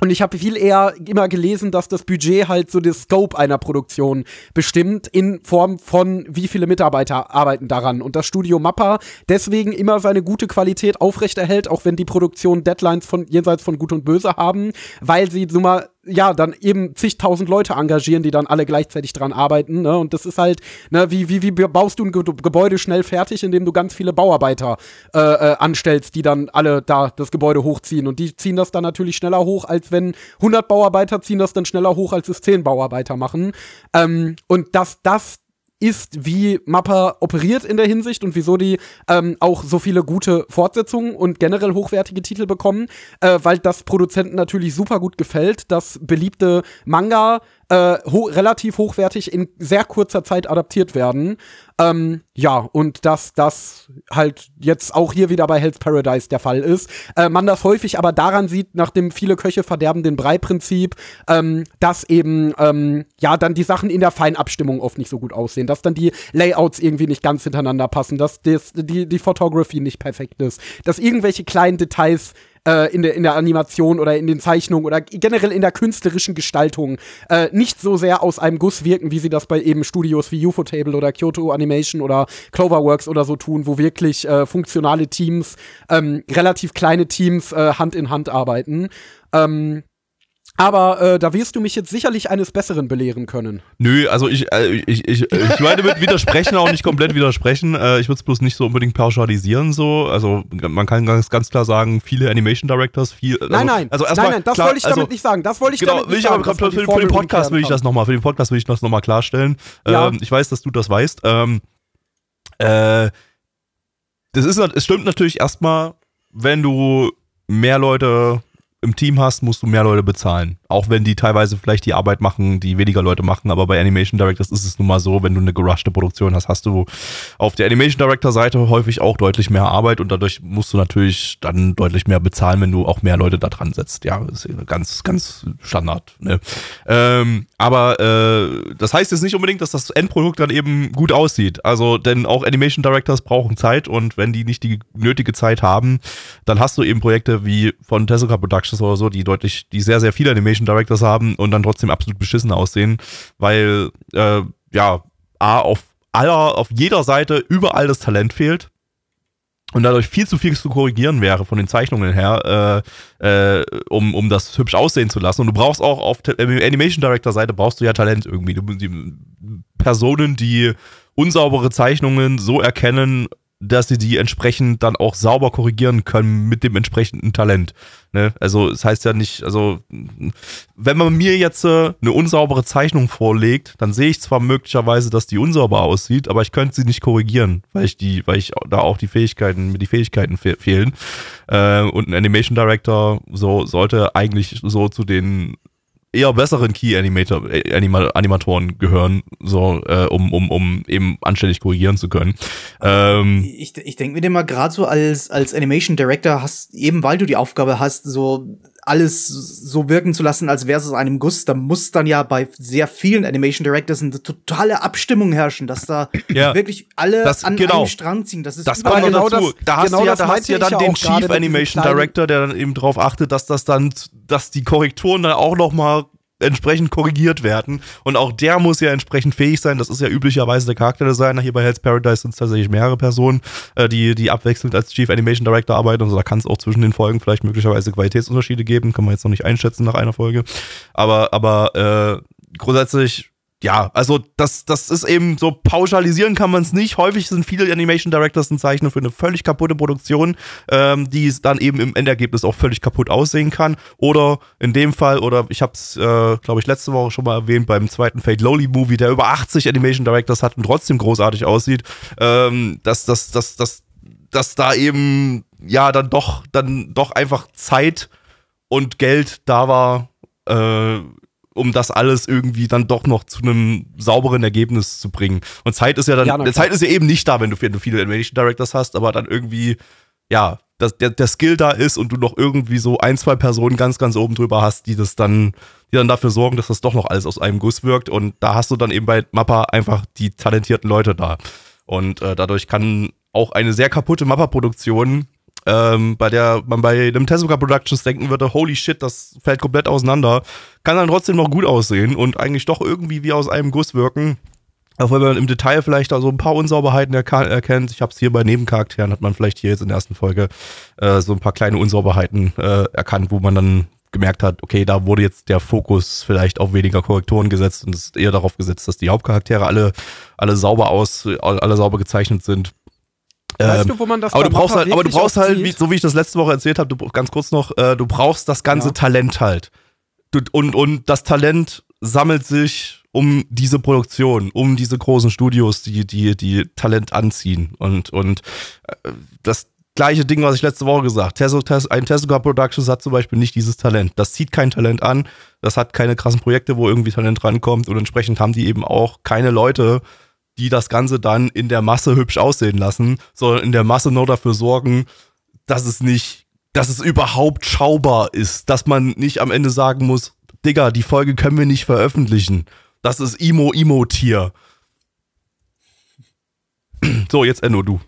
und ich habe viel eher immer gelesen, dass das Budget halt so den Scope einer Produktion bestimmt in Form von wie viele Mitarbeiter arbeiten daran. Und das Studio Mappa deswegen immer seine gute Qualität aufrechterhält, auch wenn die Produktion Deadlines von jenseits von Gut und Böse haben, weil sie so mal ja, dann eben zigtausend Leute engagieren, die dann alle gleichzeitig dran arbeiten. Ne? Und das ist halt, ne, wie, wie, wie baust du ein Ge Gebäude schnell fertig, indem du ganz viele Bauarbeiter äh, äh, anstellst, die dann alle da das Gebäude hochziehen. Und die ziehen das dann natürlich schneller hoch, als wenn 100 Bauarbeiter ziehen das dann schneller hoch, als es 10 Bauarbeiter machen. Ähm, und dass das ist, wie Mappa operiert in der Hinsicht und wieso die ähm, auch so viele gute Fortsetzungen und generell hochwertige Titel bekommen, äh, weil das Produzenten natürlich super gut gefällt, dass beliebte Manga äh, ho relativ hochwertig in sehr kurzer Zeit adaptiert werden. Ähm, ja, und dass das halt jetzt auch hier wieder bei Hell's Paradise der Fall ist. Äh, man das häufig aber daran sieht, nach dem viele Köche verderben den Brei-Prinzip, ähm, dass eben, ähm, ja, dann die Sachen in der Feinabstimmung oft nicht so gut aussehen, dass dann die Layouts irgendwie nicht ganz hintereinander passen, dass das, die, die Photography nicht perfekt ist, dass irgendwelche kleinen Details äh, in, der, in der Animation oder in den Zeichnungen oder generell in der künstlerischen Gestaltung äh, nicht so sehr aus einem Guss wirken, wie sie das bei eben Studios wie UFO-Table oder Kyoto Animation oder Cloverworks oder so tun, wo wirklich äh, funktionale Teams, ähm, relativ kleine Teams äh, Hand in Hand arbeiten. Ähm, Aber äh, da wirst du mich jetzt sicherlich eines Besseren belehren können. Nö, also ich, äh, ich, ich, ich meine mit widersprechen auch nicht komplett widersprechen. Äh, ich würde es bloß nicht so unbedingt pauschalisieren so. Also man kann ganz, ganz klar sagen, viele Animation Directors, viel. Also, nein, nein, also nein, nein, das wollte ich damit also, nicht sagen. Das wollte ich genau, damit nicht sagen. Genau, für, für, für, den Podcast will ich das nochmal, für den Podcast will ich das nochmal klarstellen. Ja. Ähm, ich weiß, dass du das weißt. Ähm, äh, das ist, es stimmt natürlich erstmal, wenn du mehr Leute im Team hast, musst du mehr Leute bezahlen. Auch wenn die teilweise vielleicht die Arbeit machen, die weniger Leute machen, aber bei Animation Directors ist es nun mal so, wenn du eine gerushte Produktion hast, hast du auf der Animation Director Seite häufig auch deutlich mehr Arbeit und dadurch musst du natürlich dann deutlich mehr bezahlen, wenn du auch mehr Leute da dran setzt. Ja, ist ganz, ganz Standard. Ne? Ähm, aber äh, das heißt jetzt nicht unbedingt, dass das Endprodukt dann eben gut aussieht. Also, denn auch Animation Directors brauchen Zeit und wenn die nicht die nötige Zeit haben, dann hast du eben Projekte wie von Tezuka Productions oder so, die deutlich, die sehr, sehr viele Animation Directors haben und dann trotzdem absolut beschissen aussehen, weil äh, ja, A, auf aller, auf jeder Seite überall das Talent fehlt und dadurch viel zu viel zu korrigieren wäre von den Zeichnungen her, äh, äh, um, um das hübsch aussehen zu lassen. Und du brauchst auch auf Animation Director Seite brauchst du ja Talent irgendwie. Du, die Personen, die unsaubere Zeichnungen so erkennen dass sie die entsprechend dann auch sauber korrigieren können mit dem entsprechenden Talent. Ne? Also es das heißt ja nicht, also wenn man mir jetzt äh, eine unsaubere Zeichnung vorlegt, dann sehe ich zwar möglicherweise, dass die unsauber aussieht, aber ich könnte sie nicht korrigieren, weil ich die, weil ich da auch die Fähigkeiten, mir die Fähigkeiten fe fehlen. Äh, und ein Animation Director so sollte eigentlich so zu den eher besseren Key-Animator, äh, Anima Animatoren gehören, so, äh, um, um, um eben anständig korrigieren zu können. Ähm, ich ich denke mir dir mal, gerade so als, als Animation Director hast, eben weil du die Aufgabe hast, so alles so wirken zu lassen, als wäre es aus einem Guss, da muss dann ja bei sehr vielen Animation Directors eine totale Abstimmung herrschen, dass da ja, wirklich alle das, an genau. einem Strang ziehen. Das ist das kommt genau dazu. Das, da hast genau du ja, da hast du ja dann den Chief Animation Director, der dann eben darauf achtet, dass das dann, dass die Korrekturen dann auch noch mal entsprechend korrigiert werden. Und auch der muss ja entsprechend fähig sein. Das ist ja üblicherweise der Charakterdesigner. Hier bei Hell's Paradise sind es tatsächlich mehrere Personen, äh, die, die abwechselnd als Chief Animation Director arbeiten. Also da kann es auch zwischen den Folgen vielleicht möglicherweise Qualitätsunterschiede geben. Kann man jetzt noch nicht einschätzen nach einer Folge. Aber, aber äh, grundsätzlich ja, also das, das ist eben so, pauschalisieren kann man es nicht. Häufig sind viele Animation Directors ein Zeichen für eine völlig kaputte Produktion, ähm, die es dann eben im Endergebnis auch völlig kaputt aussehen kann. Oder in dem Fall, oder ich habe es, äh, glaube ich, letzte Woche schon mal erwähnt, beim zweiten Fate Lowly Movie, der über 80 Animation Directors hat und trotzdem großartig aussieht, ähm, dass, dass, dass, dass, dass da eben, ja, dann doch, dann doch einfach Zeit und Geld da war, äh, um das alles irgendwie dann doch noch zu einem sauberen Ergebnis zu bringen. Und Zeit ist ja dann, ja, Zeit ist ja eben nicht da, wenn du, wenn du viele Animation Directors hast, aber dann irgendwie, ja, dass der, der Skill da ist und du noch irgendwie so ein, zwei Personen ganz, ganz oben drüber hast, die das dann, die dann dafür sorgen, dass das doch noch alles aus einem Guss wirkt. Und da hast du dann eben bei Mappa einfach die talentierten Leute da. Und äh, dadurch kann auch eine sehr kaputte Mappa-Produktion ähm, bei der man bei einem Tezuka Productions denken würde, holy shit, das fällt komplett auseinander, kann dann trotzdem noch gut aussehen und eigentlich doch irgendwie wie aus einem Guss wirken. Auch wenn man im Detail vielleicht da so ein paar Unsauberheiten erkennt. Ich habe es hier bei Nebencharakteren, hat man vielleicht hier jetzt in der ersten Folge äh, so ein paar kleine Unsauberheiten äh, erkannt, wo man dann gemerkt hat, okay, da wurde jetzt der Fokus vielleicht auf weniger Korrekturen gesetzt und es ist eher darauf gesetzt, dass die Hauptcharaktere alle, alle sauber aus, alle sauber gezeichnet sind. Weißt ähm, du, wo man das aber du brauchst halt, aber du brauchst halt, wie, so wie ich das letzte Woche erzählt habe, du, ganz kurz noch, äh, du brauchst das ganze ja. Talent halt. Du, und, und das Talent sammelt sich um diese Produktion, um diese großen Studios, die, die, die Talent anziehen. Und, und äh, das gleiche Ding, was ich letzte Woche gesagt habe. Ein Tezuka Productions hat zum Beispiel nicht dieses Talent. Das zieht kein Talent an. Das hat keine krassen Projekte, wo irgendwie Talent rankommt. Und entsprechend haben die eben auch keine Leute, die das Ganze dann in der Masse hübsch aussehen lassen, sondern in der Masse nur dafür sorgen, dass es nicht, dass es überhaupt schaubar ist, dass man nicht am Ende sagen muss, Digga, die Folge können wir nicht veröffentlichen. Das ist Imo-Imo-Tier. (clears throat) So, jetzt Enno, du.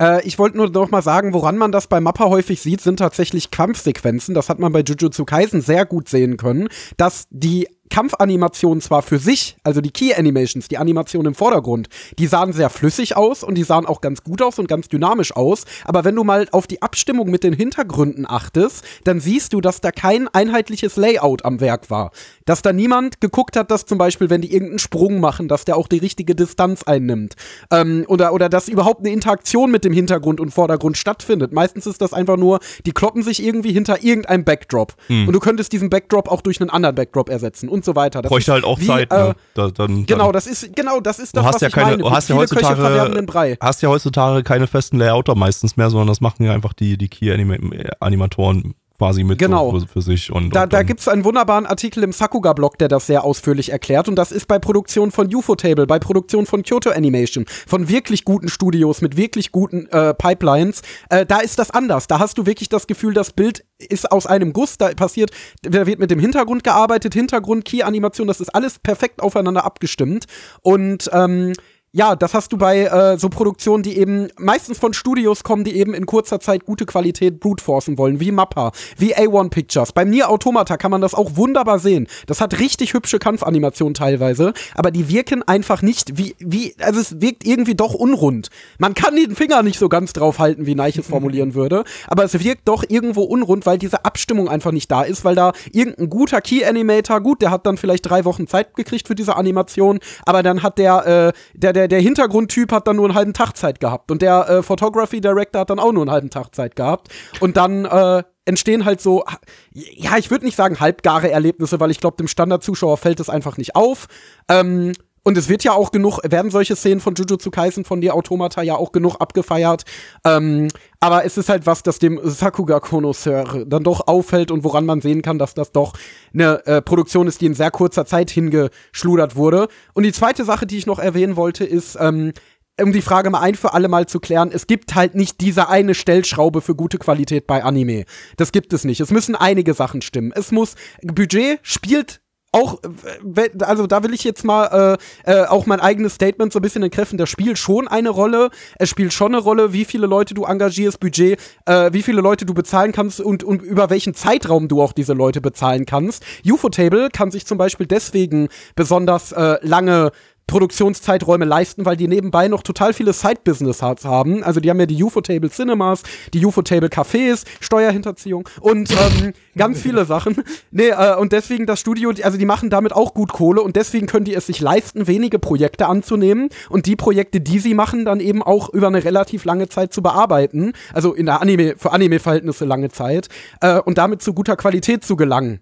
Äh, ich wollte nur noch mal sagen, woran man das bei Mappa häufig sieht, sind tatsächlich Kampfsequenzen. Das hat man bei Jujutsu Kaisen sehr gut sehen können, dass die Kampfanimationen zwar für sich, also die Key Animations, die Animationen im Vordergrund, die sahen sehr flüssig aus und die sahen auch ganz gut aus und ganz dynamisch aus, aber wenn du mal auf die Abstimmung mit den Hintergründen achtest, dann siehst du, dass da kein einheitliches Layout am Werk war. Dass da niemand geguckt hat, dass zum Beispiel, wenn die irgendeinen Sprung machen, dass der auch die richtige Distanz einnimmt. Ähm, oder, oder dass überhaupt eine Interaktion mit dem Hintergrund und Vordergrund stattfindet. Meistens ist das einfach nur, die kloppen sich irgendwie hinter irgendeinem Backdrop. Hm. Und du könntest diesen Backdrop auch durch einen anderen Backdrop ersetzen und so weiter. Das Bräuchte halt auch wie, Zeit, äh, ne? Da, dann, Genau, dann, das ist genau das ist das, du hast was ja ich keine, meine. du hast ja heutzutage, hast ja heutzutage keine festen Layouter meistens mehr, sondern das machen ja einfach die, die Key-Animatoren quasi mit Genau. so für, für sich. Und, Da, und da gibt es einen wunderbaren Artikel im Sakuga-Blog, der das sehr ausführlich erklärt. Und das ist bei Produktion von Ufotable, bei Produktion von Kyoto Animation, von wirklich guten Studios mit wirklich guten äh, Pipelines. Äh, da ist das anders. Da hast du wirklich das Gefühl, das Bild ist aus einem Guss. Da passiert, da wird mit dem Hintergrund gearbeitet, Hintergrund, Key-Animation, das ist alles perfekt aufeinander abgestimmt. Und ähm, ja, das hast du bei äh, so Produktionen, die eben meistens von Studios kommen, die eben in kurzer Zeit gute Qualität brutforcen wollen, wie Mappa, wie A1 Pictures. Bei Nier Automata kann man das auch wunderbar sehen. Das hat richtig hübsche Kampfanimationen teilweise, aber die wirken einfach nicht wie, wie, also es wirkt irgendwie doch unrund. Man kann den Finger nicht so ganz drauf halten, wie Neich es (laughs) formulieren würde, aber es wirkt doch irgendwo unrund, weil diese Abstimmung einfach nicht da ist, weil da irgendein guter Key-Animator, gut, der hat dann vielleicht drei Wochen Zeit gekriegt für diese Animation, aber dann hat der, äh, der, der, der Hintergrundtyp hat dann nur einen halben Tag Zeit gehabt und der äh, Photography Director hat dann auch nur einen halben Tag Zeit gehabt und dann äh, entstehen halt so, ja, ich würde nicht sagen halbgare Erlebnisse, weil ich glaube, dem Standardzuschauer fällt es einfach nicht auf. Ähm, und es wird ja auch genug, werden solche Szenen von Jujutsu Kaisen von die Automata ja auch genug abgefeiert. Ähm, aber es ist halt was, das dem Sakuga-Connoisseur dann doch auffällt und woran man sehen kann, dass das doch eine äh, Produktion ist, die in sehr kurzer Zeit hingeschludert wurde. Und die zweite Sache, die ich noch erwähnen wollte, ist, ähm, um die Frage mal ein für alle Mal zu klären, es gibt halt nicht diese eine Stellschraube für gute Qualität bei Anime. Das gibt es nicht. Es müssen einige Sachen stimmen. Es muss, Budget spielt auch, äh, also da will ich jetzt mal äh, äh, auch mein eigenes Statement so ein bisschen entkräften. Das spielt schon eine Rolle. Es spielt schon eine Rolle, wie viele Leute du engagierst, Budget, äh, wie viele Leute du bezahlen kannst und, und über welchen Zeitraum du auch diese Leute bezahlen kannst. Ufotable kann sich zum Beispiel deswegen besonders äh, lange Produktionszeiträume leisten, weil die nebenbei noch total viele Side-Business haben. Also die haben ja die UFO-Table Cinemas, die UFO-Table Cafés, Steuerhinterziehung und ähm, ganz viele Sachen. Nee, äh, und deswegen das Studio, also die machen damit auch gut Kohle und deswegen können die es sich leisten, wenige Projekte anzunehmen und die Projekte, die sie machen, dann eben auch über eine relativ lange Zeit zu bearbeiten. Also in der Anime, für Anime-Verhältnisse lange Zeit äh, und damit zu guter Qualität zu gelangen.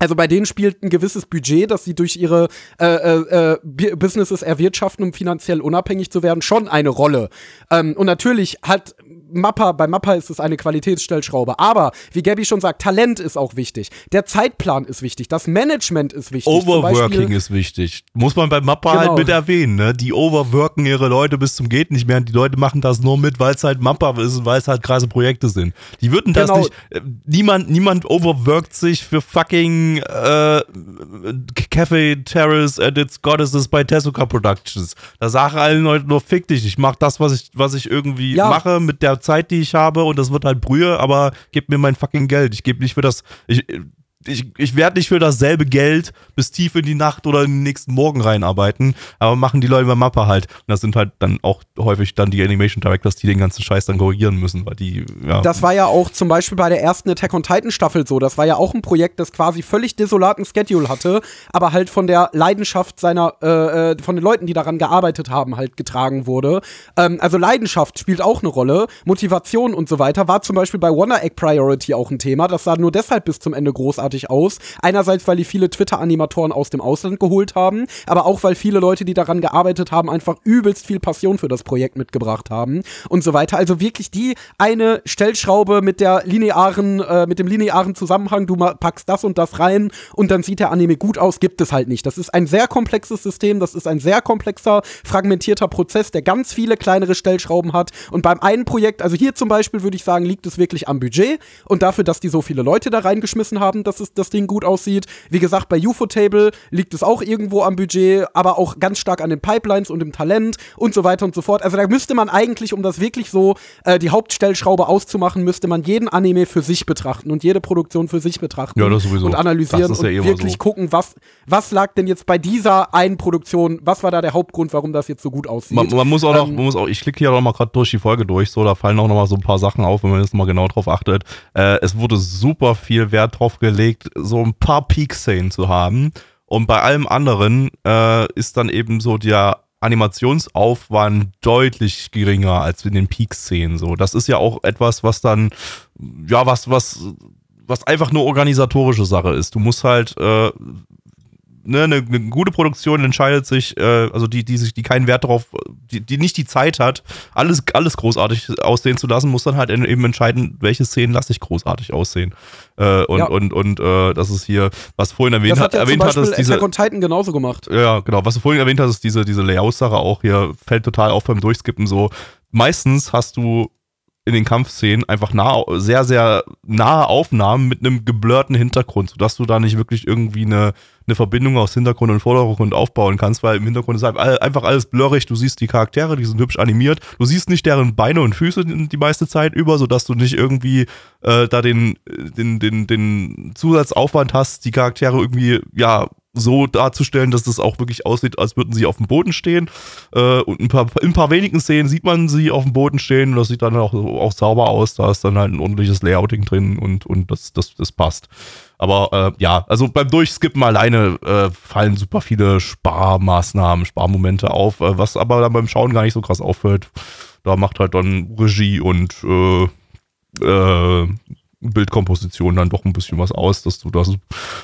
Also bei denen spielt ein gewisses Budget, das sie durch ihre äh, äh, äh, Bu- Businesses erwirtschaften, um finanziell unabhängig zu werden, schon eine Rolle. Ähm, und natürlich hat Mappa, bei Mappa ist es eine Qualitätsstellschraube. Aber, wie Gabby schon sagt, Talent ist auch wichtig. Der Zeitplan ist wichtig. Das Management ist wichtig. Overworking ist wichtig. Muss man bei Mappa Genau. halt mit erwähnen, ne? Die overworken ihre Leute bis zum geht nicht mehr und die Leute machen das nur mit, weil es halt Mappa ist und weil es halt krasse Projekte sind. Die würden das Genau. nicht, äh, niemand, niemand overworkt sich für fucking äh, Cafe Terrace and its Goddesses bei Tezuka Productions. Da sagen allen Leuten nur, fick dich, ich mach das, was ich, was ich irgendwie Ja. mache mit der Zeit, die ich habe und das wird halt Brühe, aber gib mir mein fucking Geld. Ich gebe nicht für das, ich, ich, ich werde nicht für dasselbe Geld bis tief in die Nacht oder in den nächsten Morgen reinarbeiten, aber machen die Leute bei Mappa halt. Und das sind halt dann auch häufig dann die Animation Directors, die den ganzen Scheiß dann korrigieren müssen, weil die, ja. Das war ja auch zum Beispiel bei der ersten Attack on Titan Staffel so. Das war ja auch ein Projekt, das quasi völlig desolaten Schedule hatte, aber halt von der Leidenschaft seiner, äh, äh, von den Leuten, die daran gearbeitet haben, halt getragen wurde. Ähm, also Leidenschaft spielt auch eine Rolle, Motivation und so weiter. War zum Beispiel bei Wonder Egg Priority auch ein Thema. Das sah nur deshalb bis zum Ende großartig aus. Einerseits, weil die viele Twitter-Animatoren aus dem Ausland geholt haben, aber auch, weil viele Leute, die daran gearbeitet haben, einfach übelst viel Passion für das Projekt mitgebracht haben und so weiter. Also wirklich die eine Stellschraube mit der linearen, äh, mit dem linearen Zusammenhang, du packst das und das rein und dann sieht der Anime gut aus, gibt es halt nicht. Das ist ein sehr komplexes System, das ist ein sehr komplexer, fragmentierter Prozess, der ganz viele kleinere Stellschrauben hat. Und beim einen Projekt, also hier zum Beispiel würde ich sagen, liegt es wirklich am Budget und dafür, dass die so viele Leute da reingeschmissen haben, dass dass das Ding gut aussieht. Wie gesagt, bei UFO-Table liegt es auch irgendwo am Budget, aber auch ganz stark an den Pipelines und dem Talent und so weiter und so fort. Also da müsste man eigentlich, um das wirklich so äh, die Hauptstellschraube auszumachen, müsste man jeden Anime für sich betrachten und jede Produktion für sich betrachten Ja, das sowieso. und analysieren ist ja und eh wirklich so. gucken, was, was lag denn jetzt bei dieser einen Produktion, was war da der Hauptgrund, warum das jetzt so gut aussieht. Man, man muss auch noch, Ähm, man muss auch, ich klicke hier auch mal gerade durch die Folge durch, so, da fallen auch noch mal so ein paar Sachen auf, wenn man jetzt mal genau drauf achtet. Äh, es wurde super viel Wert drauf gelegt, so ein paar Peak-Szenen zu haben. Und bei allem anderen äh, ist dann eben so der Animationsaufwand deutlich geringer als in den Peak-Szenen. So, das ist ja auch etwas, was dann, ja, was, was, was einfach nur organisatorische Sache ist. Du musst halt äh, ne, eine, eine gute Produktion entscheidet sich, äh, also die, die sich, die keinen Wert darauf, die, die nicht die Zeit hat, alles, alles großartig aussehen zu lassen, muss dann halt eben entscheiden, welche Szenen lasse ich großartig aussehen. Äh, und, Ja. und, und äh, das ist hier, was vorhin erwähnt, das hat, hat ja erwähnt Beispiel hattest, diese. Attack on Titan genauso gemacht. Ja, genau. Was du vorhin erwähnt hast, ist diese, diese Layout-Sache auch hier, fällt total auf beim Durchskippen so. Meistens hast du in den Kampfszenen einfach nah, sehr, sehr nahe Aufnahmen mit einem geblurrten Hintergrund, sodass du da nicht wirklich irgendwie eine, eine Verbindung aus Hintergrund und Vordergrund aufbauen kannst, weil im Hintergrund ist einfach alles blurrig. Du siehst die Charaktere, die sind hübsch animiert. Du siehst nicht deren Beine und Füße die meiste Zeit über, sodass du nicht irgendwie äh, da den, den, den, den Zusatzaufwand hast, die Charaktere irgendwie, ja, so darzustellen, dass das auch wirklich aussieht, als würden sie auf dem Boden stehen. Äh, und ein paar, in ein paar wenigen Szenen sieht man sie auf dem Boden stehen und das sieht dann auch, auch sauber aus. Da ist dann halt ein ordentliches Layouting drin und, und das, das, das passt. Aber äh, ja, also beim Durchskippen alleine äh, fallen super viele Sparmaßnahmen, Sparmomente auf, äh, was aber dann beim Schauen gar nicht so krass auffällt. Da macht halt dann Regie und äh, äh, Bildkomposition dann doch ein bisschen was aus, dass du das,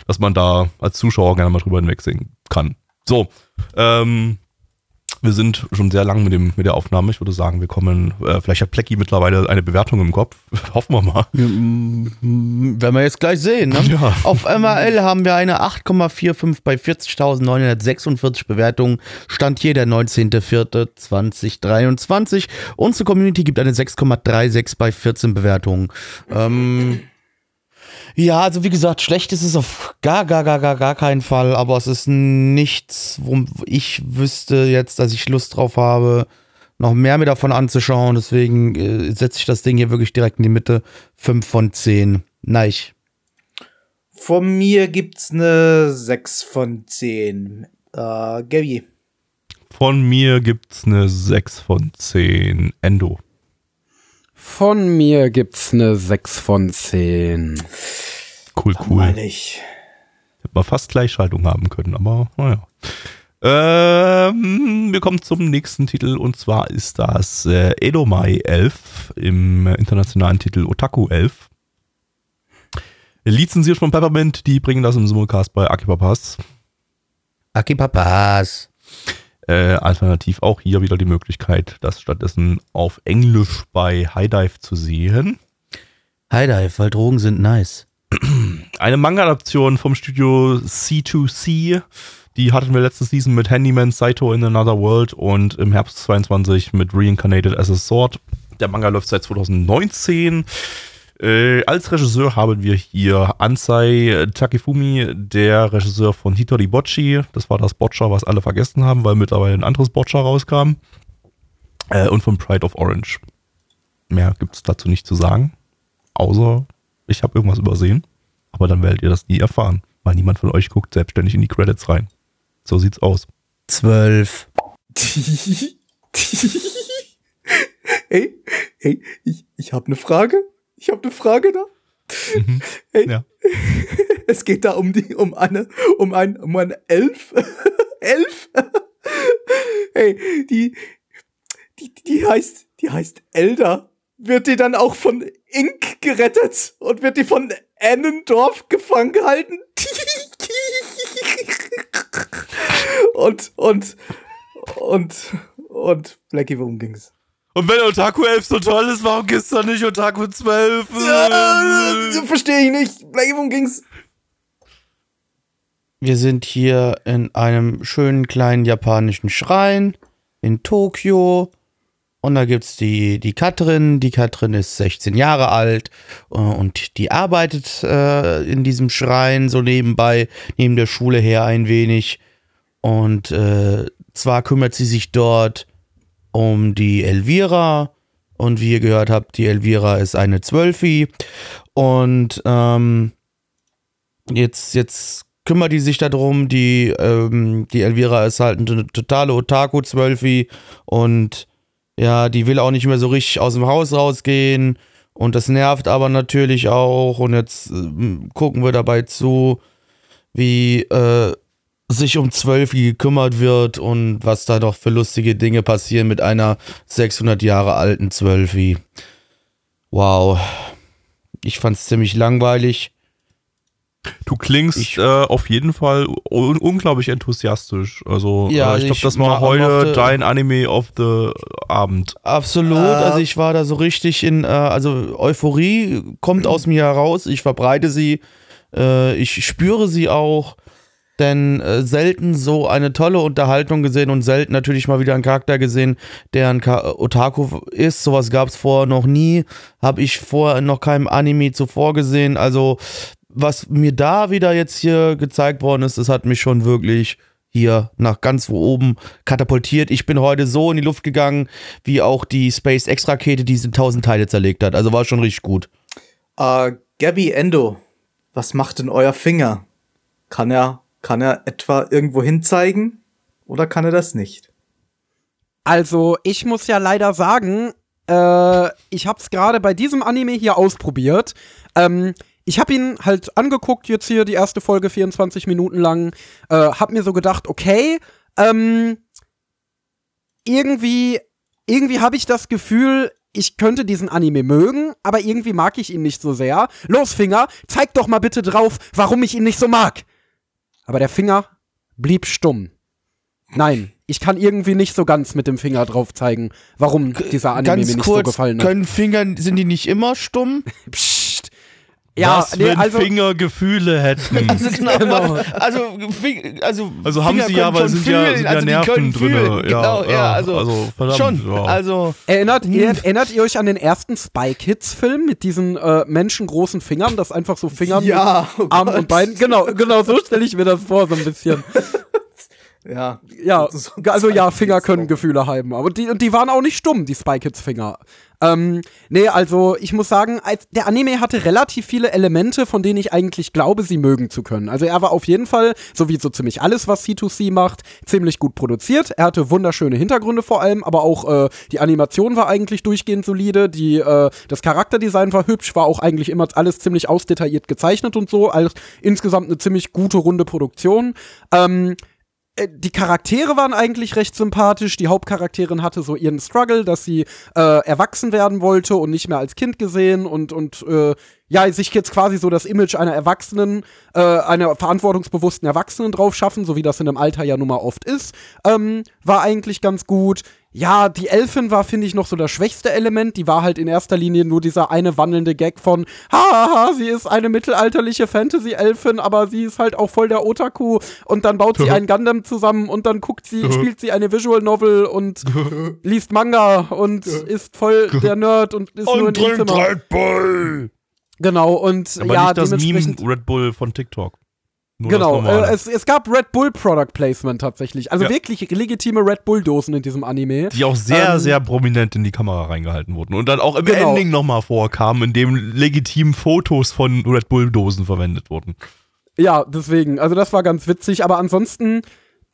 dass man da als Zuschauer gerne mal drüber hinwegsehen kann. So, ähm, wir sind schon sehr lang mit, dem, mit der Aufnahme. Ich würde sagen, wir kommen, äh, vielleicht hat Plecky mittlerweile eine Bewertung im Kopf. (laughs) Hoffen wir mal. Werden wir jetzt gleich sehen. Ne? Ja. Auf MRL haben wir eine 8,45 bei 40.946 Bewertungen. Stand hier der 19.04.2023. Unsere Community gibt eine 6,36 bei 14 Bewertungen. Ähm, ja, also wie gesagt, schlecht ist es auf gar, gar, gar, gar, gar keinen Fall. Aber es ist nichts, wo ich wüsste jetzt, dass ich Lust drauf habe, noch mehr mir davon anzuschauen. Deswegen äh, setze ich das Ding hier wirklich direkt in die Mitte. 5 von 10. Nein. Von mir gibt's eine 6 von 10. Äh, Gabby. Von mir gibt's eine 6 von 10. Endo. Von mir gibt's eine 6 von 10. Cool, cool. Meine ich. Hätte man fast Gleichschaltung haben können, aber naja. Ähm, wir kommen zum nächsten Titel und zwar ist das äh, Edomai 11 im internationalen Titel Otaku 11. Lizenziert von Peppermint, die bringen das im Simulcast bei Akipapas. Akipapas. Äh, alternativ auch hier wieder die Möglichkeit, das stattdessen auf Englisch bei High Dive zu sehen. Hi Dive, weil Drogen sind nice. Eine Manga-Adaption vom Studio C2C. Die hatten wir letzte Season mit Handyman Saito in Another World und im Herbst 22 mit Reincarnated as a Sword. Der Manga läuft seit 2019. Äh, als Regisseur haben wir hier Ansai Takefumi, der Regisseur von Hitori Bocci. Das war das Boccia, was alle vergessen haben, weil mittlerweile ein anderes Boccia rauskam. Äh, und von Pride of Orange. Mehr gibt es dazu nicht zu sagen. Außer ich habe irgendwas übersehen. Aber dann werdet ihr das nie erfahren, weil niemand von euch guckt selbstständig in die Credits rein. So sieht's aus. 12. (laughs) hey, hey, ich, ich habe eine Frage. Ich habe eine Frage da. (laughs) Hey, Ja. (laughs) es geht da um die, um eine, um ein, um ein Elf. (laughs) Elf? hey, die, die, die heißt, die heißt Elder. Wird die dann auch von Ink gerettet und wird die von Annendorf gefangen gehalten? und, und, und, und, Blackie, worum ging's? Und wenn Otaku 11 so toll ist, warum gibt's da nicht Otaku 12? Ja, verstehe ich nicht. Blackie, worum ging's? Wir sind hier in einem schönen kleinen japanischen Schrein in Tokio Und da gibt's die, die Katrin. Die Katrin ist 16 Jahre alt äh, und die arbeitet äh, in diesem Schrein so nebenbei, neben der Schule her ein wenig. Und äh, zwar kümmert sie sich dort um die Elvira. Und wie ihr gehört habt, die Elvira ist eine Zwölfi. Und ähm, jetzt, jetzt kümmert die sich darum. Die, ähm, die Elvira ist halt eine totale Otaku-Zwölfi. Und ja, die will auch nicht mehr so richtig aus dem Haus rausgehen. Und das nervt aber natürlich auch. Und jetzt äh, gucken wir dabei zu, wie äh, sich um Zwölfi gekümmert wird und was da doch für lustige Dinge passieren mit einer 600 Jahre alten Zwölfi. Wow. Ich fand's ziemlich langweilig. Du klingst Ich- äh, auf jeden Fall un unglaublich enthusiastisch. Also Ja, äh, ich glaube, das war heute mochte- dein Anime of the Abend. Absolut. Äh. also ich war da so richtig in, äh, also Euphorie kommt aus mir heraus. Ich verbreite sie. Äh, ich spüre sie auch. Denn äh, selten so eine tolle Unterhaltung gesehen und selten natürlich mal wieder einen Charakter gesehen, der ein Ka Otaku ist. Sowas gab es vorher noch nie. Habe ich vorher noch keinem Anime zuvor gesehen. Also was mir da wieder jetzt hier gezeigt worden ist, das hat mich schon wirklich hier nach ganz wo oben katapultiert. Ich bin heute so in die Luft gegangen, wie auch die SpaceX-Rakete, die sie in tausend Teile zerlegt hat. Also war schon richtig gut. Äh, Gabby Endo, was macht denn euer Finger? Kann er, kann er etwa irgendwo hinzeigen? Oder kann er das nicht? Also, ich muss ja leider sagen, äh, ich hab's gerade bei diesem Anime hier ausprobiert. Ähm, ich hab ihn halt angeguckt, jetzt hier die erste Folge 24 Minuten lang, äh, hab mir so gedacht, okay, ähm, irgendwie, irgendwie habe ich das Gefühl, ich könnte diesen Anime mögen, aber irgendwie mag ich ihn nicht so sehr. Los, Finger, zeig doch mal bitte drauf, warum ich ihn nicht so mag. Aber der Finger blieb stumm. Nein, ich kann irgendwie nicht so ganz mit dem Finger drauf zeigen, warum dieser Anime Ganz mir nicht kurz, so gefallen hat. können Finger, sind die nicht immer stumm? (laughs) Psst. Ja, Was, nee, wenn also Finger Gefühle hätten. (laughs) Also, genau. also, Fing- also, Also haben Finger sie ja, weil sind ja, fühlen, sind ja also die Nerven drin. fühlen. Ja, Genau, ja, also, also verdammt. schon. Ja. Also, erinnert, ihr, erinnert ihr euch an den ersten Spy Kids Film mit diesen äh, menschengroßen Fingern, das einfach so Fingern Ja, oh Gott. und Beinen, genau, genau so stelle ich mir das vor so ein bisschen. (laughs) Ja. Ja, So- so also ja, Finger können. Gefühle haben. Aber die, und die waren auch nicht stumm, die Spy Kids Finger. Ähm, nee, also ich muss sagen, als, der Anime hatte relativ viele Elemente, von denen ich eigentlich glaube, sie mögen zu können. Also er war auf jeden Fall, so wie so ziemlich alles, was C2C macht, ziemlich gut produziert. Er hatte wunderschöne Hintergründe vor allem, aber auch äh, die Animation war eigentlich durchgehend solide. Die, äh, das Charakterdesign war hübsch, war auch eigentlich immer alles ziemlich ausdetailliert gezeichnet und so. Alles insgesamt eine ziemlich gute, runde Produktion. Ähm, äh, die Charaktere waren eigentlich recht sympathisch. Die Hauptcharakterin hatte so ihren Struggle, dass sie äh, erwachsen werden wollte und nicht mehr als Kind gesehen und, und äh, ja, sich jetzt quasi so das Image einer Erwachsenen, äh, einer verantwortungsbewussten Erwachsenen drauf schaffen, so wie das in einem Alter ja nun mal oft ist, ähm, war eigentlich ganz gut. Ja, die Elfin war, finde ich, noch so das schwächste Element. Die war halt in erster Linie nur dieser eine wandelnde Gag von, haha, sie ist eine mittelalterliche Fantasy-Elfin, aber sie ist halt auch voll der Otaku und dann baut sie (laughs) einen Gundam zusammen und dann guckt sie, (laughs) spielt sie eine Visual Novel und (laughs) liest Manga und ist voll der Nerd und ist nur in ihrem Zimmer. Red Bull. Genau, und Aber ja, nicht das Meme. Red Bull von TikTok. Nur Genau, äh, es, es gab Red Bull Product Placement tatsächlich. Also Ja. wirklich legitime Red Bull-Dosen in diesem Anime. die auch sehr, ähm, sehr prominent in die Kamera reingehalten wurden. Und dann auch im Genau. Ending nochmal vorkamen, in dem legitim Fotos von Red Bull-Dosen verwendet wurden. Ja, deswegen. Also das war ganz witzig, aber ansonsten,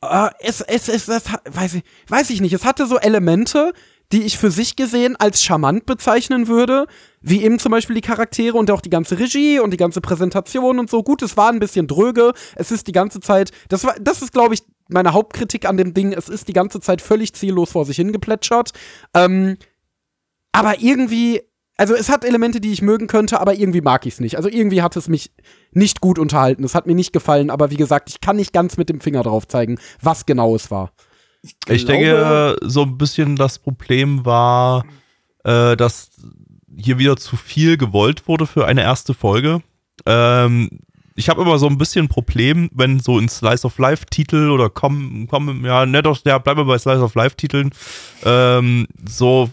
äh, es, es, es, es, weiß ich, weiß ich nicht. Es hatte so Elemente, die ich für sich gesehen als charmant bezeichnen würde, wie eben zum Beispiel die Charaktere und auch die ganze Regie und die ganze Präsentation und so. Gut, es war ein bisschen dröge. Es ist die ganze Zeit, das war, das ist, glaube ich, meine Hauptkritik an dem Ding. Es ist die ganze Zeit völlig ziellos vor sich hingeplätschert. Ähm, aber irgendwie, also es hat Elemente, die ich mögen könnte, aber irgendwie mag ich es nicht. Also irgendwie hat es mich nicht gut unterhalten. Es hat mir nicht gefallen, aber wie gesagt, ich kann nicht ganz mit dem Finger drauf zeigen, was genau es war. Ich glaube- denke, so ein bisschen das Problem war, äh, dass hier wieder zu viel gewollt wurde für eine erste Folge. Ähm, ich habe immer so ein bisschen Problem, wenn so in Slice of Life Titel oder kommen, kommen, ja, ne, doch, ja, bleiben wir bei Slice of Life Titeln, ähm, so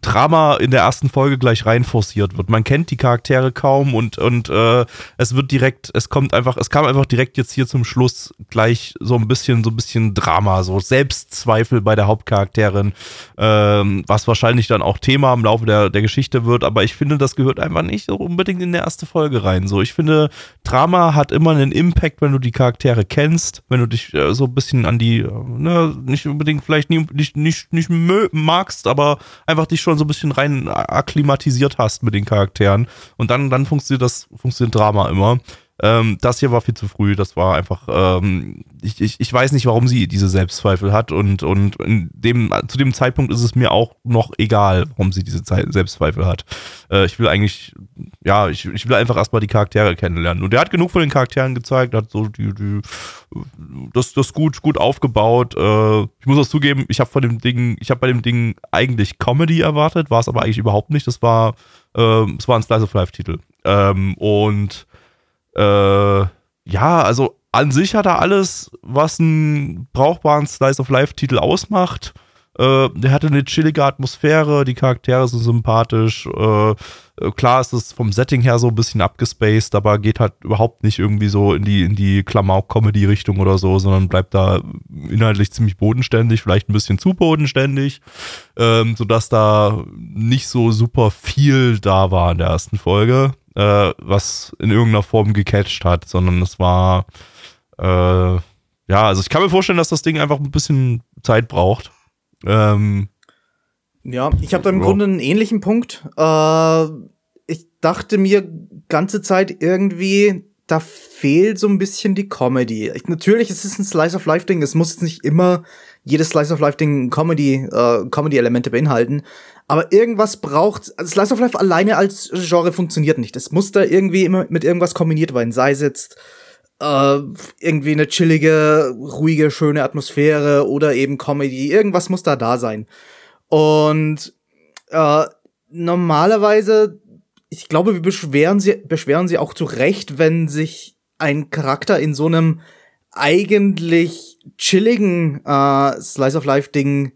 Drama in der ersten Folge gleich rein forciert wird. Man kennt die Charaktere kaum und, und äh, es wird direkt, es kommt einfach, es kam einfach direkt jetzt hier zum Schluss gleich so ein bisschen, so ein bisschen Drama, so Selbstzweifel bei der Hauptcharakterin, ähm, was wahrscheinlich dann auch Thema im Laufe der, der Geschichte wird, aber ich finde, das gehört einfach nicht so unbedingt in der erste Folge rein. So, ich finde, Drama hat immer einen Impact, wenn du die Charaktere kennst, wenn du dich äh, so ein bisschen an die, äh, ne, nicht unbedingt vielleicht nie, nicht, nicht, nicht magst, aber einfach dich schon so ein bisschen rein akklimatisiert hast mit den Charakteren. Und dann, dann funktioniert das, funktioniert Drama immer. Ähm, das hier war viel zu früh. Das war einfach, ähm, ich, ich, ich weiß nicht, warum sie diese Selbstzweifel hat und, und in dem, zu dem Zeitpunkt ist es mir auch noch egal, warum sie diese Zeit, Selbstzweifel hat. Äh, ich will eigentlich, ja, ich, ich will einfach erstmal die Charaktere kennenlernen. Und der hat genug von den Charakteren gezeigt, hat so die, die das, das gut, gut aufgebaut. Äh, ich muss auch zugeben, ich habe von bei dem Ding eigentlich Comedy erwartet, war es aber eigentlich überhaupt nicht. Das war, äh, es war ein Slice of Life-Titel. Ähm, und äh, ja, also an sich hat er alles, was einen brauchbaren Slice of Life-Titel ausmacht. Äh, der hatte eine chillige Atmosphäre, die Charaktere sind sympathisch. Äh, klar ist es vom Setting her so ein bisschen abgespaced, aber geht halt überhaupt nicht irgendwie so in die, in die Klamauk-Comedy-Richtung oder so, sondern bleibt da inhaltlich ziemlich bodenständig, vielleicht ein bisschen zu bodenständig, ähm, sodass da nicht so super viel da war in der ersten Folge äh, was in irgendeiner Form gecatcht hat, sondern es war, äh, ja, also ich kann mir vorstellen, dass das Ding einfach ein bisschen Zeit braucht. Ähm, ja, ich habe da im ja. Grunde einen ähnlichen Punkt. Äh, ich dachte mir ganze Zeit irgendwie, da fehlt so ein bisschen die Comedy. Ich, natürlich, es ist ein Slice of Life Ding. Es muss jetzt nicht immer jedes Slice of Life Ding Comedy äh, Comedy Elemente beinhalten, aber irgendwas braucht, also Slice of Life alleine als Genre funktioniert nicht. Es muss da irgendwie immer mit irgendwas kombiniert werden. Sei es jetzt äh, irgendwie eine chillige, ruhige, schöne Atmosphäre oder eben Comedy. Irgendwas muss da da sein. Und äh, normalerweise, ich glaube, wir beschweren sie, beschweren sie auch zu Recht, wenn sich ein Charakter in so einem eigentlich chilligen äh, Slice of Life Ding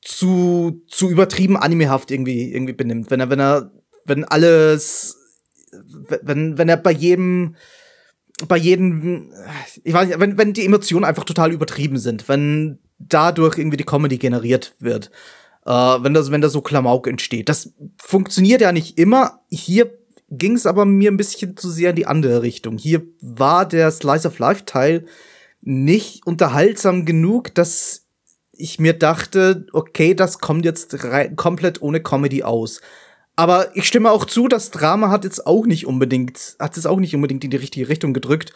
zu, zu übertrieben animehaft irgendwie, irgendwie benimmt. Wenn er, wenn er, wenn alles, wenn, wenn er bei jedem, bei jedem, ich weiß nicht, wenn, wenn die Emotionen einfach total übertrieben sind, wenn dadurch irgendwie die Comedy generiert wird, äh, wenn das, wenn da so Klamauk entsteht. Das funktioniert ja nicht immer. Hier ging es aber mir ein bisschen zu sehr in die andere Richtung. Hier war der Slice of Life Teil nicht unterhaltsam genug, dass ich mir dachte, okay, das kommt jetzt komplett ohne Comedy aus. Aber ich stimme auch zu, das Drama hat jetzt auch nicht unbedingt, hat es auch nicht unbedingt in die richtige Richtung gedrückt.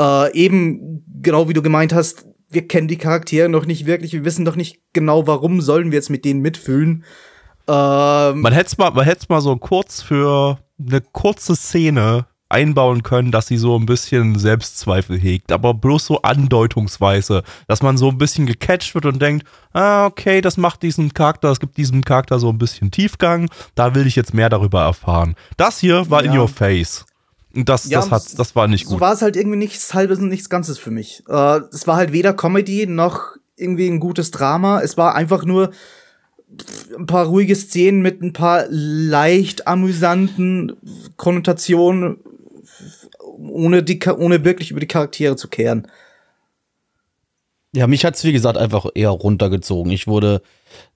Äh, eben, genau wie du gemeint hast, wir kennen die Charaktere noch nicht wirklich, wir wissen doch nicht genau, warum sollen wir jetzt mit denen mitfühlen. Ähm, man hätte es mal, mal so kurz für eine kurze Szene einbauen können, dass sie so ein bisschen Selbstzweifel hegt, aber bloß so andeutungsweise, dass man so ein bisschen gecatcht wird und denkt, ah, okay, das macht diesen Charakter, es gibt diesem Charakter so ein bisschen Tiefgang, da will ich jetzt mehr darüber erfahren. Das hier war ja. in your face. Und das, ja, das, hat, das war nicht gut. So war es halt irgendwie nichts halbes und nichts Ganzes für mich. Äh, es war halt weder Comedy noch irgendwie ein gutes Drama. Es war einfach nur ein paar ruhige Szenen mit ein paar leicht amüsanten Konnotationen ohne, die, ohne wirklich über die Charaktere zu kehren. Ja, mich hat's wie gesagt einfach eher runtergezogen. Ich wurde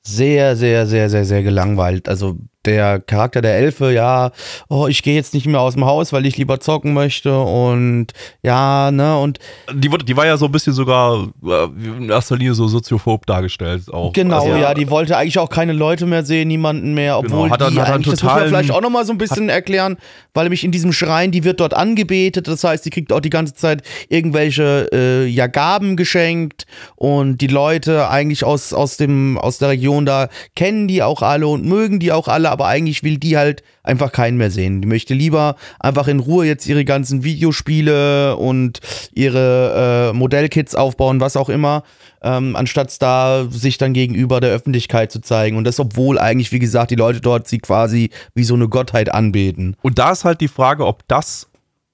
sehr, sehr, sehr, sehr, sehr gelangweilt. Also der Charakter der Elfe, ja, oh, ich gehe jetzt nicht mehr aus dem Haus, weil ich lieber zocken möchte und ja, ne, und. Die, die war ja so ein bisschen sogar äh, in erster Linie so soziophob dargestellt auch. Genau, also, ja, die wollte eigentlich auch keine Leute mehr sehen, niemanden mehr, genau, obwohl genau, hat dann, die hat eigentlich, das muss man vielleicht auch nochmal so ein bisschen erklären, weil nämlich in diesem Schrein, die wird dort angebetet, das heißt, die kriegt auch die ganze Zeit irgendwelche, äh, ja, Gaben geschenkt und die Leute eigentlich aus, aus dem, aus der Region da kennen die auch alle und mögen die auch alle, aber eigentlich will die halt einfach keinen mehr sehen. Die möchte lieber einfach in Ruhe jetzt ihre ganzen Videospiele und ihre äh, Modellkits aufbauen, was auch immer, ähm, anstatt da sich dann gegenüber der Öffentlichkeit zu zeigen. Und das, obwohl eigentlich, wie gesagt, die Leute dort sie quasi wie so eine Gottheit anbeten. Und da ist halt die Frage, ob das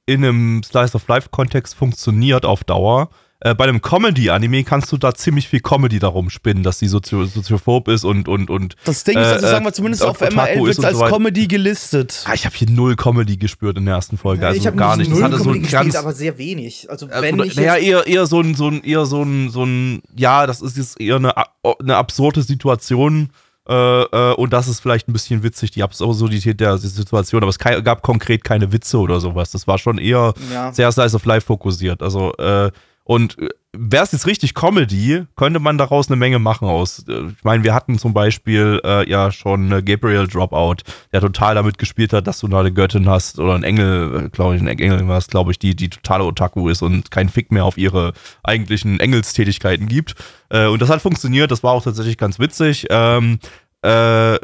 in einem Slice-of-Life-Kontext funktioniert auf Dauer. Äh, bei einem Comedy-Anime kannst du da ziemlich viel Comedy darum spinnen, dass sie sozio soziophob ist und und und. Das Ding ist, also äh, sagen wir zumindest äh, auf MRL wird als so. Comedy gelistet. Ah, ich habe hier null Comedy gespürt in der ersten Folge, also ich habe gar nicht. Null Das hatte so Comedy ein gespielt, ganz aber sehr wenig. Also äh, wenn ich naja, eher, eher so ein, so ein, eher so ein, so ein, ja, das ist jetzt eher eine, eine absurde Situation. Äh, und das ist vielleicht ein bisschen witzig, die Absurdität der Situation, aber es gab konkret keine Witze oder sowas. Das war schon eher Ja. sehr Slice of Life fokussiert. Also, äh, und wäre es jetzt richtig Comedy, könnte man daraus eine Menge machen aus. äh, Ich meine, wir hatten zum Beispiel äh, ja schon äh, Gabriel Dropout, der total damit gespielt hat, dass du da eine Göttin hast oder einen Engel, glaube ich, ein Engel was, glaube ich, die, die totale Otaku ist und keinen Fick mehr auf ihre eigentlichen Engelstätigkeiten gibt. Äh, und das hat funktioniert, das war auch tatsächlich ganz witzig. Ähm, äh,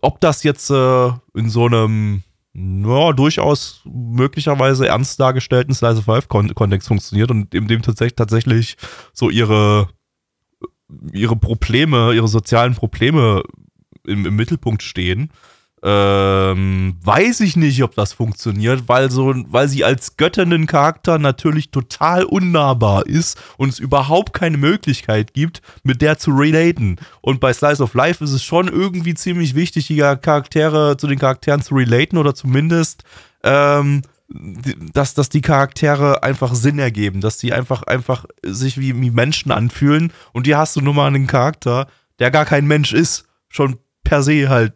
ob das jetzt äh, in so einem ja, durchaus möglicherweise ernst dargestellten Slice of Life-Kontext funktioniert und in dem tatsächlich, tatsächlich so ihre, ihre Probleme, ihre sozialen Probleme im, im Mittelpunkt stehen. Ähm, weiß ich nicht, ob das funktioniert, weil so, weil sie als Göttinnencharakter natürlich total unnahbar ist und es überhaupt keine Möglichkeit gibt, mit der zu relaten. Und bei Slice of Life ist es schon irgendwie ziemlich wichtig, die Charaktere zu den Charakteren zu relaten oder zumindest ähm, dass, dass die Charaktere einfach Sinn ergeben, dass die einfach, einfach sich wie, wie Menschen anfühlen. Und hier hast du nun mal einen Charakter, der gar kein Mensch ist, schon per se halt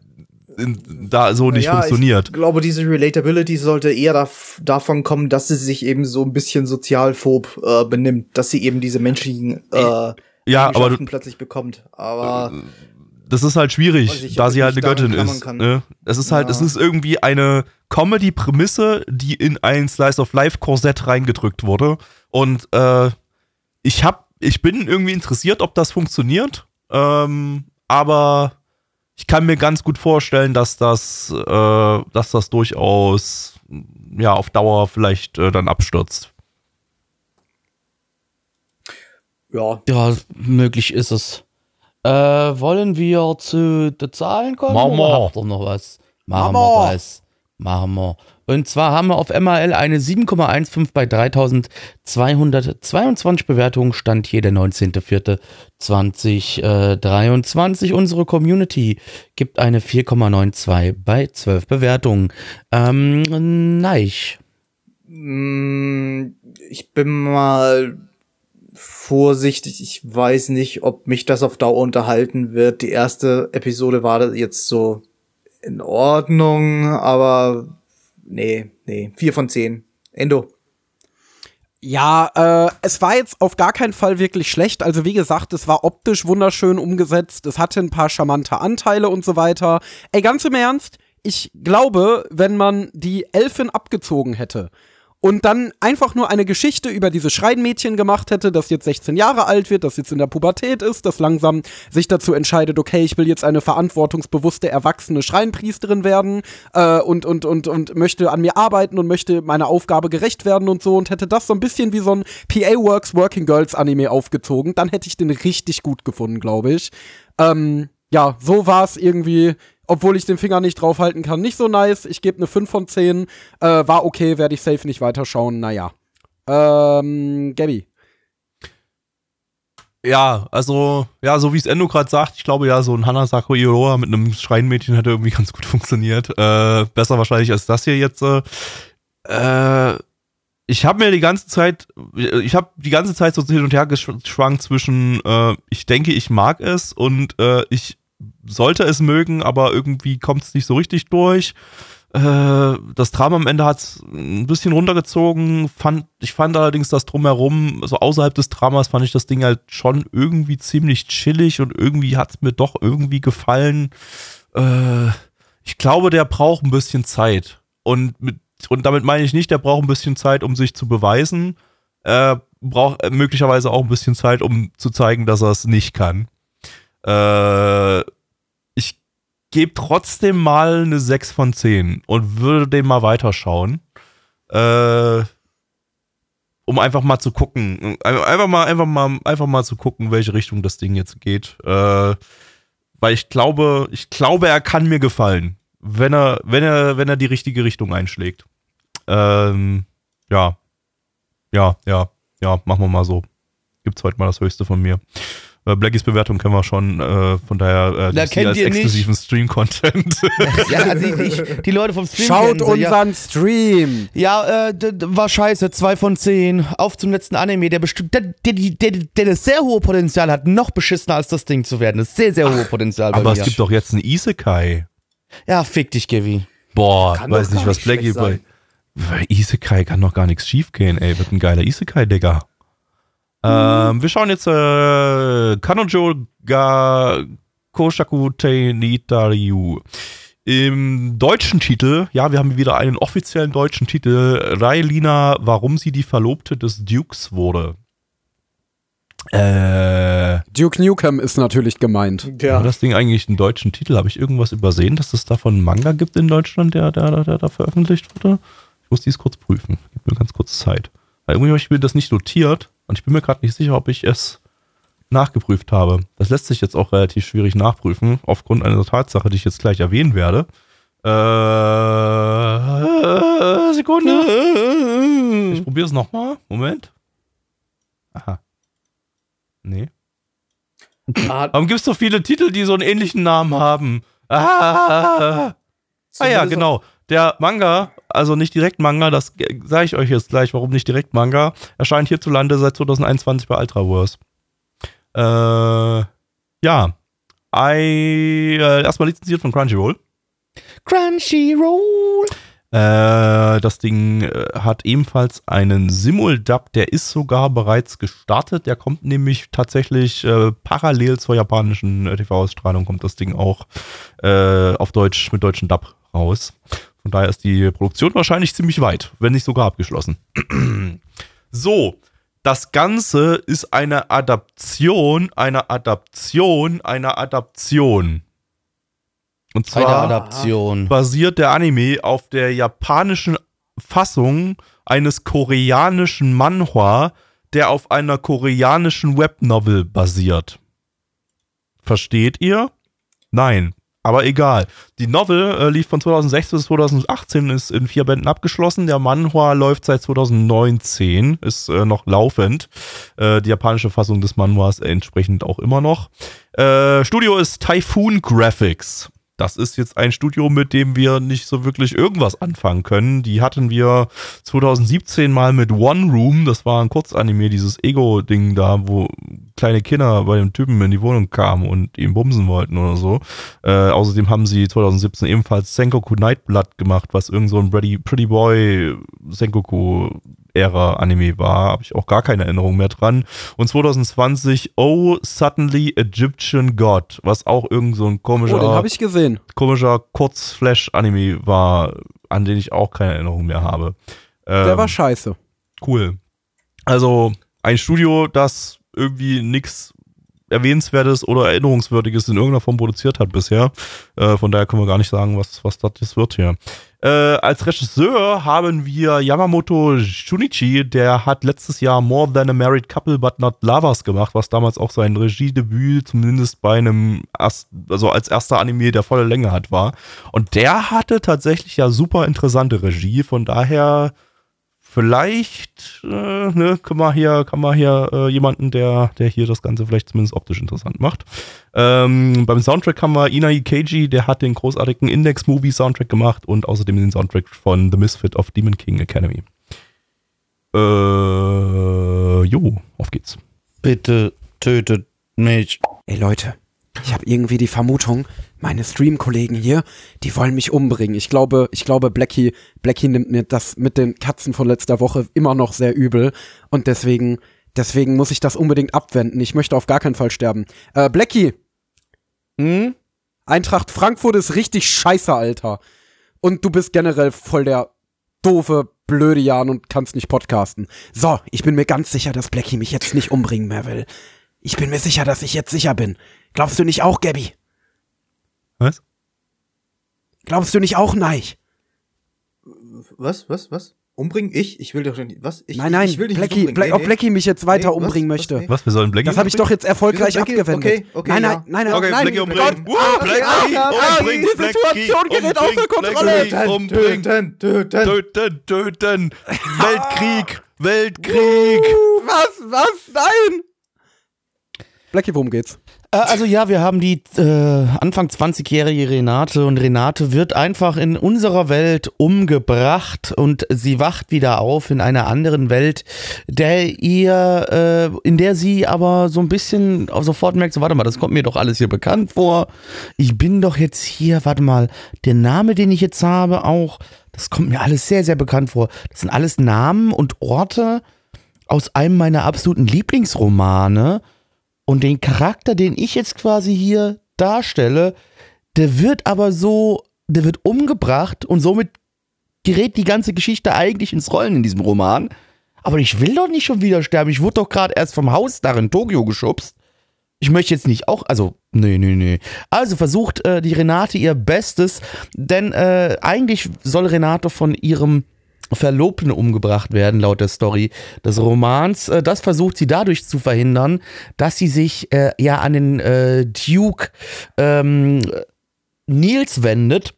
da so nicht ja, funktioniert. Ich glaube, diese Relatability sollte eher daf davon kommen, dass sie sich eben so ein bisschen sozialphob äh, benimmt, dass sie eben diese menschlichen äh, Ja, aber du, plötzlich bekommt. Aber das ist halt schwierig, ich, da sie halt eine Göttin ist. Ne? Es ist halt, Ja. es ist irgendwie eine Comedy-Prämisse, die in ein Slice of Life-Korsett reingedrückt wurde. Und äh, ich hab, ich bin irgendwie interessiert, ob das funktioniert. Ähm, aber ich kann mir ganz gut vorstellen, dass das, äh, dass das durchaus ja auf Dauer vielleicht äh, dann abstürzt. ja, Ja, möglich ist es. Äh, wollen wir zu den Zahlen kommen? Machen wir. Oder habt ihr noch was? Machen wir was. Machen wir. Und zwar haben wir auf MRL eine 7,15 bei 3222 Bewertungen. Stand hier der 19.04.2023. Unsere Community gibt eine 4,92 bei 12 Bewertungen. Ähm, Neich. Mm, Ich bin mal vorsichtig. Ich weiß nicht, ob mich das auf Dauer unterhalten wird. Die erste Episode war jetzt so in Ordnung, aber nee, nee. Vier von zehn. Endo. Ja, äh, es war jetzt auf gar keinen Fall wirklich schlecht. Also wie gesagt, es war optisch wunderschön umgesetzt. Es hatte ein paar charmante Anteile und so weiter. Ey, ganz im Ernst, ich glaube, wenn man die Elfin abgezogen hätte und dann einfach nur eine Geschichte über dieses Schreinmädchen gemacht hätte, das jetzt 16 Jahre alt wird, das jetzt in der Pubertät ist, das langsam sich dazu entscheidet, okay, ich will jetzt eine verantwortungsbewusste, erwachsene Schreinpriesterin werden äh, und, und, und, und möchte an mir arbeiten und möchte meiner Aufgabe gerecht werden und so und hätte das so ein bisschen wie so ein PA Works Working Girls Anime aufgezogen, dann hätte ich den richtig gut gefunden, glaube ich. Ähm, ja, so war es irgendwie, obwohl ich den Finger nicht draufhalten kann, nicht so nice. Ich gebe eine 5 von 10. Äh, war okay, werde ich safe nicht weiterschauen. Naja. Ähm, Gabby. Ja, also, ja, so wie es Endo gerade sagt, ich glaube ja, so ein Hanasako Iroha mit einem Schreinmädchen hätte irgendwie (laughs) ganz gut funktioniert. Äh, besser wahrscheinlich als das hier jetzt. Äh, äh, ich habe mir die ganze Zeit, ich habe die ganze Zeit so hin und her geschwankt zwischen, äh, ich denke, ich mag es und äh, ich sollte es mögen, aber irgendwie kommt es nicht so richtig durch. Äh, das Drama am Ende hat es ein bisschen runtergezogen. Fand, ich fand allerdings das drumherum, so außerhalb des Dramas, fand ich das Ding halt schon irgendwie ziemlich chillig und irgendwie hat es mir doch irgendwie gefallen. Äh, ich glaube, der braucht ein bisschen Zeit. Und, mit, und damit meine ich nicht, der braucht ein bisschen Zeit, um sich zu beweisen. Er braucht äh, möglicherweise auch ein bisschen Zeit, um zu zeigen, dass er es nicht kann. Äh, gebe trotzdem mal eine 6 von 10 und würde den mal weiterschauen. Äh, um einfach mal zu gucken. Einfach mal, einfach mal, einfach mal zu gucken, welche Richtung das Ding jetzt geht. Äh, weil ich glaube, ich glaube, er kann mir gefallen, wenn er, wenn er, wenn er die richtige Richtung einschlägt. Ähm, ja. Ja, ja, ja, machen wir mal so. Gibt's heute mal das Höchste von mir. Äh, Blackies Bewertung kennen wir schon, äh, von daher äh, die kennt als exklusiven Stream-Content. (laughs) Ja, also ich, ich, die Leute vom Stream Schaut kennen sie, ja. unseren Stream. Ja, äh, war scheiße, zwei von zehn. Auf zum letzten Anime, der bestimmt, der, der, der, der das sehr hohe Potenzial hat, noch beschissener als das Ding zu werden. Das ist sehr, sehr hohe Potenzial bei Aber mir. es gibt doch jetzt einen Isekai. ja, fick dich, Gevi. Boah, Kann weiß nicht, was Blackie bei. Isekai kann doch gar nichts schief gehen, ey. Wird ein geiler Isekai, Digga. Ähm, wir schauen jetzt äh, Kanojo ga Koshaku te Nitaryu. Im deutschen Titel, ja, wir haben wieder einen offiziellen deutschen Titel, Railina, warum sie die Verlobte des Dukes wurde. Äh, Duke Nukem ist natürlich gemeint. War Ja. das Ding eigentlich einen deutschen Titel? Habe ich irgendwas übersehen, dass es davon einen Manga gibt in Deutschland, der, der, der, der da veröffentlicht wurde? Ich muss dies kurz prüfen. Gib mir ganz kurz Zeit. Weil irgendwie habe ich mir das nicht notiert und ich bin mir gerade nicht sicher, ob ich es nachgeprüft habe. Das lässt sich jetzt auch relativ schwierig nachprüfen, aufgrund einer Tatsache, die ich jetzt gleich erwähnen werde. Äh, Sekunde. Ich probiere es nochmal. Moment. Aha. Nee. Ah, Warum gibt es so viele Titel, die so einen ähnlichen Namen haben? Ah, ah ja, genau. Der Manga, also nicht direkt Manga, das sage ich euch jetzt gleich, warum nicht direkt Manga, erscheint hierzulande seit 2021 bei Ultraverse. Äh, ja. I, äh, erstmal lizenziert von Crunchyroll. Crunchyroll. Äh, das Ding äh, hat ebenfalls einen Simuldub, der ist sogar bereits gestartet. Der kommt nämlich tatsächlich äh, parallel zur japanischen äh, TV-Ausstrahlung, kommt das Ding auch äh, auf Deutsch mit deutschen Dub raus. Von daher ist die Produktion wahrscheinlich ziemlich weit, wenn nicht sogar abgeschlossen. (clears throat) so, das Ganze ist eine Adaption, eine Adaption, eine Adaption. Und zwar Adaption. basiert der Anime auf der japanischen Fassung eines koreanischen Manhwa, der auf einer koreanischen Webnovel basiert. Versteht ihr? Nein. Aber egal. Die Novel äh, lief von 2006 bis 2018, ist in vier Bänden abgeschlossen. Der Manhwa läuft seit 2019, ist äh, noch laufend. Äh, die japanische Fassung des Manhwas entsprechend auch immer noch. Äh, Studio ist Typhoon Graphics. Das ist jetzt ein Studio, mit dem wir nicht so wirklich irgendwas anfangen können. Die hatten wir 2017 mal mit One Room. Das war ein Kurzanime, dieses Ego-Ding da, wo kleine Kinder bei dem Typen in die Wohnung kamen und ihm bumsen wollten oder so. Äh, außerdem haben sie 2017 ebenfalls Sengoku Nightblood gemacht, was irgend so ein Pretty, Boy Sengoku Ära Anime war, habe ich auch gar keine Erinnerung mehr dran. Und 2020 Oh Suddenly Egyptian God, was auch irgend so ein komischer Oh, habe ich gesehen. komischer Kurz-Flash-Anime war, an den ich auch keine Erinnerung mehr habe. Der Ähm, war scheiße. cool. Also ein Studio, das irgendwie nichts Erwähnenswertes oder Erinnerungswürdiges in irgendeiner Form produziert hat bisher. Äh, von daher können wir gar nicht sagen, was, was das jetzt wird hier. Äh, als Regisseur haben wir Yamamoto Shunichi, der hat letztes Jahr More Than a Married Couple But Not Lovers gemacht, was damals auch sein Regiedebüt zumindest bei einem, erst, also als erster Anime, der volle Länge hat, war. Und der hatte tatsächlich ja super interessante Regie, von daher vielleicht äh, ne, kann man hier, kann man hier äh, jemanden, der, der hier das Ganze vielleicht zumindest optisch interessant macht. Ähm, beim Soundtrack haben wir Ina Ikeji, der hat den großartigen Index-Movie-Soundtrack gemacht und außerdem den Soundtrack von The Misfit of Demon King Academy. Äh, jo, auf geht's. Bitte tötet mich. Ey Leute, ich habe irgendwie die Vermutung, meine Stream-Kollegen hier, die wollen mich umbringen. Ich glaube, ich glaube, Blackie, Blackie nimmt mir das mit den Katzen von letzter Woche immer noch sehr übel und deswegen, deswegen muss ich das unbedingt abwenden. Ich möchte auf gar keinen Fall sterben. Äh, Blackie, Hm? Eintracht Frankfurt ist richtig scheiße, Alter. Und du bist generell voll der doofe, blöde Jan und kannst nicht podcasten. So, ich bin mir ganz sicher, dass Blackie mich jetzt nicht umbringen mehr will. Ich bin mir sicher, dass ich jetzt sicher bin. Glaubst du nicht auch, Gabby? Was? Glaubst du nicht auch, Neich? Was, was, was? Umbringen? Ich? Ich will doch nicht. Was? Ich, nein, nein, ich will dich Blackie, nicht umbringen. Bla Nee, ob. Blackie mich jetzt weiter Nee, was? umbringen Was? möchte. Nee. Was, wir sollen Blackie Das habe ich doch jetzt erfolgreich Blackie? abgewendet. Okay, okay, nein, nein, nein, nein, Okay, nein. Blackie umbringen. Gott, Uh, okay, Blackie ah, umbringen. Die Situation Blackie gerät außer umbringen. Kontrolle. Blackie umbringen. Töten, töten. Töten, töten. (laughs) Weltkrieg, Weltkrieg. Was, was, nein. Blackie, worum geht's? Äh, Also ja, wir haben die äh, Anfang 20-jährige Renate und Renate wird einfach in unserer Welt umgebracht und sie wacht wieder auf in einer anderen Welt, der ihr, äh, in der sie aber so ein bisschen sofort merkt, so warte mal, das kommt mir doch alles hier bekannt vor. Ich bin doch jetzt hier, warte mal, der Name, den ich jetzt habe, auch, das kommt mir alles sehr, sehr bekannt vor. Das sind alles Namen und Orte aus einem meiner absoluten Lieblingsromane. Und den Charakter, den ich jetzt quasi hier darstelle, der wird aber so, der wird umgebracht und somit gerät die ganze Geschichte eigentlich ins Rollen in diesem Roman. Aber ich will doch nicht schon wieder sterben. Ich wurde doch gerade erst vom Haus da in Tokio geschubst. Ich möchte jetzt nicht auch, also, nee, nee, nee. Also versucht äh, die Renate ihr Bestes, denn äh, eigentlich soll Renate von ihrem Verlobten umgebracht werden, laut der Story des Romans. Äh, Das versucht sie dadurch zu verhindern, dass sie sich äh, ja an den äh, Duke ähm, Nils wendet.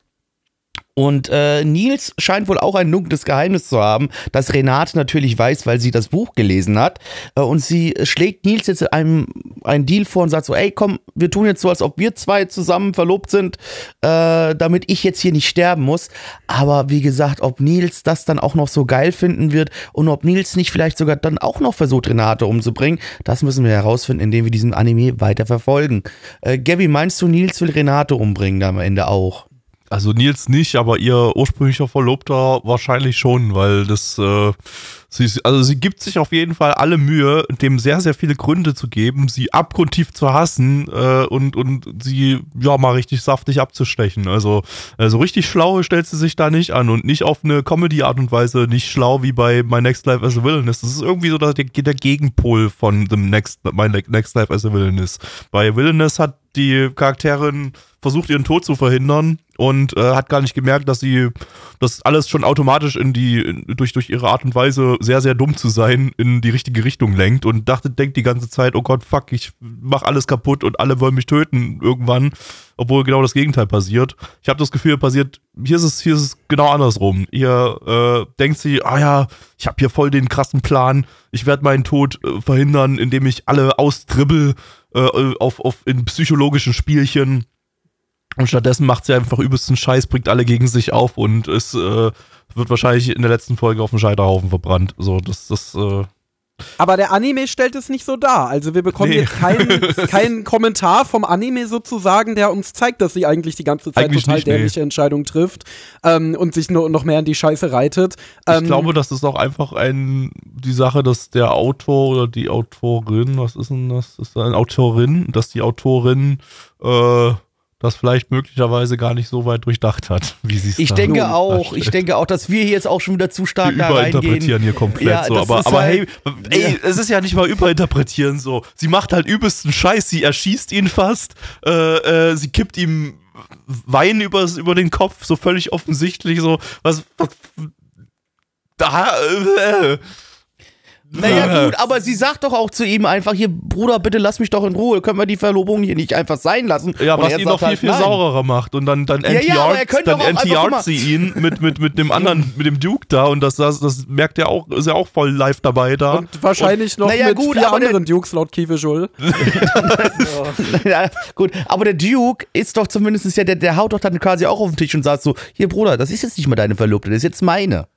Und äh, Nils scheint wohl auch ein dunkles Geheimnis zu haben, das Renate natürlich weiß, weil sie das Buch gelesen hat. Äh, und sie schlägt Nils jetzt einem einen Deal vor und sagt so, ey komm, wir tun jetzt so, als ob wir zwei zusammen verlobt sind, äh, damit ich jetzt hier nicht sterben muss. Aber wie gesagt, ob Nils das dann auch noch so geil finden wird und ob Nils nicht vielleicht sogar dann auch noch versucht, Renate umzubringen, das müssen wir herausfinden, indem wir diesen Anime weiter verfolgen. Äh, Gabby, meinst du, Nils will Renate umbringen am Ende auch? Also Nils nicht, aber ihr ursprünglicher Verlobter wahrscheinlich schon, weil das, äh, sie, also sie gibt sich auf jeden Fall alle Mühe, dem sehr, sehr viele Gründe zu geben, sie abgrundtief zu hassen äh, und, und sie ja mal richtig saftig abzustechen. Also, also richtig schlau stellt sie sich da nicht an und nicht auf eine Comedy-Art und Weise, nicht schlau wie bei My Next Life as a Villainess. Das ist irgendwie so der, der Gegenpol von The Next, My Next Life as a Villainess. Bei Villainess hat die Charakterin versucht, ihren Tod zu verhindern und äh, hat gar nicht gemerkt, dass sie das alles schon automatisch in die, in, durch, durch ihre Art und Weise sehr, sehr dumm zu sein, in die richtige Richtung lenkt und dachte, denkt die ganze Zeit, oh Gott, fuck, ich mach alles kaputt und alle wollen mich töten irgendwann, obwohl genau das Gegenteil passiert. Ich habe das Gefühl, passiert, hier ist es, hier ist es genau andersrum. Ihr äh, denkt sie, ah ja, ich habe hier voll den krassen Plan, ich werde meinen Tod äh, verhindern, indem ich alle austribbel äh, auf, auf in psychologischen Spielchen. Und stattdessen macht sie einfach übelsten Scheiß, bringt alle gegen sich auf und es äh, wird wahrscheinlich in der letzten Folge auf dem Scheiterhaufen verbrannt. So, das, das, äh, Aber der Anime stellt es nicht so dar. Also wir bekommen Nee. jetzt keinen, (laughs) keinen Kommentar vom Anime sozusagen, der uns zeigt, dass sie eigentlich die ganze Zeit Eigentlich total nicht, nee. dämliche Entscheidungen trifft ähm, und sich nur noch mehr in die Scheiße reitet. ich Ähm, glaube, das ist auch einfach ein, die Sache, dass der Autor oder die Autorin, was ist denn das? Das ist eine Autorin, dass die Autorin äh, das vielleicht möglicherweise gar nicht so weit durchdacht hat, (laughs) wie sie es Ich denke darstellt. auch, ich denke auch, dass wir hier jetzt auch schon wieder zu stark Wir da reingehen. überinterpretieren hier komplett Ja, so. Aber, aber halt- hey, ey, es ist ja nicht mal überinterpretieren so. Sie macht halt übelsten Scheiß, sie erschießt ihn fast, äh, äh, sie kippt ihm Wein übers, über den Kopf, so völlig offensichtlich, so, was, was da, äh, Naja gut, aber sie sagt doch auch zu ihm einfach, hier Bruder, bitte lass mich doch in Ruhe, können wir die Verlobung hier nicht einfach sein lassen? Ja, Und was er ihn noch viel, halt, viel nein. saurerer macht. Und dann, dann Ja, ja, er könnte dann mal. sie ihn mit, mit, mit dem anderen, mit dem Duke da. Und das, das, das merkt er auch, ist ja auch voll live dabei da. und wahrscheinlich noch naja, mit gut, vier der- anderen Dukes laut Kiewe Joel. (laughs) ja, gut, aber der Duke ist doch zumindest ja, der, der haut doch dann quasi auch auf den Tisch und sagt so, hier Bruder, das ist jetzt nicht mehr deine Verlobte, das ist jetzt meine.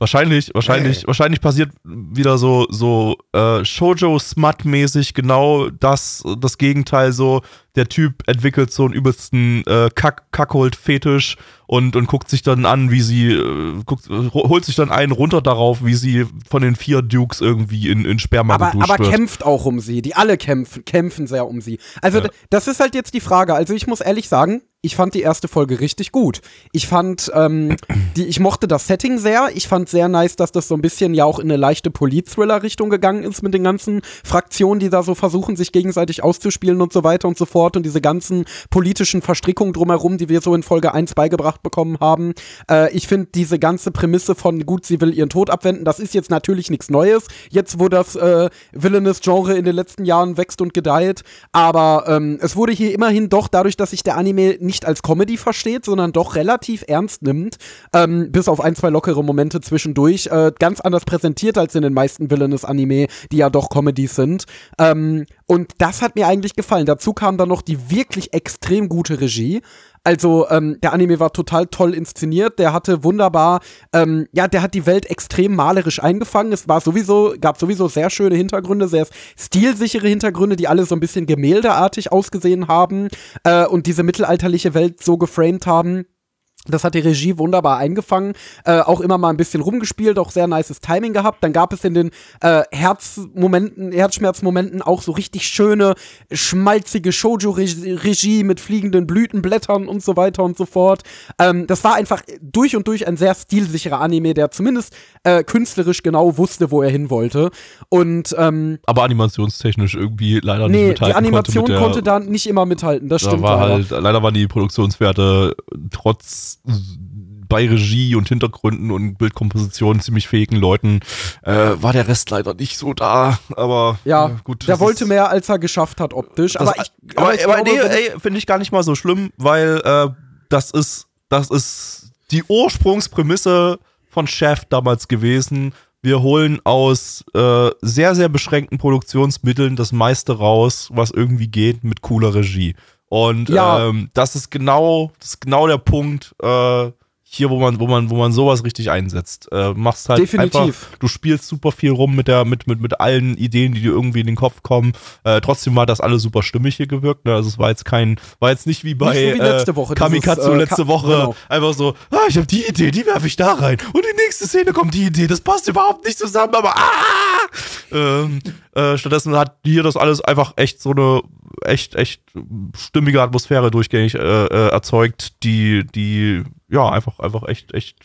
Wahrscheinlich, wahrscheinlich, wahrscheinlich passiert wieder so, so äh, Shoujo-Smut-mäßig genau das, das Gegenteil so. Der Typ entwickelt so einen übelsten äh, Kack Kackhold-Fetisch und, und guckt sich dann an, wie sie, äh, guckt, holt sich dann einen runter darauf, wie sie von den vier Dukes irgendwie in, in Sperma aber, geduscht aber wird. kämpft auch um sie. Die alle kämpfen, kämpfen sehr um sie. Also Ja. das ist halt jetzt die Frage. Also ich muss ehrlich sagen, ich fand die erste Folge richtig gut. Ich fand, ähm, die, ich mochte das Setting sehr. Ich fand sehr nice, dass das so ein bisschen ja auch in eine leichte Polit-Thriller-Richtung gegangen ist mit den ganzen Fraktionen, die da so versuchen, sich gegenseitig auszuspielen und so weiter und so fort und diese ganzen politischen Verstrickungen drumherum, die wir so in Folge 1 beigebracht bekommen haben. Äh, ich finde diese ganze Prämisse von gut, sie will ihren Tod abwenden, das ist jetzt natürlich nichts Neues. Jetzt, wo das äh, Villainous-Genre in den letzten Jahren wächst und gedeiht. Aber ähm, es wurde hier immerhin doch dadurch, dass sich der Anime nicht als Comedy versteht, sondern doch relativ ernst nimmt, ähm, bis auf ein, zwei lockere Momente zwischendurch, äh, ganz anders präsentiert als in den meisten Villainous-Anime, die ja doch Comedies sind. Ähm, und das hat mir eigentlich gefallen. Dazu kam dann noch die wirklich extrem gute Regie. Also ähm, der Anime war total toll inszeniert, der hatte wunderbar, ähm, ja, der hat die Welt extrem malerisch eingefangen. Es war sowieso, gab sowieso sehr schöne Hintergründe, sehr stilsichere Hintergründe, die alle so ein bisschen gemäldeartig ausgesehen haben äh, und diese mittelalterliche Welt so geframed haben. Das hat die Regie wunderbar eingefangen, äh, auch immer mal ein bisschen rumgespielt, auch sehr nices Timing gehabt. Dann gab es in den äh, Herzmomenten, Herzschmerzmomenten auch so richtig schöne, schmalzige Shoujo-Regie mit fliegenden Blütenblättern und so weiter und so fort. Ähm, das war einfach durch und durch ein sehr stilsicherer Anime, der zumindest äh, künstlerisch genau wusste, wo er hin wollte. Und ähm, aber animationstechnisch irgendwie leider nee, nicht mithalten die Animation konnte, konnte da nicht immer mithalten. Das da stimmt war leider. halt, leider waren die Produktionswerte trotz bei Regie und Hintergründen und Bildkomposition ziemlich fähigen Leuten äh, war der Rest leider nicht so da. Aber Ja, äh, gut. der wollte ist- mehr, als er geschafft hat optisch. Das, aber ich, aber, ich aber glaube, nee, finde ich gar nicht mal so schlimm, weil äh, das ist das ist die Ursprungsprämisse von Chef damals gewesen. Wir holen aus äh, sehr, sehr beschränkten Produktionsmitteln das meiste raus, was irgendwie geht, mit cooler Regie. Und Ja. ähm, das ist genau, das ist genau der Punkt, äh, hier, wo man, wo man, wo man sowas richtig einsetzt. Äh, machst halt Definitiv. einfach, du spielst super viel rum mit der, mit, mit, mit allen Ideen, die dir irgendwie in den Kopf kommen. Äh, trotzdem war das alles super stimmig hier gewirkt. Ne? Also es war jetzt kein, war jetzt nicht wie bei Nicht so wie letzte Woche, äh, Kamikatsu dieses, äh, letzte Ka- Woche. genau. Einfach so, ah, ich habe die Idee, die werfe ich da rein. Und die nächste Szene kommt die Idee, das passt überhaupt nicht zusammen, aber ah! Ähm, äh, stattdessen hat hier das alles einfach echt so eine echt, echt stimmige Atmosphäre durchgängig äh, äh, erzeugt, die, die ja einfach, einfach echt, echt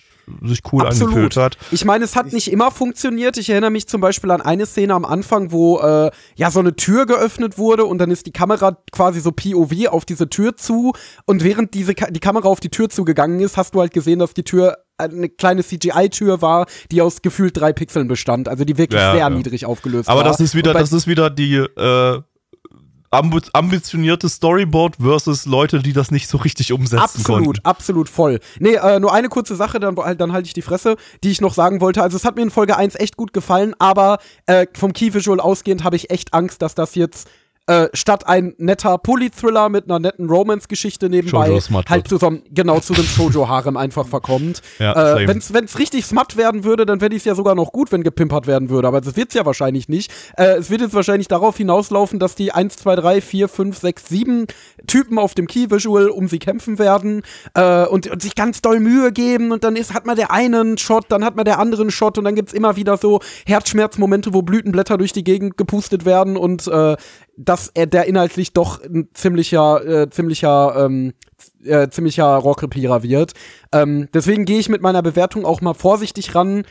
sich cool Absolut. angefühlt hat. Ich meine, es hat nicht immer funktioniert. Ich erinnere mich zum Beispiel an eine Szene am Anfang, wo äh, ja so eine Tür geöffnet wurde und dann ist die Kamera quasi so POV auf diese Tür zu. Und während diese Ka die Kamera auf die Tür zugegangen ist, hast du halt gesehen, dass die Tür eine kleine CGI-Tür war, die aus gefühlt drei Pixeln bestand. Also die wirklich Ja, sehr ja. niedrig aufgelöst Aber war. das ist wieder, das ist wieder die äh, ambi- ambitionierte Storyboard versus Leute, die das nicht so richtig umsetzen Absolut, konnten. absolut voll. Nee, äh, nur eine kurze Sache, dann, halt- dann halte ich die Fresse, die ich noch sagen wollte. Also es hat mir in Folge 1 echt gut gefallen, aber äh, vom Key Visual ausgehend habe ich echt Angst, dass das jetzt äh, statt ein netter Poly-Thriller mit einer netten Romance-Geschichte nebenbei halt zu so einem, genau, zu einem Shoujo-Harem einfach verkommt. (laughs) Ja, äh, wenn's, wenn's richtig smut werden würde, dann fände ich es ja sogar noch gut, wenn gepimpert werden würde, aber das wird's ja wahrscheinlich nicht. Äh, es wird jetzt wahrscheinlich darauf hinauslaufen, dass die 1, 2, 3, 4, 5, 6, 7 Typen auf dem Key-Visual um sie kämpfen werden äh, und, und sich ganz doll Mühe geben und dann ist, hat man der einen Shot, dann hat man der anderen Shot und dann gibt's immer wieder so Herzschmerzmomente, wo Blütenblätter durch die Gegend gepustet werden und äh, dass er der inhaltlich doch ein ziemlicher, äh, ziemlicher, ähm, äh, ziemlicher Rohrkrepierer wird. Ähm, deswegen gehe ich mit meiner Bewertung auch mal vorsichtig ran.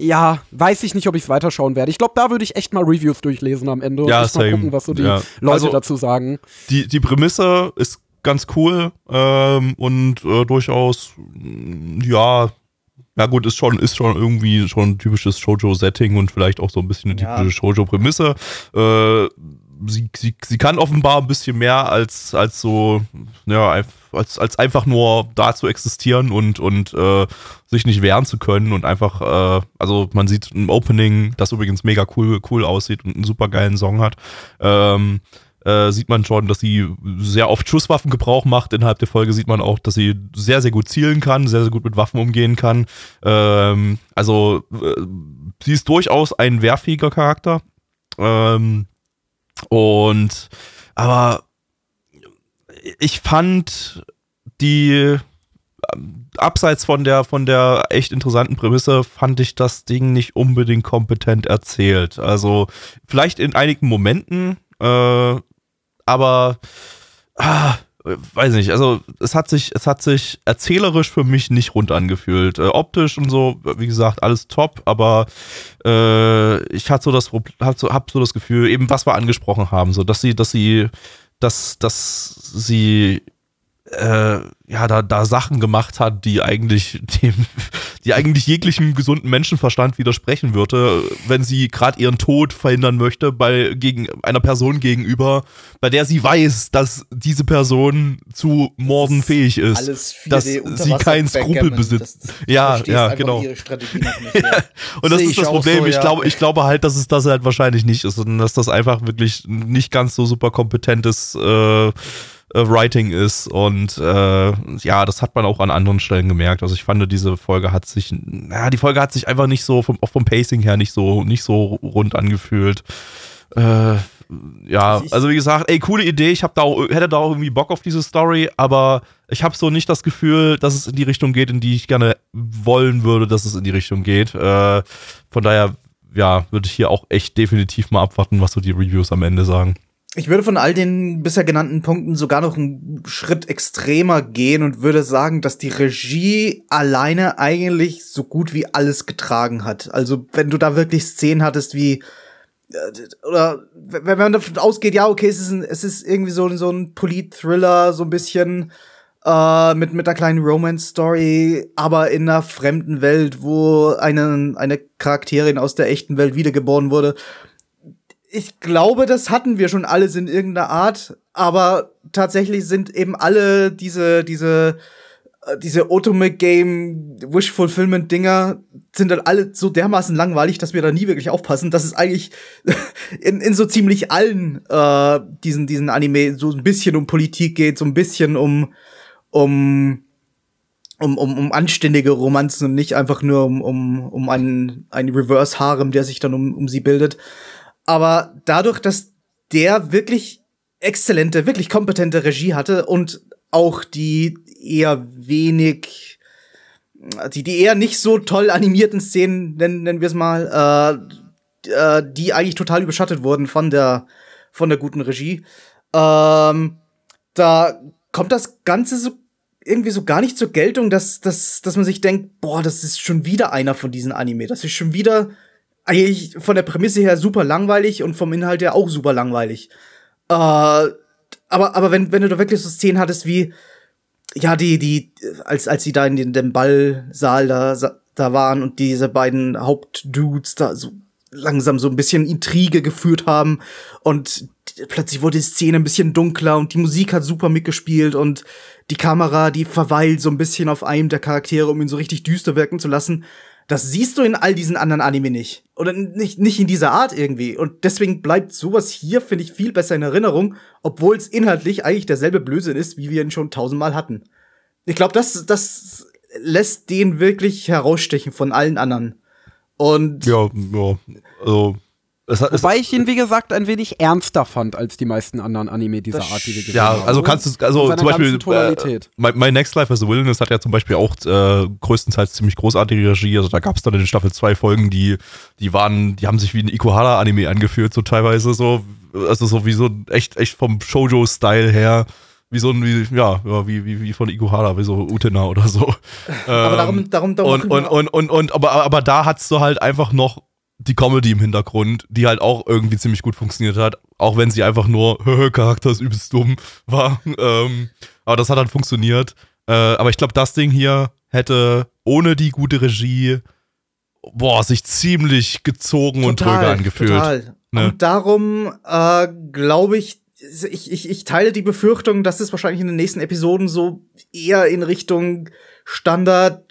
Ja, weiß ich nicht, ob ich es weiterschauen werde. Ich glaube, da würde ich echt mal Reviews durchlesen am Ende und Ja, echt mal gucken, was so die Ja. Leute Also- dazu sagen. Die, die Prämisse ist ganz cool ähm, und äh, durchaus, mh, ja, ja gut, ist schon, ist schon irgendwie schon ein typisches Shoujo-Setting und vielleicht auch so ein bisschen eine Ja. typische Shoujo-Prämisse. Äh, sie, sie, sie kann offenbar ein bisschen mehr als, als so, ja, als, als einfach nur da zu existieren und, und äh, sich nicht wehren zu können und einfach, äh, also man sieht ein Opening, das übrigens mega cool, cool aussieht und einen super geilen Song hat. Ähm, äh, sieht man schon, dass sie sehr oft Schusswaffengebrauch macht. Innerhalb der Folge sieht man auch, dass sie sehr, sehr gut zielen kann, sehr, sehr gut mit Waffen umgehen kann. Ähm, also äh, sie ist durchaus ein wehrfähiger Charakter. Ähm, und aber ich fand die ähm, abseits von der von der echt interessanten Prämisse fand ich das Ding nicht unbedingt kompetent erzählt. Also vielleicht in einigen Momenten, äh, aber ah, weiß nicht, also es hat sich, es hat sich erzählerisch für mich nicht rund angefühlt. Äh, optisch und so, wie gesagt, alles top, aber äh, ich hatte so das hab so, hab so das Gefühl, eben was wir angesprochen haben, so dass sie, dass sie, dass, dass sie äh, ja, da, da Sachen gemacht hat, die eigentlich (laughs) dem, die eigentlich jeglichem gesunden Menschenverstand widersprechen würde, wenn sie gerade ihren Tod verhindern möchte bei gegen einer Person gegenüber, bei der sie weiß, dass diese Person zu Morden fähig ist, 4D dass sie keinen Skrupel besitzt. Das- Ja, ja, genau. Nicht, (laughs) ja. Und das Sehe ist ich das Problem. so, ich, ja. glaube, ich glaube halt, dass es das halt wahrscheinlich nicht ist, sondern dass das einfach wirklich nicht ganz so super kompetentes äh, äh, Writing ist. Und äh, ja, das hat man auch an anderen Stellen gemerkt. Also ich fand, diese Folge hat sich, ja, die Folge hat sich einfach nicht so vom, auch vom Pacing her nicht so, nicht so rund angefühlt. Äh, ja, also wie gesagt, ey, coole Idee. Ich hab da auch, hätte da auch irgendwie Bock auf diese Story, aber ich habe so nicht das Gefühl, dass es in die Richtung geht, in die ich gerne wollen würde, dass es in die Richtung geht. Äh, von daher, ja, würde ich hier auch echt definitiv mal abwarten, was so die Reviews am Ende sagen. Ich würde von all den bisher genannten Punkten sogar noch einen Schritt extremer gehen und würde sagen, dass die Regie alleine eigentlich so gut wie alles getragen hat. Also wenn du da wirklich Szenen hattest wie äh, oder wenn man davon ausgeht, ja, okay, es ist, ein, es ist irgendwie so, so ein Polit-Thriller, so ein bisschen äh, mit, mit einer kleinen Romance-Story, aber in einer fremden Welt, wo eine, eine Charakterin aus der echten Welt wiedergeboren wurde ich glaube, das hatten wir schon alles in irgendeiner Art, aber tatsächlich sind eben alle diese, diese, äh, diese Ultimate Game Wish Fulfillment Dinger sind dann alle so dermaßen langweilig, dass wir da nie wirklich aufpassen, dass es eigentlich (laughs) in, in so ziemlich allen äh, diesen, diesen Anime so ein bisschen um Politik geht, so ein bisschen um, um, um, um, um anständige Romanzen und nicht einfach nur um, um, um einen, einen Reverse-Harem, der sich dann um, um sie bildet. Aber dadurch, dass der wirklich exzellente, wirklich kompetente Regie hatte und auch die eher wenig, die, die eher nicht so toll animierten Szenen, nennen, nennen wir es mal, äh, äh, die eigentlich total überschattet wurden von der, von der guten Regie. Ähm, da kommt das Ganze so irgendwie so gar nicht zur Geltung, dass, dass, dass man sich denkt, boah, das ist schon wieder einer von diesen Anime. Das ist schon wieder eigentlich von der Prämisse her super langweilig und vom Inhalt her auch super langweilig. Äh, aber, aber wenn, wenn du da wirklich so Szenen hattest wie, ja, die, die, als, als sie da in den, dem Ballsaal da, da waren und diese beiden Hauptdudes da so langsam so ein bisschen Intrige geführt haben und plötzlich wurde die Szene ein bisschen dunkler und die Musik hat super mitgespielt und die Kamera, die verweilt so ein bisschen auf einem der Charaktere, um ihn so richtig düster wirken zu lassen. Das siehst du in all diesen anderen Anime nicht. Oder nicht, nicht in dieser Art irgendwie. Und deswegen bleibt sowas hier, finde ich, viel besser in Erinnerung, obwohl es inhaltlich eigentlich derselbe Blödsinn ist, wie wir ihn schon tausendmal hatten. Ich glaube, das, das lässt den wirklich herausstechen von allen anderen. Und Ja, ja, also es es, Wobei ich ihn, wie gesagt, ein wenig ernster fand als die meisten anderen Anime dieser Art, die wir gesehen ja, haben. also kannst du, also zum Beispiel, äh, My, My Next Life as a das hat ja zum Beispiel auch äh, größtenteils ziemlich großartige Regie. Also da gab es dann in den Staffel zwei Folgen, die, die waren, die haben sich wie ein Ikuhara-Anime angefühlt, so teilweise so, also so wie so echt, echt vom Shoujo-Style her. Wie so ein, wie, ja, ja, wie, wie, wie von Ikuhara, wie so Utena oder so. aber Ähm, darum, darum, darum und, und, und, und, und, aber, aber da hattest du halt einfach noch die Comedy im Hintergrund, die halt auch irgendwie ziemlich gut funktioniert hat, auch wenn sie einfach nur (laughs) Charakter ist übelst dumm (laughs) war. Ähm, aber das hat halt funktioniert. Äh, aber ich glaube, das Ding hier hätte ohne die gute Regie boah, sich ziemlich gezogen und dröge angefühlt. Total. Ne? Und darum äh, glaube ich, ich, ich, ich teile die Befürchtung, dass es wahrscheinlich in den nächsten Episoden so eher in Richtung Standard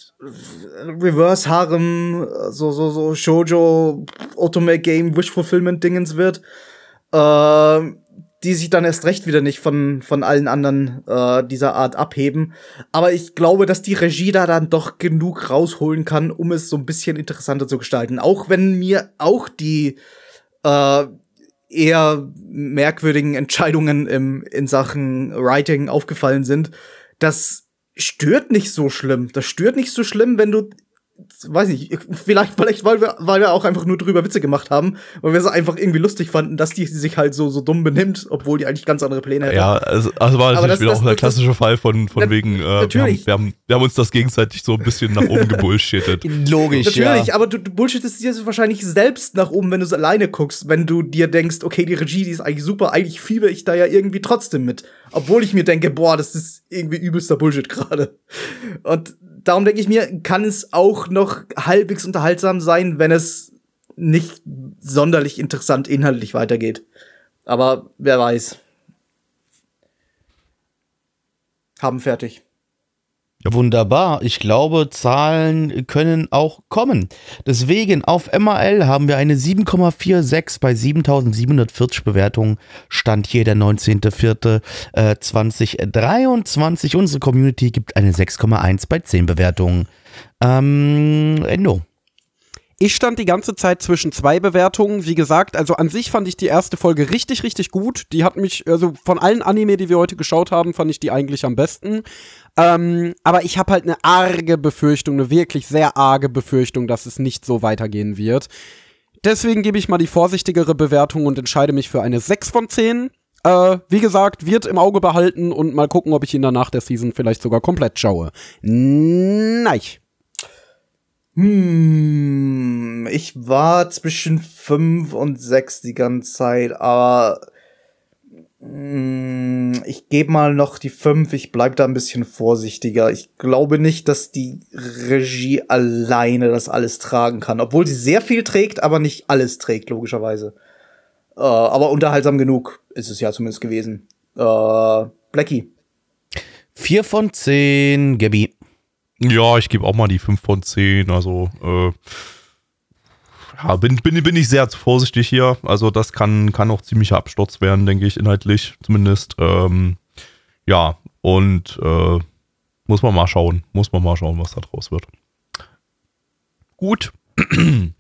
Reverse Harem, so, so, so Shoujo, Ultimate Game, Wish Fulfillment Dingens wird, äh, die sich dann erst recht wieder nicht von, von allen anderen äh, dieser Art abheben. Aber ich glaube, dass die Regie da dann doch genug rausholen kann, um es so ein bisschen interessanter zu gestalten. Auch wenn mir auch die äh, eher merkwürdigen Entscheidungen im, in Sachen Writing aufgefallen sind. Das stört nicht so schlimm. Das stört nicht so schlimm, wenn du weiß nicht, vielleicht, vielleicht weil wir, weil wir auch einfach nur drüber Witze gemacht haben, weil wir es einfach irgendwie lustig fanden, dass die sich halt so, so dumm benimmt, obwohl die eigentlich ganz andere Pläne hätte. Ja, also, also war natürlich das- wieder das- auch der das- klassische Fall von, von Na- wegen, äh, wir, haben, wir, haben, wir haben uns das gegenseitig so ein bisschen nach oben gebullshittet. (laughs) Logisch, Natürlich, ja. aber du, du bullshittest dir das wahrscheinlich selbst nach oben, wenn du es alleine guckst, wenn du dir denkst, okay, die Regie, die ist eigentlich super, eigentlich fieber ich da ja irgendwie trotzdem mit. Obwohl ich mir denke, boah, das ist irgendwie übelster Bullshit gerade. Und darum denke ich mir, kann es auch noch halbwegs unterhaltsam sein, wenn es nicht sonderlich interessant inhaltlich weitergeht. Aber wer weiß. Haben fertig. Wunderbar. Ich glaube, Zahlen können auch kommen. Deswegen auf MAL haben wir eine 7,46 bei 7740 Bewertungen. Stand hier der 19.04.2023. Unsere Community gibt eine 6,1 bei 10 Bewertungen. Ähm, Endo. Ich stand die ganze Zeit zwischen zwei Bewertungen. Wie gesagt, also an sich fand ich die erste Folge richtig, richtig gut. Die hat mich, also von allen Anime, die wir heute geschaut haben, fand ich die eigentlich am besten. Ähm, aber ich habe halt eine arge Befürchtung, eine wirklich sehr arge Befürchtung, dass es nicht so weitergehen wird. Deswegen gebe ich mal die vorsichtigere Bewertung und entscheide mich für eine 6 von 10. Äh, wie gesagt, wird im Auge behalten und mal gucken, ob ich ihn danach der Season vielleicht sogar komplett schaue. Nein. Hm, ich war zwischen fünf und sechs die ganze Zeit, aber hm, ich gebe mal noch die fünf. Ich bleib da ein bisschen vorsichtiger. Ich glaube nicht, dass die Regie alleine das alles tragen kann, obwohl sie sehr viel trägt, aber nicht alles trägt, logischerweise. Äh, aber unterhaltsam genug ist es ja zumindest gewesen. Äh, Blackie. 4 von 10, Gabi. Ja, ich gebe auch mal die 5 von 10. Also, äh, ja, bin, bin, bin ich sehr vorsichtig hier. Also, das kann, kann auch ziemlicher Absturz werden, denke ich, inhaltlich zumindest. Ähm, ja, und äh, muss man mal schauen. Muss man mal schauen, was da draus wird. Gut. (laughs)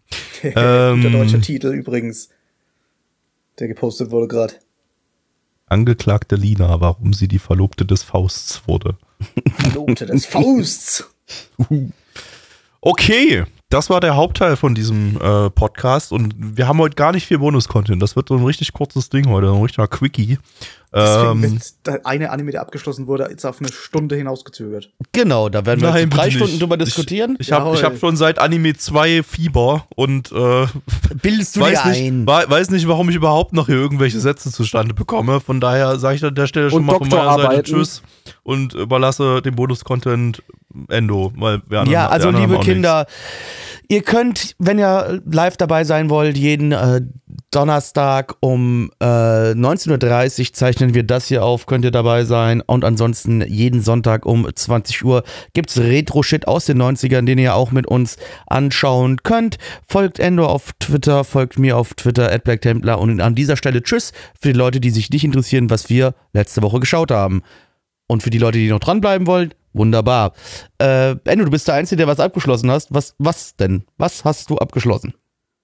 Ähm. deutscher Titel übrigens. Der gepostet wurde gerade. Angeklagte Lina, warum sie die Verlobte des Fausts wurde. Verlobte des Fausts. (laughs) (laughs) Okay, das war der Hauptteil von diesem äh, Podcast und wir haben heute gar nicht viel Bonus-Content. Das wird so ein richtig kurzes Ding heute, ein richtiger Quickie. Deswegen Ähm, wird der eine Anime, der abgeschlossen wurde, jetzt auf eine Stunde hinausgezögert. Genau, da werden wir Nein, drei Stunden nicht. drüber diskutieren. Ich habe ich Jawohl. hab schon seit Anime 2 Fieber und äh, Bildest du weiß, dir nicht, ein? wei- weiß nicht, warum ich überhaupt noch hier irgendwelche Sätze zustande bekomme. Von daher sage ich an der Stelle schon Und mal von meiner Seite. Tschüss und überlasse den Bonus-Content Endo. Weil wir anderen- Ja, also liebe auch nichts. Kinder, ihr könnt, wenn ihr live dabei sein wollt, jeden äh, Donnerstag um äh, 19.30 Uhr zeichnen wir das hier auf, könnt ihr dabei sein. Und ansonsten jeden Sonntag um 20 Uhr gibt's Retro-Shit aus den 90ern, den ihr auch mit uns anschauen könnt. Folgt Endo auf Twitter, folgt mir auf Twitter, at. Und an dieser Stelle Tschüss für die Leute, die sich nicht interessieren, was wir letzte Woche geschaut haben. Und für die Leute, die noch dranbleiben wollen, wunderbar. Äh, Enno, du bist der Einzige, der was abgeschlossen hast. Was, was denn? Was hast du abgeschlossen?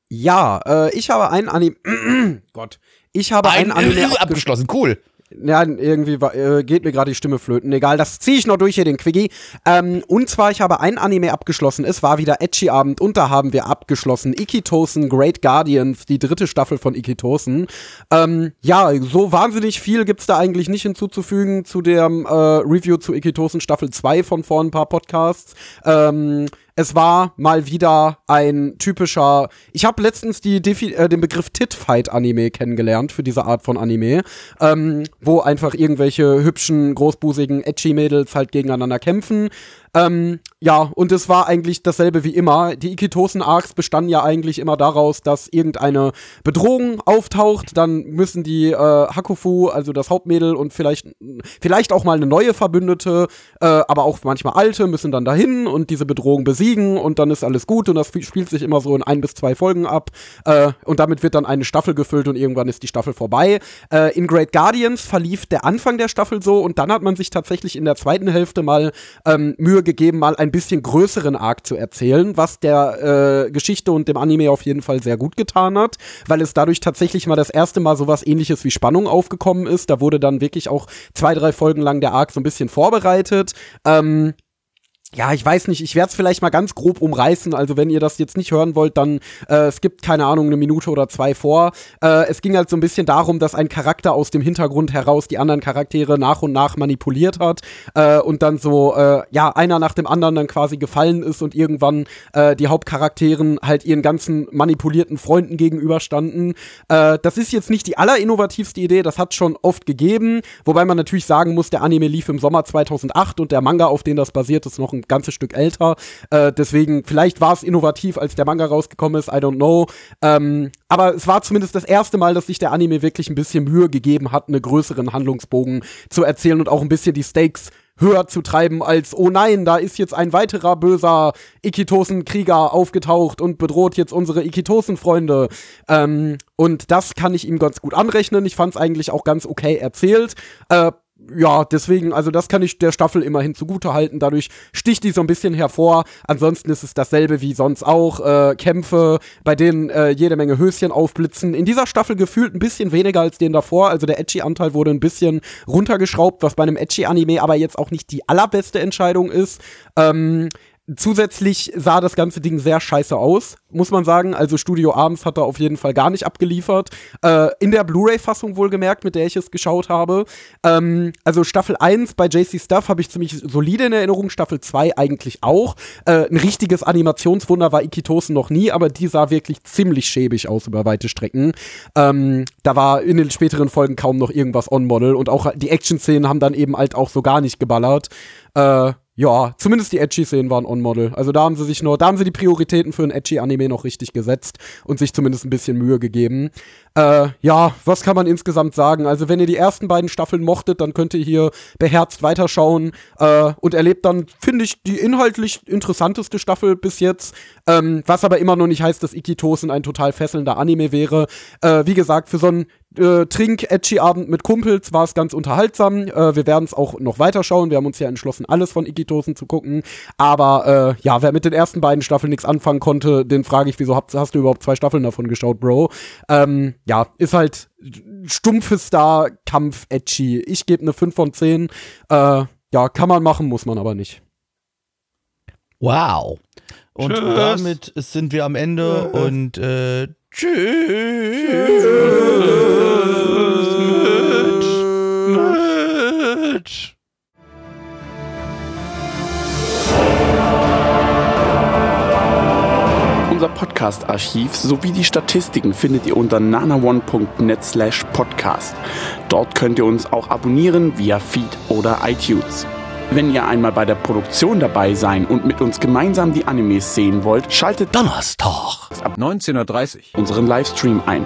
Ja, äh, ich habe ein Anime. (clears throat) Gott. Ich habe ein, Anime (laughs) abgeschlossen. abgeschlossen, cool. Ja, irgendwie äh, geht mir gerade die Stimme flöten. Egal, das ziehe ich noch durch hier, den Quickie. Ähm, und zwar, ich habe ein Anime abgeschlossen. Es war wieder Edgy Abend und da haben wir abgeschlossen. Ikitosen Great Guardian, die dritte Staffel von Ikitosen. Ähm, ja, so wahnsinnig viel gibt's da eigentlich nicht hinzuzufügen zu dem äh, Review zu Ikitosen Staffel 2 von vor ein paar Podcasts. Ähm, es war mal wieder ein typischer. Ich habe letztens die Defi äh, den Begriff Tit-Fight-Anime kennengelernt für diese Art von Anime, ähm, wo einfach irgendwelche hübschen, großbusigen Edgy-Mädels halt gegeneinander kämpfen. Ähm, ja, und es war eigentlich dasselbe wie immer. Die Ikitosen-Arcs bestanden ja eigentlich immer daraus, dass irgendeine Bedrohung auftaucht, dann müssen die äh, Hakufu, also das Hauptmädel und vielleicht, vielleicht auch mal eine neue Verbündete, äh, aber auch manchmal alte, müssen dann dahin und diese Bedrohung besiegen und dann ist alles gut und das spielt sich immer so in ein bis zwei Folgen ab äh, und damit wird dann eine Staffel gefüllt und irgendwann ist die Staffel vorbei. Äh, in Great Guardians verlief der Anfang der Staffel so und dann hat man sich tatsächlich in der zweiten Hälfte mal ähm, Mühe gegeben, mal ein bisschen größeren Arc zu erzählen, was der äh, Geschichte und dem Anime auf jeden Fall sehr gut getan hat, weil es dadurch tatsächlich mal das erste Mal sowas ähnliches wie Spannung aufgekommen ist. Da wurde dann wirklich auch zwei, drei Folgen lang der Arc so ein bisschen vorbereitet. Ähm, ja, ich weiß nicht, ich werde es vielleicht mal ganz grob umreißen. Also wenn ihr das jetzt nicht hören wollt, dann äh, es gibt keine Ahnung eine Minute oder zwei vor. Äh, es ging halt so ein bisschen darum, dass ein Charakter aus dem Hintergrund heraus die anderen Charaktere nach und nach manipuliert hat äh, und dann so äh, ja einer nach dem anderen dann quasi gefallen ist und irgendwann äh, die Hauptcharakteren halt ihren ganzen manipulierten Freunden gegenüberstanden. Äh, das ist jetzt nicht die allerinnovativste Idee, das hat schon oft gegeben, wobei man natürlich sagen muss, der Anime lief im Sommer 2008 und der Manga, auf den das basiert, ist noch ein ein ganzes Stück älter. Äh, deswegen, vielleicht war es innovativ, als der Manga rausgekommen ist, I don't know. Ähm, aber es war zumindest das erste Mal, dass sich der Anime wirklich ein bisschen Mühe gegeben hat, einen größeren Handlungsbogen zu erzählen und auch ein bisschen die Stakes höher zu treiben als, oh nein, da ist jetzt ein weiterer böser Ikitosen-Krieger aufgetaucht und bedroht jetzt unsere Ikitosen-Freunde. Ähm, und das kann ich ihm ganz gut anrechnen. Ich fand es eigentlich auch ganz okay erzählt. Äh, ja, deswegen, also das kann ich der Staffel immerhin zugute halten. Dadurch sticht die so ein bisschen hervor. Ansonsten ist es dasselbe wie sonst auch. Äh, Kämpfe, bei denen äh, jede Menge Höschen aufblitzen. In dieser Staffel gefühlt ein bisschen weniger als den davor. Also der Edgy-Anteil wurde ein bisschen runtergeschraubt, was bei einem Edgy-Anime aber jetzt auch nicht die allerbeste Entscheidung ist. Ähm, Zusätzlich sah das ganze Ding sehr scheiße aus, muss man sagen. Also Studio Abends hat da auf jeden Fall gar nicht abgeliefert. Äh, in der Blu-ray-Fassung wohlgemerkt, mit der ich es geschaut habe. Ähm, also Staffel 1 bei JC Stuff habe ich ziemlich solide in Erinnerung, Staffel 2 eigentlich auch. Äh, ein richtiges Animationswunder war Ikitosen noch nie, aber die sah wirklich ziemlich schäbig aus über weite Strecken. Ähm, da war in den späteren Folgen kaum noch irgendwas on-Model und auch die Action-Szenen haben dann eben halt auch so gar nicht geballert. Äh, ja, zumindest die Edgy-Szenen waren on-Model. Also da haben sie sich nur, da haben sie die Prioritäten für ein Edgy-Anime noch richtig gesetzt und sich zumindest ein bisschen Mühe gegeben. Äh, ja, was kann man insgesamt sagen? Also wenn ihr die ersten beiden Staffeln mochtet, dann könnt ihr hier beherzt weiterschauen äh, und erlebt dann, finde ich, die inhaltlich interessanteste Staffel bis jetzt. Ähm, was aber immer noch nicht heißt, dass Ikitosen ein total fesselnder Anime wäre. Äh, wie gesagt, für so einen äh, Trink-Edgy-Abend mit Kumpels war es ganz unterhaltsam. Äh, wir werden es auch noch weiterschauen. Wir haben uns ja entschlossen, alles von Ikitosen zu gucken. Aber äh, ja, wer mit den ersten beiden Staffeln nichts anfangen konnte, den frage ich, wieso hast, hast, du überhaupt zwei Staffeln davon geschaut, Bro? Ähm, ja, ist halt stumpfes Star-Kampf-Edgy. Ich gebe eine 5 von 10. Äh, ja, kann man machen, muss man aber nicht. Wow. Und Tschüss. damit sind wir am Ende und äh, tschüss. Mitch. Mitch. Unser Podcast-Archiv sowie die Statistiken findet ihr unter nanaone.net slash podcast. Dort könnt ihr uns auch abonnieren via Feed oder iTunes. Wenn ihr einmal bei der Produktion dabei sein und mit uns gemeinsam die Animes sehen wollt, schaltet Donnerstag ab 19.30 Uhr unseren Livestream ein.